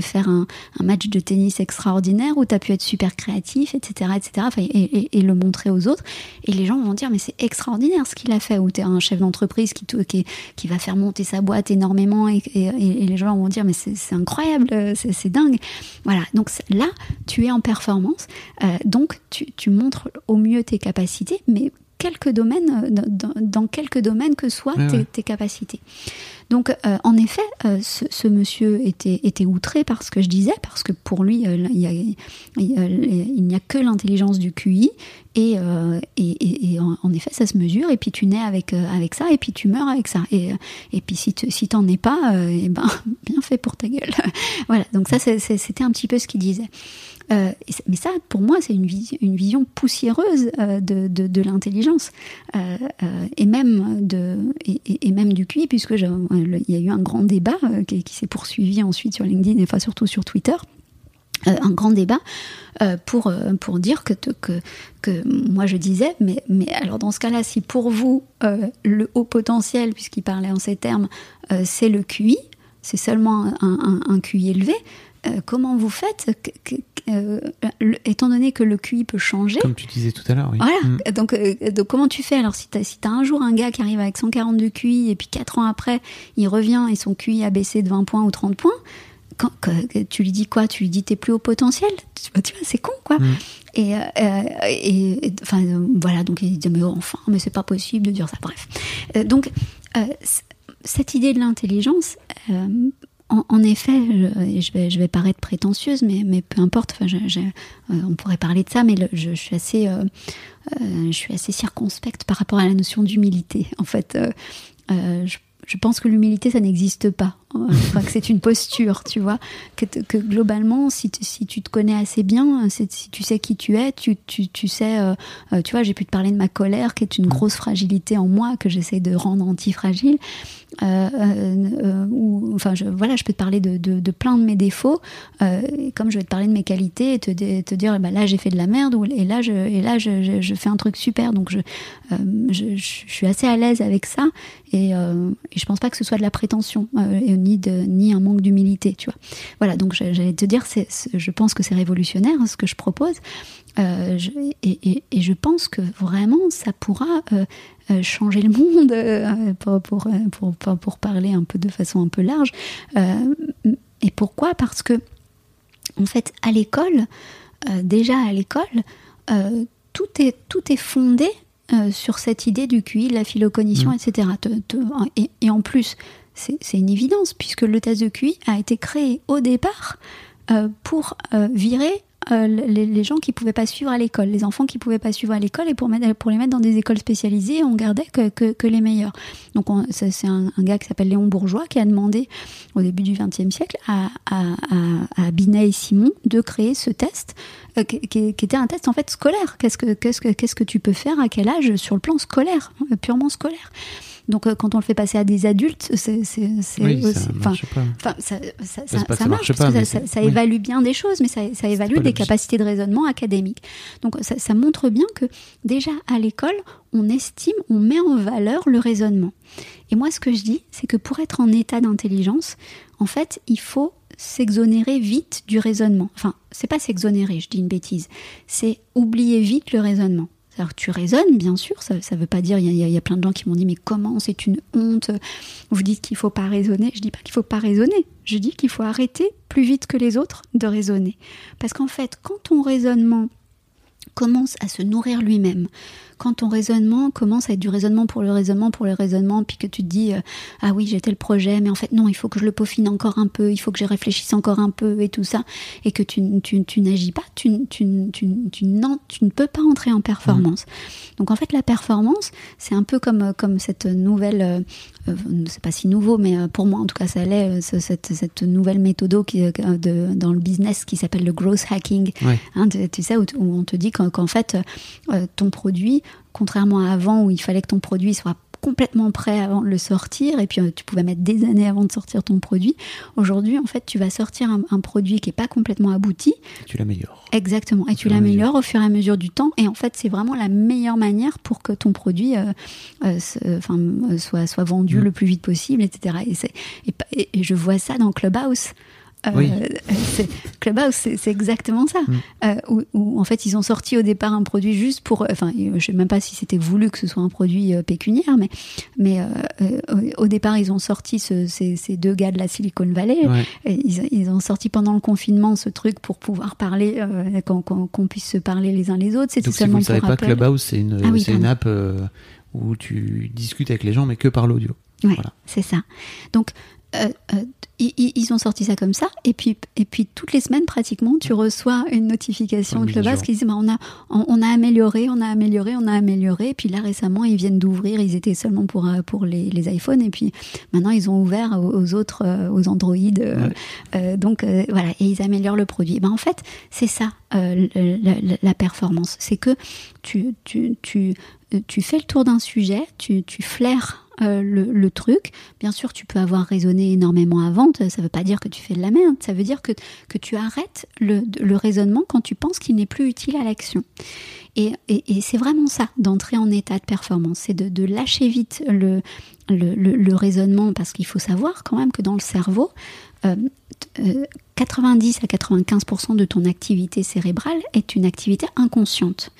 faire un, match de tennis extraordinaire, ou tu as pu être super créatif, etc. etc. et, et, le montrer aux autres. Et les gens vont dire, mais c'est extraordinaire ce qu'il a fait. Ou tu es un chef d'entreprise qui, qui, qui, va faire monter sa boîte énormément et, les gens vont dire, mais c'est incroyable, c'est dingue. Voilà, donc là, tu es en performance. Euh, donc, tu, tu montres au mieux tes capacités, mais quelques domaines, dans, dans, quelques domaines que soient tes, tes, capacités. Donc, euh, en effet, euh, ce, monsieur était, était outré par ce que je disais, parce que pour lui, euh, il n'y a, que l'intelligence du QI, et, et, en, effet, ça se mesure, et puis tu nais avec, avec ça, et puis tu meurs avec ça. Et, et puis si tu si t'en es pas, et ben, bien fait pour ta gueule. voilà, donc ça, c'était un petit peu ce qu'il disait. Euh, mais ça, pour moi, c'est une, vision poussiéreuse euh, de, l'intelligence. Euh, et même du QI, puisque il y a eu un grand débat qui, s'est poursuivi ensuite sur LinkedIn et enfin surtout sur Twitter. Un grand débat pour, dire que, moi je disais, mais, alors dans ce cas-là, si pour vous le haut potentiel, puisqu'il parlait en ces termes, c'est le QI, c'est seulement un, QI élevé, comment vous faites étant donné que le QI peut changer Comme tu disais tout à l'heure, oui. Voilà, mm. donc, donc, comment tu fais Alors si tu as, si as, un jour un gars qui arrive avec 140 de QI et puis 4 ans après, il revient et son QI a baissé de 20 points ou 30 points, quand, tu lui dis quoi? Tu lui dis t'es plus au potentiel? Tu vois, c'est con quoi. Mm. Et, et, enfin voilà, donc il dit mais enfin, mais c'est pas possible de dire ça. Bref, donc cette idée de l'intelligence, en, effet, je, je, vais, je vais paraître prétentieuse, mais, mais peu importe. Enfin, je, euh, on pourrait parler de ça, mais je, suis assez, euh, euh, je suis assez circonspecte par rapport à la notion d'humilité. En fait, je je pense que l'humilité, ça n'existe pas. Enfin, que c'est une posture, tu vois. Que, que globalement, si, si, tu te connais assez bien, si tu sais qui tu es, tu, tu, tu sais, euh, tu vois, j'ai pu te parler de ma colère, qui est une grosse fragilité en moi, que j'essaie de rendre anti-fragile. Euh, ou, enfin, je, voilà, je peux te parler de, plein de mes défauts, comme je vais te parler de mes qualités et te, dire, bah, là, j'ai fait de la merde, ou, et là, je, et là je, fais un truc super. Donc, je, je, suis assez à l'aise avec ça. Et, et je pense pas que ce soit de la prétention, ni, de, ni un manque d'humilité, tu vois. Voilà, donc j'allais te dire, je pense que c'est révolutionnaire ce que je propose. Euh, et, je pense que vraiment ça pourra euh, euh, changer le monde pour, pour, pour, pour, parler un peu de façon un peu large. et pourquoi? Parce que en fait à l'école, déjà à l'école, tout, est, tout est fondé sur cette idée du QI, de la philocognition, mmh. etc. et, et, en plus, c'est une évidence, puisque le test de QI a été créé au départ euh, pour euh, virer euh, les, gens qui pouvaient pas suivre à l'école, les enfants qui pouvaient pas suivre à l'école, et pour, mettre, pour les mettre dans des écoles spécialisées, on gardait que, que, les meilleurs. Donc c'est un, gars qui s'appelle Léon Bourgeois qui a demandé au début du XXe siècle à, à, à, Binet et Simon de créer ce test qui, qui, était un test en fait scolaire. Qu'est-ce que qu'est-ce que qu'est-ce que tu peux faire à quel âge sur le plan scolaire, purement scolaire. Donc euh, quand on le fait passer à des adultes, c'est oui, aussi. Enfin, ça, ça, ça, ça marche, parce que ça, évalue bien des choses, mais ça, évalue des capacités de raisonnement académiques. Donc ça, montre bien que déjà à l'école, on estime, on met en valeur le raisonnement. Et moi, ce que je dis, c'est que pour être en état d'intelligence, en fait, il faut s'exonérer vite du raisonnement. Enfin, c'est pas s'exonérer, je dis une bêtise. C'est oublier vite le raisonnement. Alors tu raisonnes, bien sûr, ça ne veut pas dire, il y, a plein de gens qui m'ont dit, mais comment, c'est une honte, vous dites qu'il ne faut pas raisonner. Je dis pas qu'il ne faut pas raisonner, je dis qu'il faut arrêter plus vite que les autres de raisonner. Parce qu'en fait, quand ton raisonnement commence à se nourrir lui-même, quand ton raisonnement commence à être du raisonnement pour le raisonnement pour le raisonnement, puis que tu te dis euh, ah oui j'ai tel projet, mais en fait non il faut que je le peaufine encore un peu, il faut que je réfléchisse encore un peu et tout ça, et que tu, tu, tu n'agis pas, tu, tu, tu, tu, ne peux pas entrer en performance. Mmh. Donc en fait la performance c'est un peu comme, comme cette nouvelle, euh, euh c'est pas si nouveau, mais euh, pour moi en tout cas ça l'est, cette, cette nouvelle méthode qui, de, dans le business qui s'appelle le growth hacking. Hein, tu, sais où, on te dit qu'en fait ton produit contrairement à avant où il fallait que ton produit soit complètement prêt avant de le sortir et puis euh, tu pouvais mettre des années avant de sortir ton produit. Aujourd'hui, en fait, tu vas sortir un, produit qui est pas complètement abouti. Et tu l'améliores. Exactement. Et tu l'améliores au fur et à mesure du temps. Et en fait, c'est vraiment la meilleure manière pour que ton produit euh, euh, soit, soit vendu mm. le plus vite possible, etc. Et, et, je vois ça dans Clubhouse. Oui. Euh, Clubhouse, c'est exactement ça. Mm. Euh, où, en fait, ils ont sorti au départ un produit juste pour. Enfin, je sais même pas si c'était voulu que ce soit un produit euh, pécuniaire, mais, mais au départ, ils ont sorti ce, ces, ces, deux gars de la Silicon Valley. ils, ils, ont sorti pendant le confinement ce truc pour pouvoir parler, qu'on puisse se parler les uns les autres. C'était seulement si vous ne savez pas, Clubhouse, c'est une, ah une app où tu discutes avec les gens, mais que par l'audio. Ouais, voilà. c'est ça. Donc, euh, euh, ils, ont sorti ça comme ça, et puis, et puis toutes les semaines pratiquement, tu reçois une notification de base qui dit bah, on, a, on, a amélioré, on a amélioré, on a amélioré. Et puis là récemment, ils viennent d'ouvrir, ils étaient seulement pour, euh, pour les, les iPhones, et puis maintenant ils ont ouvert aux, autres, aux Android. donc voilà, et ils améliorent le produit. Ben, en fait, c'est ça la, performance, c'est que tu, tu, tu, tu fais le tour d'un sujet, tu, tu flaires euh, le, truc. Bien sûr, tu peux avoir raisonné énormément avant. Ça ne veut pas dire que tu fais de la merde. Ça veut dire que, que tu arrêtes le, le raisonnement quand tu penses qu'il n'est plus utile à l'action. Et, et, c'est vraiment ça, d'entrer en état de performance. C'est de, lâcher vite le, le, le, raisonnement, parce qu'il faut savoir quand même que dans le cerveau, euh, 90 à 95% de ton activité cérébrale est une activité inconsciente.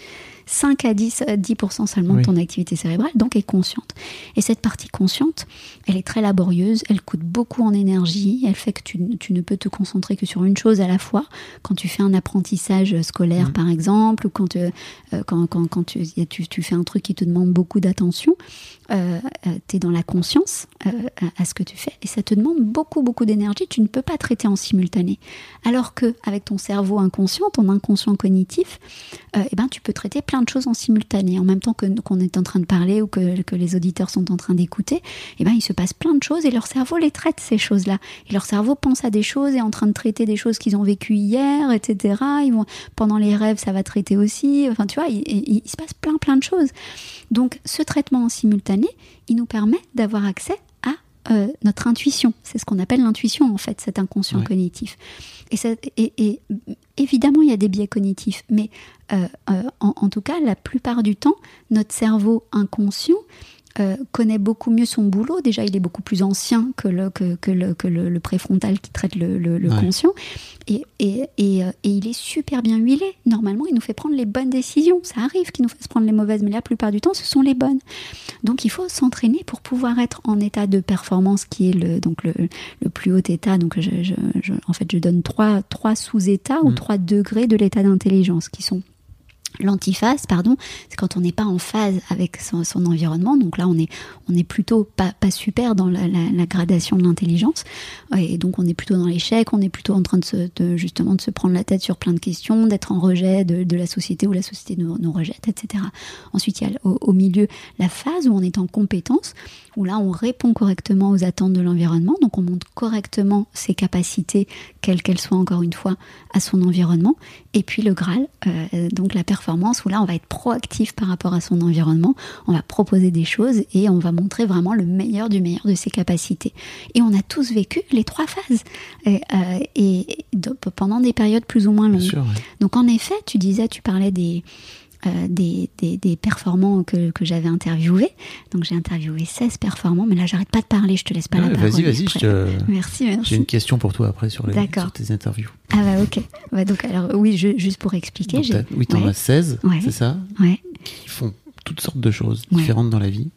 5 à 10, 10% euh, seulement de ton activité cérébrale, donc est consciente. Et cette partie consciente, elle est très laborieuse, elle coûte beaucoup en énergie, elle fait que tu, ne peux te concentrer que sur une chose à la fois. Quand tu fais un apprentissage scolaire, mmh. par exemple, ou quand, euh, quand, quand, tu, tu, fais un truc qui te demande beaucoup d'attention, euh, tu es dans la conscience à ce que tu fais, et ça te demande beaucoup, beaucoup d'énergie, tu ne peux pas traiter en simultané. Alors que avec ton cerveau inconscient, ton inconscient cognitif, eh ben, tu peux traiter plein de choses en simultané. En même temps que qu'on est en train de parler ou que, que les auditeurs sont en train d'écouter, eh ben, il se passe plein de choses et leur cerveau les traite, ces choses-là. Et leur cerveau pense à des choses et est en train de traiter des choses qu'ils ont vécues hier, etc. Ils vont, pendant les rêves, ça va traiter aussi. Enfin, tu vois, il, se passe plein, plein de choses. Donc, ce traitement en simultané, il nous permet d'avoir accès à euh, notre intuition. C'est ce qu'on appelle l'intuition, en fait, cet inconscient cognitif. Et, évidemment, il y a des biais cognitifs, mais euh, euh, en, tout cas, la plupart du temps, notre cerveau inconscient euh, connaît beaucoup mieux son boulot. Déjà, il est beaucoup plus ancien que le, que, que le, que le, préfrontal qui traite le, le, conscient. Et, et, et, euh, et, il est super bien huilé. Normalement, il nous fait prendre les bonnes décisions. Ça arrive qu'il nous fasse prendre les mauvaises, mais la plupart du temps, ce sont les bonnes. Donc, il faut s'entraîner pour pouvoir être en état de performance qui est le, donc le, le plus haut état. Donc, je, je, en fait, je donne trois, trois sous-états ou mmh. trois degrés de l'état d'intelligence qui sont L'antiphase, pardon, c'est quand on n'est pas en phase avec son, environnement. Donc là, on est, on est plutôt pas, super dans la, gradation de l'intelligence. Et donc, on est plutôt dans l'échec. On est plutôt en train de, se, justement de se prendre la tête sur plein de questions, d'être en rejet de, de, la société ou la société nous, nous rejette, etc. Ensuite, il y a au, au, milieu la phase où on est en compétence, où là, on répond correctement aux attentes de l'environnement. Donc, on montre correctement ses capacités, quelles qu'elles soient encore une fois, à son environnement. Et puis le Graal, euh, donc la performance, où là on va être proactif par rapport à son environnement, on va proposer des choses et on va montrer vraiment le meilleur du meilleur de ses capacités. Et on a tous vécu les trois phases, et, euh, pendant des périodes plus ou moins longues. Donc en effet, tu disais, tu parlais des euh, des, des, performants que, que j'avais interviewés. Donc j'ai interviewé 16 performants, mais là j'arrête pas de parler, je te laisse pas la parole. Vas-y, vas-y, je te... Merci, merci. J'ai une question pour toi après sur, les, sur tes interviews. Ah bah ok. Bah, donc alors oui, juste pour expliquer. Donc, oui, t'en as 16, c'est ça Ouais. Qui font toutes sortes de choses différentes dans la vie.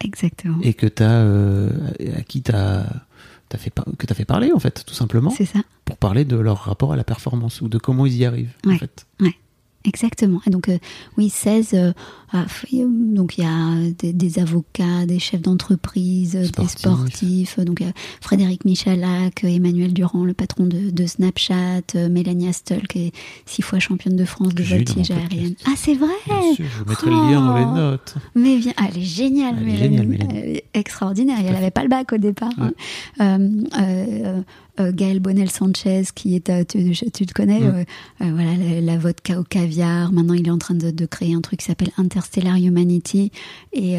Exactement. Et que t'as, euh, à qui t'as as fait, que tu as fait parler, en fait, tout simplement. C'est ça. Pour parler de leur rapport à la performance ou de comment ils y arrivent, en fait. Ouais. Exactement. Et donc, euh, oui, 16, euh, ah, donc il y a des, avocats, des chefs d'entreprise, des sportifs. Donc, Frédéric Michalak, Emmanuel Durand, le patron de, Snapchat, euh, Mélanie Astel, qui est six fois championne de France de voltige aérienne. Ah, c'est vrai Je vous mettrai le lien dans les oh. notes. Mais bien, elle est géniale, elle Mélanie. Est géniale, Elle est extraordinaire. elle n'avait pas le bac au départ. Hein. Euh, Gaël Bonel Sanchez, qui est, euh, tu, tu te connais, mm. euh, voilà, la, vodka au caviar. Maintenant, il est en train de, créer un truc qui s'appelle Interstellar Humanity, et,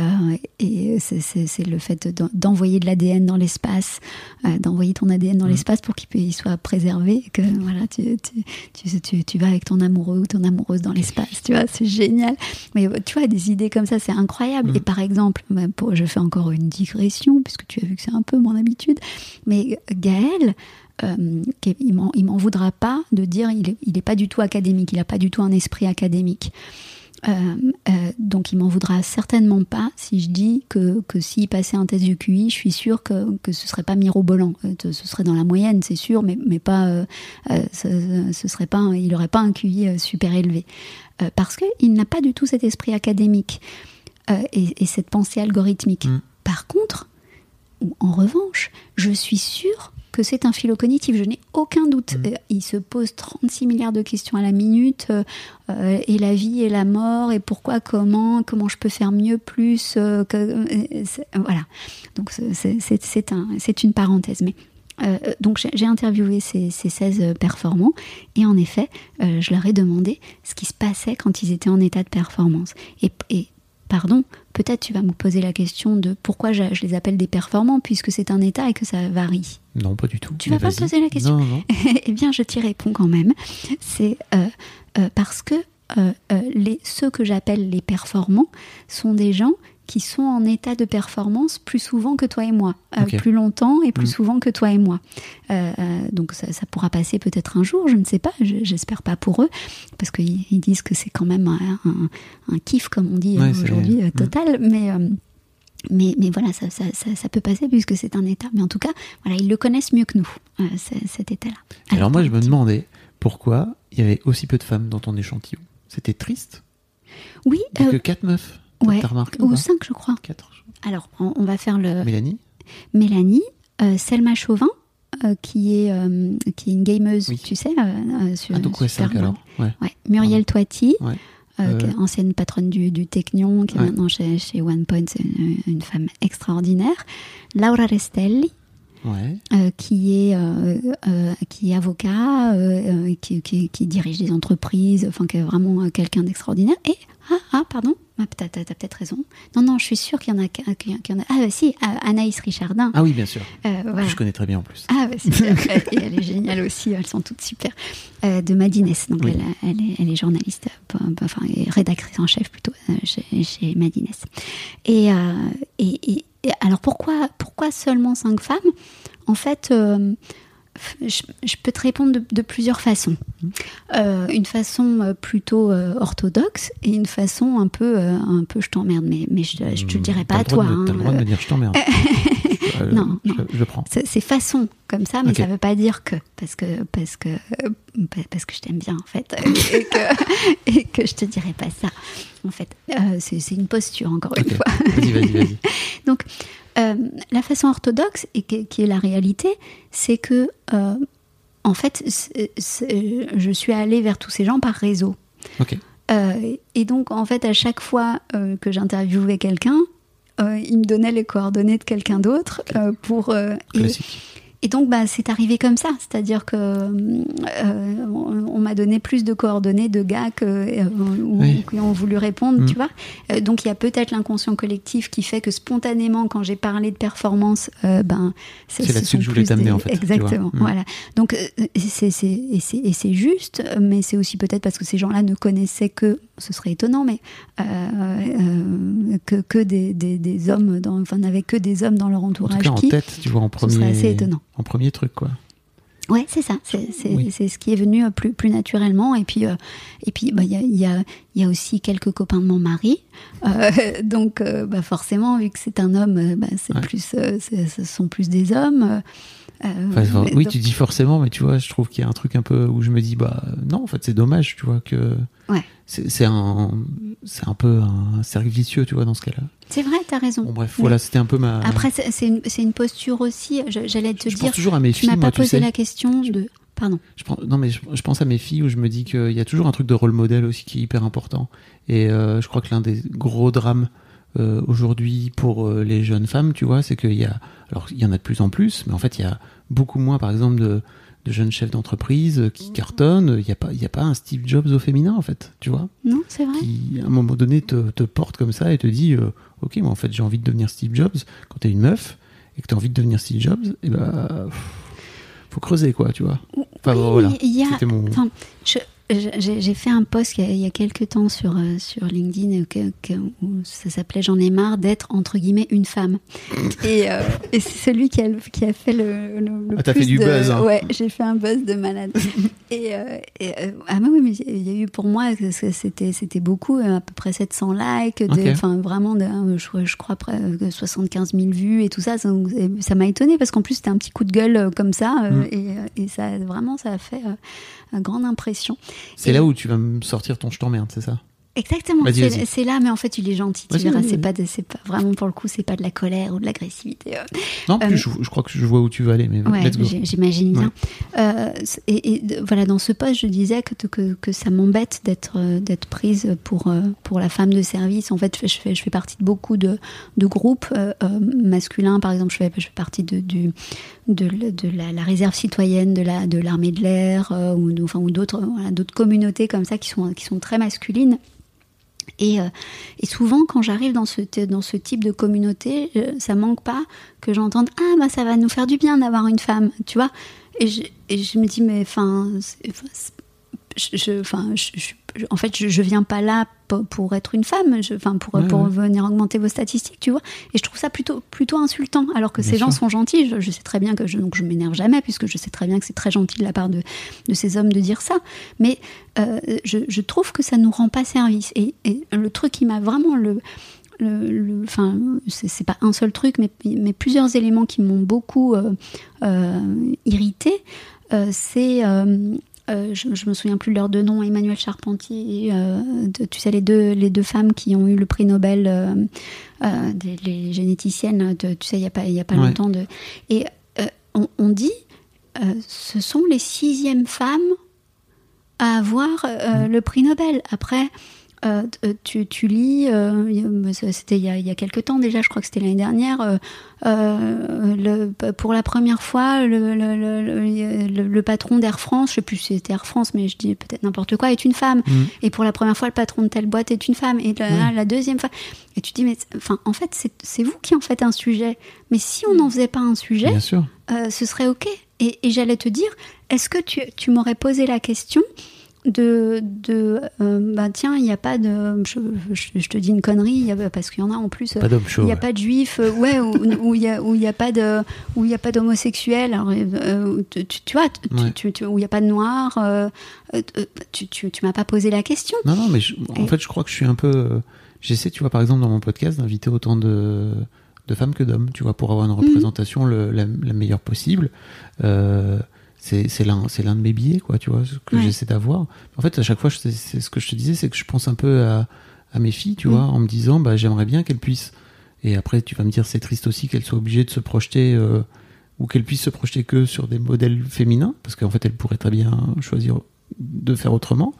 et c'est le fait d'envoyer de l'ADN dans l'espace, d'envoyer ton ADN dans mm. l'espace pour qu'il soit préservé, et que voilà, tu, tu, tu, tu, vas avec ton amoureux ou ton amoureuse dans l'espace, tu vois, c'est génial. Mais tu vois, des idées comme ça, c'est incroyable. Mm. Et par exemple, pour, je fais encore une digression, puisque tu as vu que c'est un peu mon habitude, mais Gaël, euh, il m'en voudra pas de dire il n'est pas du tout académique, il n'a pas du tout un esprit académique. Euh, euh, donc il m'en voudra certainement pas si je dis que, que s'il passait un test du QI, je suis sûre que, que ce serait pas mirobolant. ce serait dans la moyenne, c'est sûr, mais, mais pas, ce, serait pas, il n'aurait pas un QI super élevé. parce qu'il n'a pas du tout cet esprit académique et, cette pensée algorithmique. Mm. Par contre, en revanche, je suis sûre que c'est un philo-cognitif, je n'ai aucun doute. Mm. Euh, il se pose 36 milliards de questions à la minute, euh, euh, et la vie et la mort, et pourquoi, comment, comment je peux faire mieux, plus, voilà. Donc c'est un, une parenthèse, mais donc j'ai interviewé ces, ces, 16 performants et en effet, je leur ai demandé ce qui se passait quand ils étaient en état de performance. Et, et pardon, peut-être tu vas me poser la question de pourquoi je, je les appelle des performants, puisque c'est un état et que ça varie. Non, pas du tout. Tu vas pas me poser la question Non, non. Eh bien, je t'y réponds quand même. C'est euh, euh, parce que euh, les, ceux que j'appelle les performants sont des gens qui sont en état de performance plus souvent que toi et moi, Euh, plus longtemps et plus Mm. souvent que toi et moi. Euh, donc ça, ça pourra passer peut-être un jour, je ne sais pas, je- j'espère pas pour eux, parce qu'ils ils disent que c'est quand même un, un- un kiff, comme on dit Ouais, aujourd'hui, euh, Mm. total, mais... mais, mais voilà, ça, ça, ça, ça peut passer puisque c'est un état. Mais en tout cas, voilà, ils le connaissent mieux que nous, euh, ce- cet état-là. Alors moi, je me demandais pourquoi il y avait aussi peu de femmes dans ton échantillon. C'était triste. Oui, Il euh, que quatre meufs. T'as- ouais, remarqué ou ou pas cinq, je crois. Quatre. je- Alors, on, on va faire le Mélanie Mélanie, euh, Selma Chauvin, euh, qui est euh, qui est une gameuse, Oui. tu sais, euh, sur, Ah, donc ouais, super cinq alors. Ouais. Ouais, Muriel Toiti. Euh, qui est ancienne patronne du, du Technion, qui est maintenant chez, chez OnePoint, c'est une, une femme extraordinaire. Laura Restelli, Ouais. euh, qui est euh, qui est avocat, qui, qui, qui dirige des entreprises, enfin qui est vraiment quelqu'un d'extraordinaire. Et ah ah pardon, ah, t'as, t'as peut-être raison. Non non, je suis sûre qu'il y en a qu'il y en a. Ah si, euh, Anaïs Richardin. Ah oui, bien sûr. Euh, voilà. Je connais très bien en plus. Ah bah, super. et elle est géniale aussi, elles sont toutes super. Euh, de Madines, donc Oui. elle, elle est, elle est journaliste, euh, enfin et rédactrice en chef plutôt chez, chez Madines. Et, euh, et, et- et alors pourquoi, pourquoi seulement cinq femmes? En fait, je, je peux te répondre de, de plusieurs façons. Euh, une façon euh, plutôt euh, orthodoxe et une façon un peu, euh, un peu je t'emmerde, mais, mais je, je te le dirai pas à toi. T'as hein, le droit de euh, me dire je t'emmerde. Non, je, non. je prends. c'est façon comme ça, mais ça veut pas dire que parce que parce que parce que je t'aime bien en fait et que, et que je te dirais pas ça. En fait, c'est une posture encore une fois. Vas-y, vas-y, vas-y. Donc, euh, la façon orthodoxe, et qui, est la réalité, c'est que, euh, en fait, c'est- c'est- je suis allée vers tous ces gens par réseau. Ok. Euh, et donc, en fait, à chaque fois que j'interviewais quelqu'un, il me donnait les coordonnées de quelqu'un d'autre pour. et-. Et donc, bah, c'est arrivé comme ça. C'est-à-dire que euh, on, on m'a donné plus de coordonnées de gars que, euh, ou- Oui. qui ont voulu répondre, Mm. tu vois. Euh, donc, il y a peut-être l'inconscient collectif qui fait que spontanément, quand j'ai parlé de performance, euh, ben, C'est ce là-dessus que je voulais t'amener, des- en fait. Exactement. Mm. Voilà. Donc, euh, c'est c'est- et c'est juste, mais c'est aussi peut-être parce que ces gens-là ne connaissaient que, ce serait étonnant, mais euh, euh, que, que des, des, des hommes, dans, enfin, n'avaient que des hommes dans leur En tout entourage cas, en qui. tête, tu vois, en ce serait premier. assez étonnant. En premier truc, quoi. Ouais, c'est ça. C'est c'est- Oui. c'est ce qui est venu euh, plus, plus naturellement. Et puis, euh, et puis, bah, il y, a, y, a, il y a aussi quelques copains de mon mari. Euh, donc, euh, bah, forcément, vu que c'est un homme, bah, c'est Ouais. plus, c'est- ce sont plus des hommes. Enfin, mais oui, donc- tu dis forcément, mais tu vois, je trouve qu'il y a un truc un peu où je me dis, bah non, en fait, c'est dommage, tu vois, que Ouais. c'est un, c'est un peu un cercle vicieux, tu vois, dans ce cas-là. C'est vrai, t'as raison. Bon, bref, Mais voilà, c'était un peu ma. Après, c'est une, une posture aussi. J'allais te je dire, pense toujours à mes tu filles, m'as moi, pas tu posé sais. la question de. Pardon. Je pense, non, mais je, je pense à mes filles où je me dis qu'il y a toujours un truc de rôle modèle aussi qui est hyper important. Et euh, je crois que l'un des gros drames euh, aujourd'hui pour euh, les jeunes femmes, tu vois, c'est qu'il y a, alors il y en a de plus en plus, mais en fait il y a beaucoup moins, par exemple, de, de jeunes chefs d'entreprise qui cartonnent. Il n'y a pas, il y a pas un Steve Jobs au féminin, en fait, tu vois, Non, c'est vrai. qui à un moment donné te, te porte comme ça et te dit, euh, ok, moi en fait j'ai envie de devenir Steve Jobs. Quand t'es une meuf et que t'as envie de devenir Steve Jobs, et ben faut creuser quoi, tu vois. Enfin Oui, voilà, il y a- c'était mon. Enfin, je- j'ai fait un post il y a, il y a quelques temps sur, euh, sur LinkedIn euh, que- que- où ça s'appelait J'en ai marre d'être entre guillemets une femme. Et, euh, et c'est celui qui a, qui a fait le, le, le Ah, t'as plus fait du de- buzz, hein. Ouais, j'ai fait un buzz de malade. et, euh, et, euh, ah mais oui, mais il y a eu pour moi, c'était c'était beaucoup, euh, à peu près 700 likes, enfin vraiment, de- euh, je, je crois près de 75 000 vues et tout ça. Ça m'a étonné parce qu'en plus c'était un petit coup de gueule comme ça Mm. et, et ça vraiment ça a fait euh, grande impression. C'est là où tu vas me sortir ton je t'emmerde, c'est ça? Exactement, c'est là, mais en fait, il est gentil. Tu verras, c'est pas, pas vraiment pour le coup, c'est pas de la colère ou de l'agressivité. euh. Non, Euh, plus, je, je crois que je vois où tu veux aller, mais Ouais, j'imagine bien. Euh, et, voilà, dans ce poste, je disais que, que, que ça m'embête d'être euh, d'être prise pour, pour la femme de service. En fait, je fais, je fais partie de beaucoup de, de groupes euh, masculins. Par exemple, je fais, je fais partie de, du, de, la, réserve citoyenne de la de l'armée de l'air euh, ou, enfin, ou d'autres communautés comme ça qui sont, qui sont très masculines. Et, euh, et souvent, quand j'arrive dans ce, dans ce type de communauté, euh, ça manque pas que j'entende Ah, bah ça va nous faire du bien d'avoir une femme, tu vois. Et je, et je me dis, mais enfin, je, je, enfin, je, en fait, je, je viens pas là pour être une femme, enfin pour, Ouais, pour ouais. venir augmenter vos statistiques, tu vois. Et je trouve ça plutôt, plutôt insultant, alors que Bien ces gens sont gentils. Je, sais très bien que je, donc je m'énerve jamais, puisque je sais très bien que c'est très gentil de la part de, de ces hommes de dire ça. Mais euh, je, trouve que ça nous rend pas service. Et, et le truc qui m'a vraiment le le, enfin, c'est c'est pas un seul truc, mais, mais plusieurs éléments qui m'ont beaucoup euh, euh, irrité, euh, c'est, euh, euh, je, je me souviens plus de leur deux noms, Emmanuel Charpentier, euh, de- tu sais les deux les deux femmes qui ont eu le prix Nobel, euh, des, les généticiennes, de- tu sais il y a pas il y a pas Ouais. longtemps de, et on, on dit, ce sont les sixièmes femmes à avoir le prix Nobel. Après, euh, euh, tu, tu lis, euh, c'était il y, a, il y a quelques temps déjà, je crois que c'était l'année dernière, euh, le, pour la première fois, le, patron d'Air France, je sais plus si c'était Air France, mais je dis peut-être n'importe quoi, est une femme. Mhm. Et pour la première fois, le patron de telle boîte est une femme. Et la, deuxième fois, et tu dis, mais enfin, en fait, c'est vous qui en faites un sujet. Mais si on n'en faisait pas un sujet, ce serait OK. Et, et j'allais te dire, est-ce que tu, tu m'aurais posé la question de, de euh, bah tiens, il n'y a pas de. Je, je- je te dis une connerie, il y a- parce qu'il y en a en plus. euh, Pas d'homme il chaud. n'y a ouais. pas de juifs, euh, ouais, où il y a où il y a pas de où il a pas d'homosexuels, alors, euh, tu, vois, tu- Ouais. tu- tu- où il n'y a pas de noirs, euh, tu, tu, tu m'as pas posé la question. Non, non, mais je- en Et- fait, je crois que je suis un peu. J'essaie, tu vois, par exemple, dans mon podcast, d'inviter autant de, de femmes que d'hommes, tu vois, pour avoir une Mhm. représentation le- la, la meilleure possible. Euh, c'est l'un c'est l'un de mes billets, quoi, tu vois, ce que Ouais. j'essaie d'avoir. En fait, à chaque fois, c'est ce que je te disais, c'est que je pense un peu à, à mes filles, tu Mhm. vois, en me disant, bah, j'aimerais bien qu'elles puissent. Et après, tu vas me dire, c'est triste aussi qu'elles soient obligées de se projeter. euh, ou qu'elles puissent se projeter que sur des modèles féminins, parce qu'en fait, elles pourraient très bien choisir de faire autrement.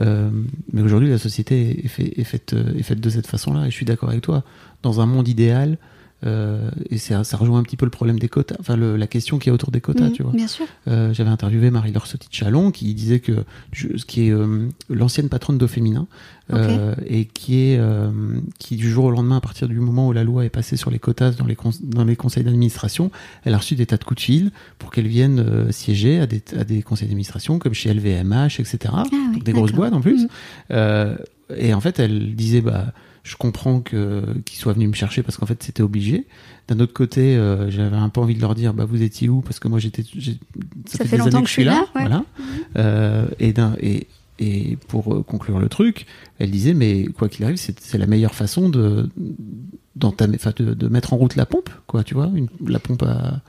Euh, mais aujourd'hui, la société est, fait- est faite, euh, est faite de cette façon-là, et je suis d'accord avec toi. Dans un monde idéal, euh, et ça, ça rejoint un petit peu le problème des quotas, enfin le- la question qui est autour des quotas, Mhm, tu vois. Bien sûr. Euh, J'avais interviewé Marie-Laure Sotit-Chalon qui disait que, ce qui est euh, l'ancienne patronne d'eau féminin, et qui est qui du jour au lendemain, à partir du moment où la loi est passée sur les quotas dans les, dans les conseils d'administration, elle a reçu des tas de coups de fil pour qu'elle vienne siéger à des, à des conseils d'administration comme chez LVMH, etc. Ah oui, des grosses boîtes en plus. Euh, et en fait, elle disait, bah, je comprends que qu'ils soient venus me chercher parce qu'en fait c'était obligé. D'un autre côté, euh, j'avais un peu envie de leur dire, bah vous étiez où? Parce que moi j'étais, j'ai- Ça fait des longtemps années que je suis là, ouais. voilà. Euh, et et et pour euh, conclure le truc, elle disait, mais quoi qu'il arrive, c'est la meilleure façon de de, de mettre en route la pompe, quoi, tu vois, une, la pompe à.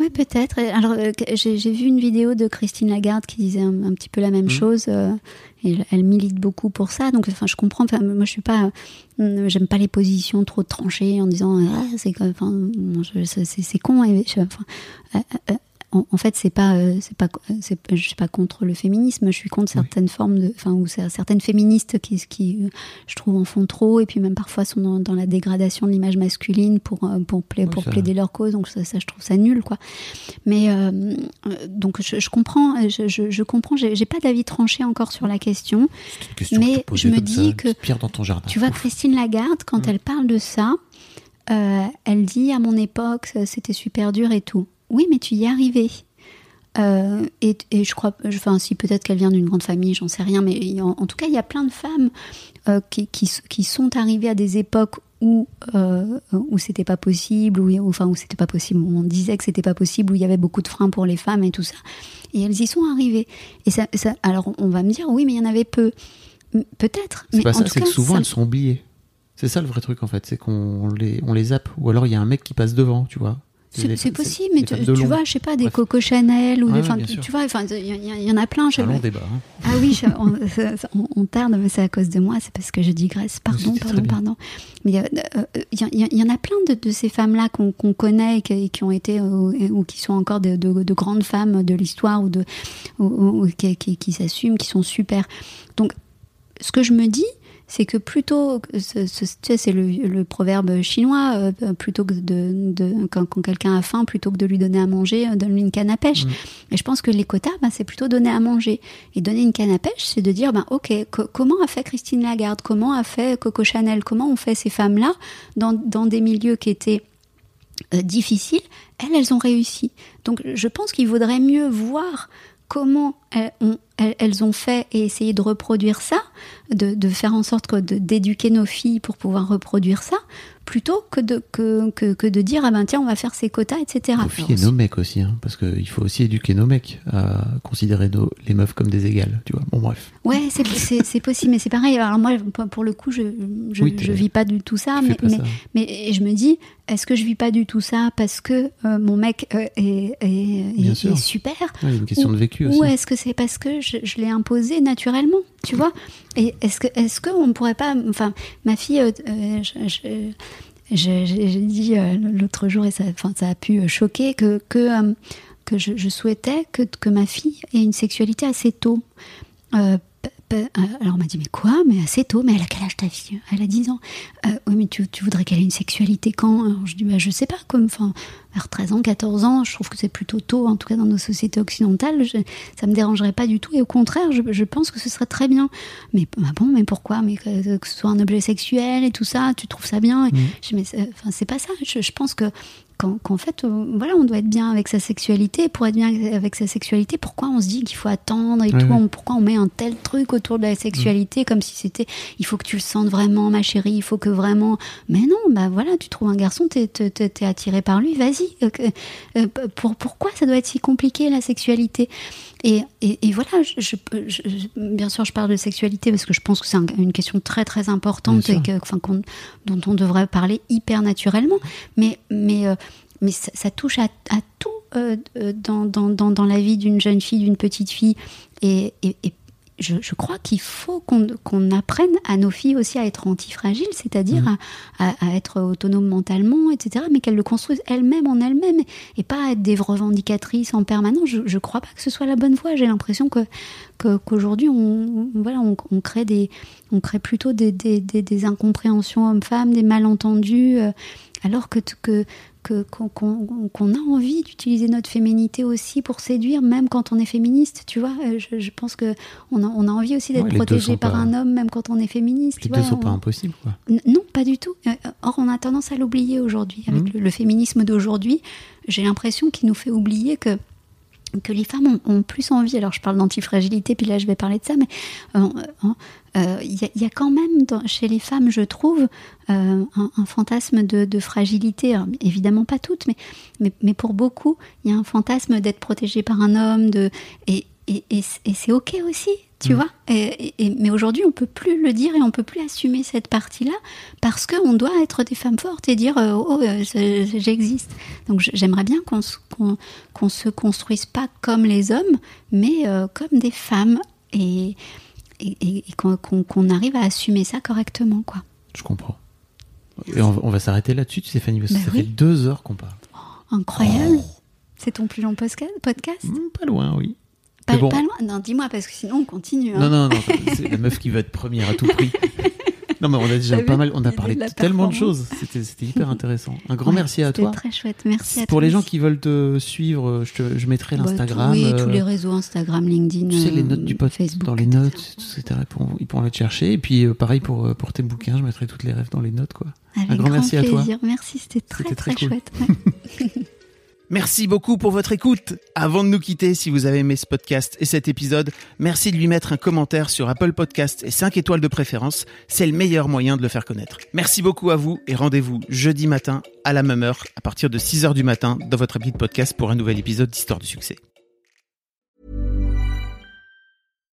Oui, peut-être. Alors, euh, j'ai vu une vidéo de Christine Lagarde qui disait un, un petit peu la même Mhm. chose. euh, et elle, elle milite beaucoup pour ça. Donc, enfin, je comprends. Enfin, moi, je suis pas. euh, J'aime pas les positions trop tranchées en disant ah, c'est enfin, c'est con. Enfin, euh, euh, en, en fait, c'est pas, euh, c'est pas, c'est, je suis pas contre le féminisme. Je suis contre certaines formes de, enfin, ou cer- certaines féministes qui, qui, euh, je trouve, en font trop, et puis même parfois sont dans, dans la dégradation de l'image masculine pour, euh, pour, pla- Oui, pour ça- plaider leur cause. Donc ça, ça, je trouve ça nul, quoi. Mais euh, euh, donc je, je comprends, je, je, je comprends. J'ai, pas d'avis tranché encore sur la question. Mais que je me dis que- pierre dans ton jardin. Tu vois, Ouf. Christine Lagarde, quand Mm. elle parle de ça, euh, elle dit à mon époque, c'était super dur et tout. Oui, mais tu y es arrivé. Euh, et, et je crois, enfin, si peut-être qu'elle vient d'une grande famille, j'en sais rien, mais en, en tout cas, il y a plein de femmes euh, qui, qui, qui sont arrivées à des époques où euh, où c'était pas possible, où, enfin où c'était pas possible, on disait que c'était pas possible, où il y avait beaucoup de freins pour les femmes et tout ça. Et elles y sont arrivées. Et ça, ça alors on va me dire, oui, mais il y en avait peu. Peut-être. C'est mais pas en ça, c'est que souvent ça- elles sont oubliées. C'est ça le vrai truc en fait, c'est qu'on les, on les zappe. Ou alors il y a un mec qui passe devant, tu vois. C'est possible, mais tu, vois, je sais pas, des Bref. Coco Chanel ou Ouais, des, ouais, enfin, bien tu, tu vois, enfin, il y, en a plein. C'est un long débat. hein. Ah oui, je- on, on- on tarde, mais c'est à cause de moi, c'est parce que je digresse. Pardon, pardon, pardon. Mais euh, euh, il y, en a plein de, de ces femmes-là qu'on connaît et qui, qui ont été euh, ou qui sont encore de, de- de grandes femmes de l'histoire ou, de, ou, ou- ou qui, qui- qui s'assument, qui sont super. Donc, ce que je me dis, c'est que plutôt, ce, c'est le, le, proverbe chinois, euh, plutôt que de, de quand, quand quelqu'un a faim, plutôt que de lui donner à manger, euh, donne-lui une canne à pêche. Mmh. Et je pense que les quotas, ben, c'est plutôt donner à manger. Et donner une canne à pêche, c'est de dire, ben, ok, comment a fait Christine Lagarde, comment a fait Coco Chanel, comment ont fait ces femmes-là dans, dans des milieux qui étaient euh, difficiles, elles, elles ont réussi. Donc je pense qu'il vaudrait mieux voir comment elles ont, elles ont, fait et essayer de reproduire ça, de, de faire en sorte d'éduquer nos filles pour pouvoir reproduire ça, plutôt que de, que, que, que, de dire ah ben tiens on va faire ces quotas etc. Nos filles et nos mecs aussi hein, parce qu'il faut aussi éduquer nos mecs à considérer nos, les meufs comme des égales tu vois bon bref. Ouais c'est possible mais c'est pareil alors moi pour le coup je je, oui, je vis pas du tout ça mais, mais, ça mais, je me dis est-ce que je vis pas du tout ça parce que euh, mon mec euh, est, est, est, est, super ouais, une question ou, de vécu aussi. ou est-ce que c'est parce que je, je l'ai imposé naturellement? Tu vois est-ce que est-ce qu'on ne pourrait pas enfin ma fille euh, j'ai dit euh, l'autre jour, et ça, a pu euh, choquer, que, je, souhaitais que, ma fille ait une sexualité assez tôt. Alors on m'a dit mais quoi? Mais assez tôt mais elle a quel âge ta fille? Elle a 10 ans. Euh, oui mais tu, tu voudrais qu'elle ait une sexualité quand alors je dis bah je sais pas comme enfin vers 13 ans 14 ans je trouve que c'est plutôt tôt en tout cas dans nos sociétés occidentales. Je, ça me dérangerait pas du tout. Et au contraire je, je pense que ce serait très bien. Mais bah bon mais pourquoi? Mais que, que, ce soit un objet sexuel et tout ça tu trouves ça bien? Et mmh. je dis mais enfin c'est pas ça. Je, je pense que qu'en fait, euh, voilà, on doit être bien avec sa sexualité. Pour être bien avec sa sexualité, pourquoi on se dit qu'il faut attendre et tout? on- Pourquoi on met un tel truc autour de la sexualité comme si c'était, il faut que tu le sentes vraiment, ma chérie, il faut que vraiment. Mais non, bah voilà, tu trouves un garçon, t'es t'es- t'es attiré par lui, vas-y. Euh, euh, pour, pourquoi ça doit être si compliqué la sexualité? Et, et, et voilà, je, je, je- bien sûr, je parle de sexualité parce que je pense que c'est un- une question très très importante Bien et que, enfin, dont on devrait parler hyper naturellement. Mais, mais, euh, mais ça, ça touche à, à tout euh, euh, dans, dans, dans, dans la vie d'une jeune fille, d'une petite fille. Et, et, et je, je crois qu'il faut qu'on apprenne à nos filles aussi à être antifragiles, c'est-à-dire Mhm. à, à, à être autonomes mentalement, etc., mais qu'elles le construisent elles-mêmes en elles-mêmes et pas à être des revendicatrices en permanence. Je, je crois pas que ce soit la bonne voie. J'ai l'impression que qu'aujourd'hui on, on- voilà on, on crée des on crée plutôt des, des, des, des incompréhensions hommes-femmes, des malentendus, euh, alors que que que- qu'on a envie d'utiliser notre féminité aussi pour séduire, même quand on est féministe, tu vois. Euh, Je, je pense que on a, on a envie aussi d'être Ouais, protégé par pas- un homme, même quand on est féministe. les tu deux vois, sont on- pas impossibles quoi N- Non, pas du tout. Euh, Or, on a tendance à l'oublier aujourd'hui. Avec Mhm. le, le féminisme d'aujourd'hui, j'ai l'impression qu'il nous fait oublier que que les femmes ont, plus envie, alors je parle d'antifragilité, puis là je vais parler de ça, mais il euh, euh, y, a, quand même chez les femmes, je trouve, euh, un, fantasme de, fragilité. Évidemment pas toutes, mais, mais, pour beaucoup, il y a un fantasme d'être protégée par un homme, de, et c'est ok aussi, tu mmh. vois. Et, et, mais aujourd'hui, on peut plus le dire et on peut plus assumer cette partie-là parce qu'on doit être des femmes fortes et dire euh, oh euh, j'existe. Donc j'aimerais bien qu'on qu'on se construise pas comme les hommes, mais euh, comme des femmes et et, qu'on qu arrive à assumer ça correctement, quoi. Je comprends. Et on, on va s'arrêter là-dessus, Fanny, parce que bah ça oui. fait deux heures qu'on parle. Oh, incroyable. Oh. C'est ton plus long podcast? Mmh, Pas loin, oui. Pas, bon. pas loin Non, dis-moi, parce que sinon on continue. Hein. Non, non, non, c'est la meuf qui veut être première à tout prix. Non, mais on a déjà pas mal, on a parlé de, tellement de choses. C'était hyper intéressant. Un grand ouais, merci à toi. très chouette. Merci à Pour les gens qui veulent te suivre, je, te, je mettrai l'Instagram. Bah, oui, euh, tous les réseaux Instagram, LinkedIn. Tu sais, les notes du pote Facebook, dans les notes, etc. Ils pourront aller te chercher. Et puis, euh, pareil pour, pour tes bouquins, je mettrai toutes les rêves dans les notes, quoi. Avec Un grand, merci plaisir. à toi. Merci, c'était très, très, très, cool. chouette. Ouais. Merci beaucoup pour votre écoute. Avant de nous quitter, si vous avez aimé ce podcast et cet épisode, merci de lui mettre un commentaire sur Apple Podcast et 5 étoiles de préférence. C'est le meilleur moyen de le faire connaître. Merci beaucoup à vous et rendez-vous jeudi matin à la même heure à partir de 6 heures du matin dans votre appli de podcast pour un nouvel épisode d'Histoire du succès.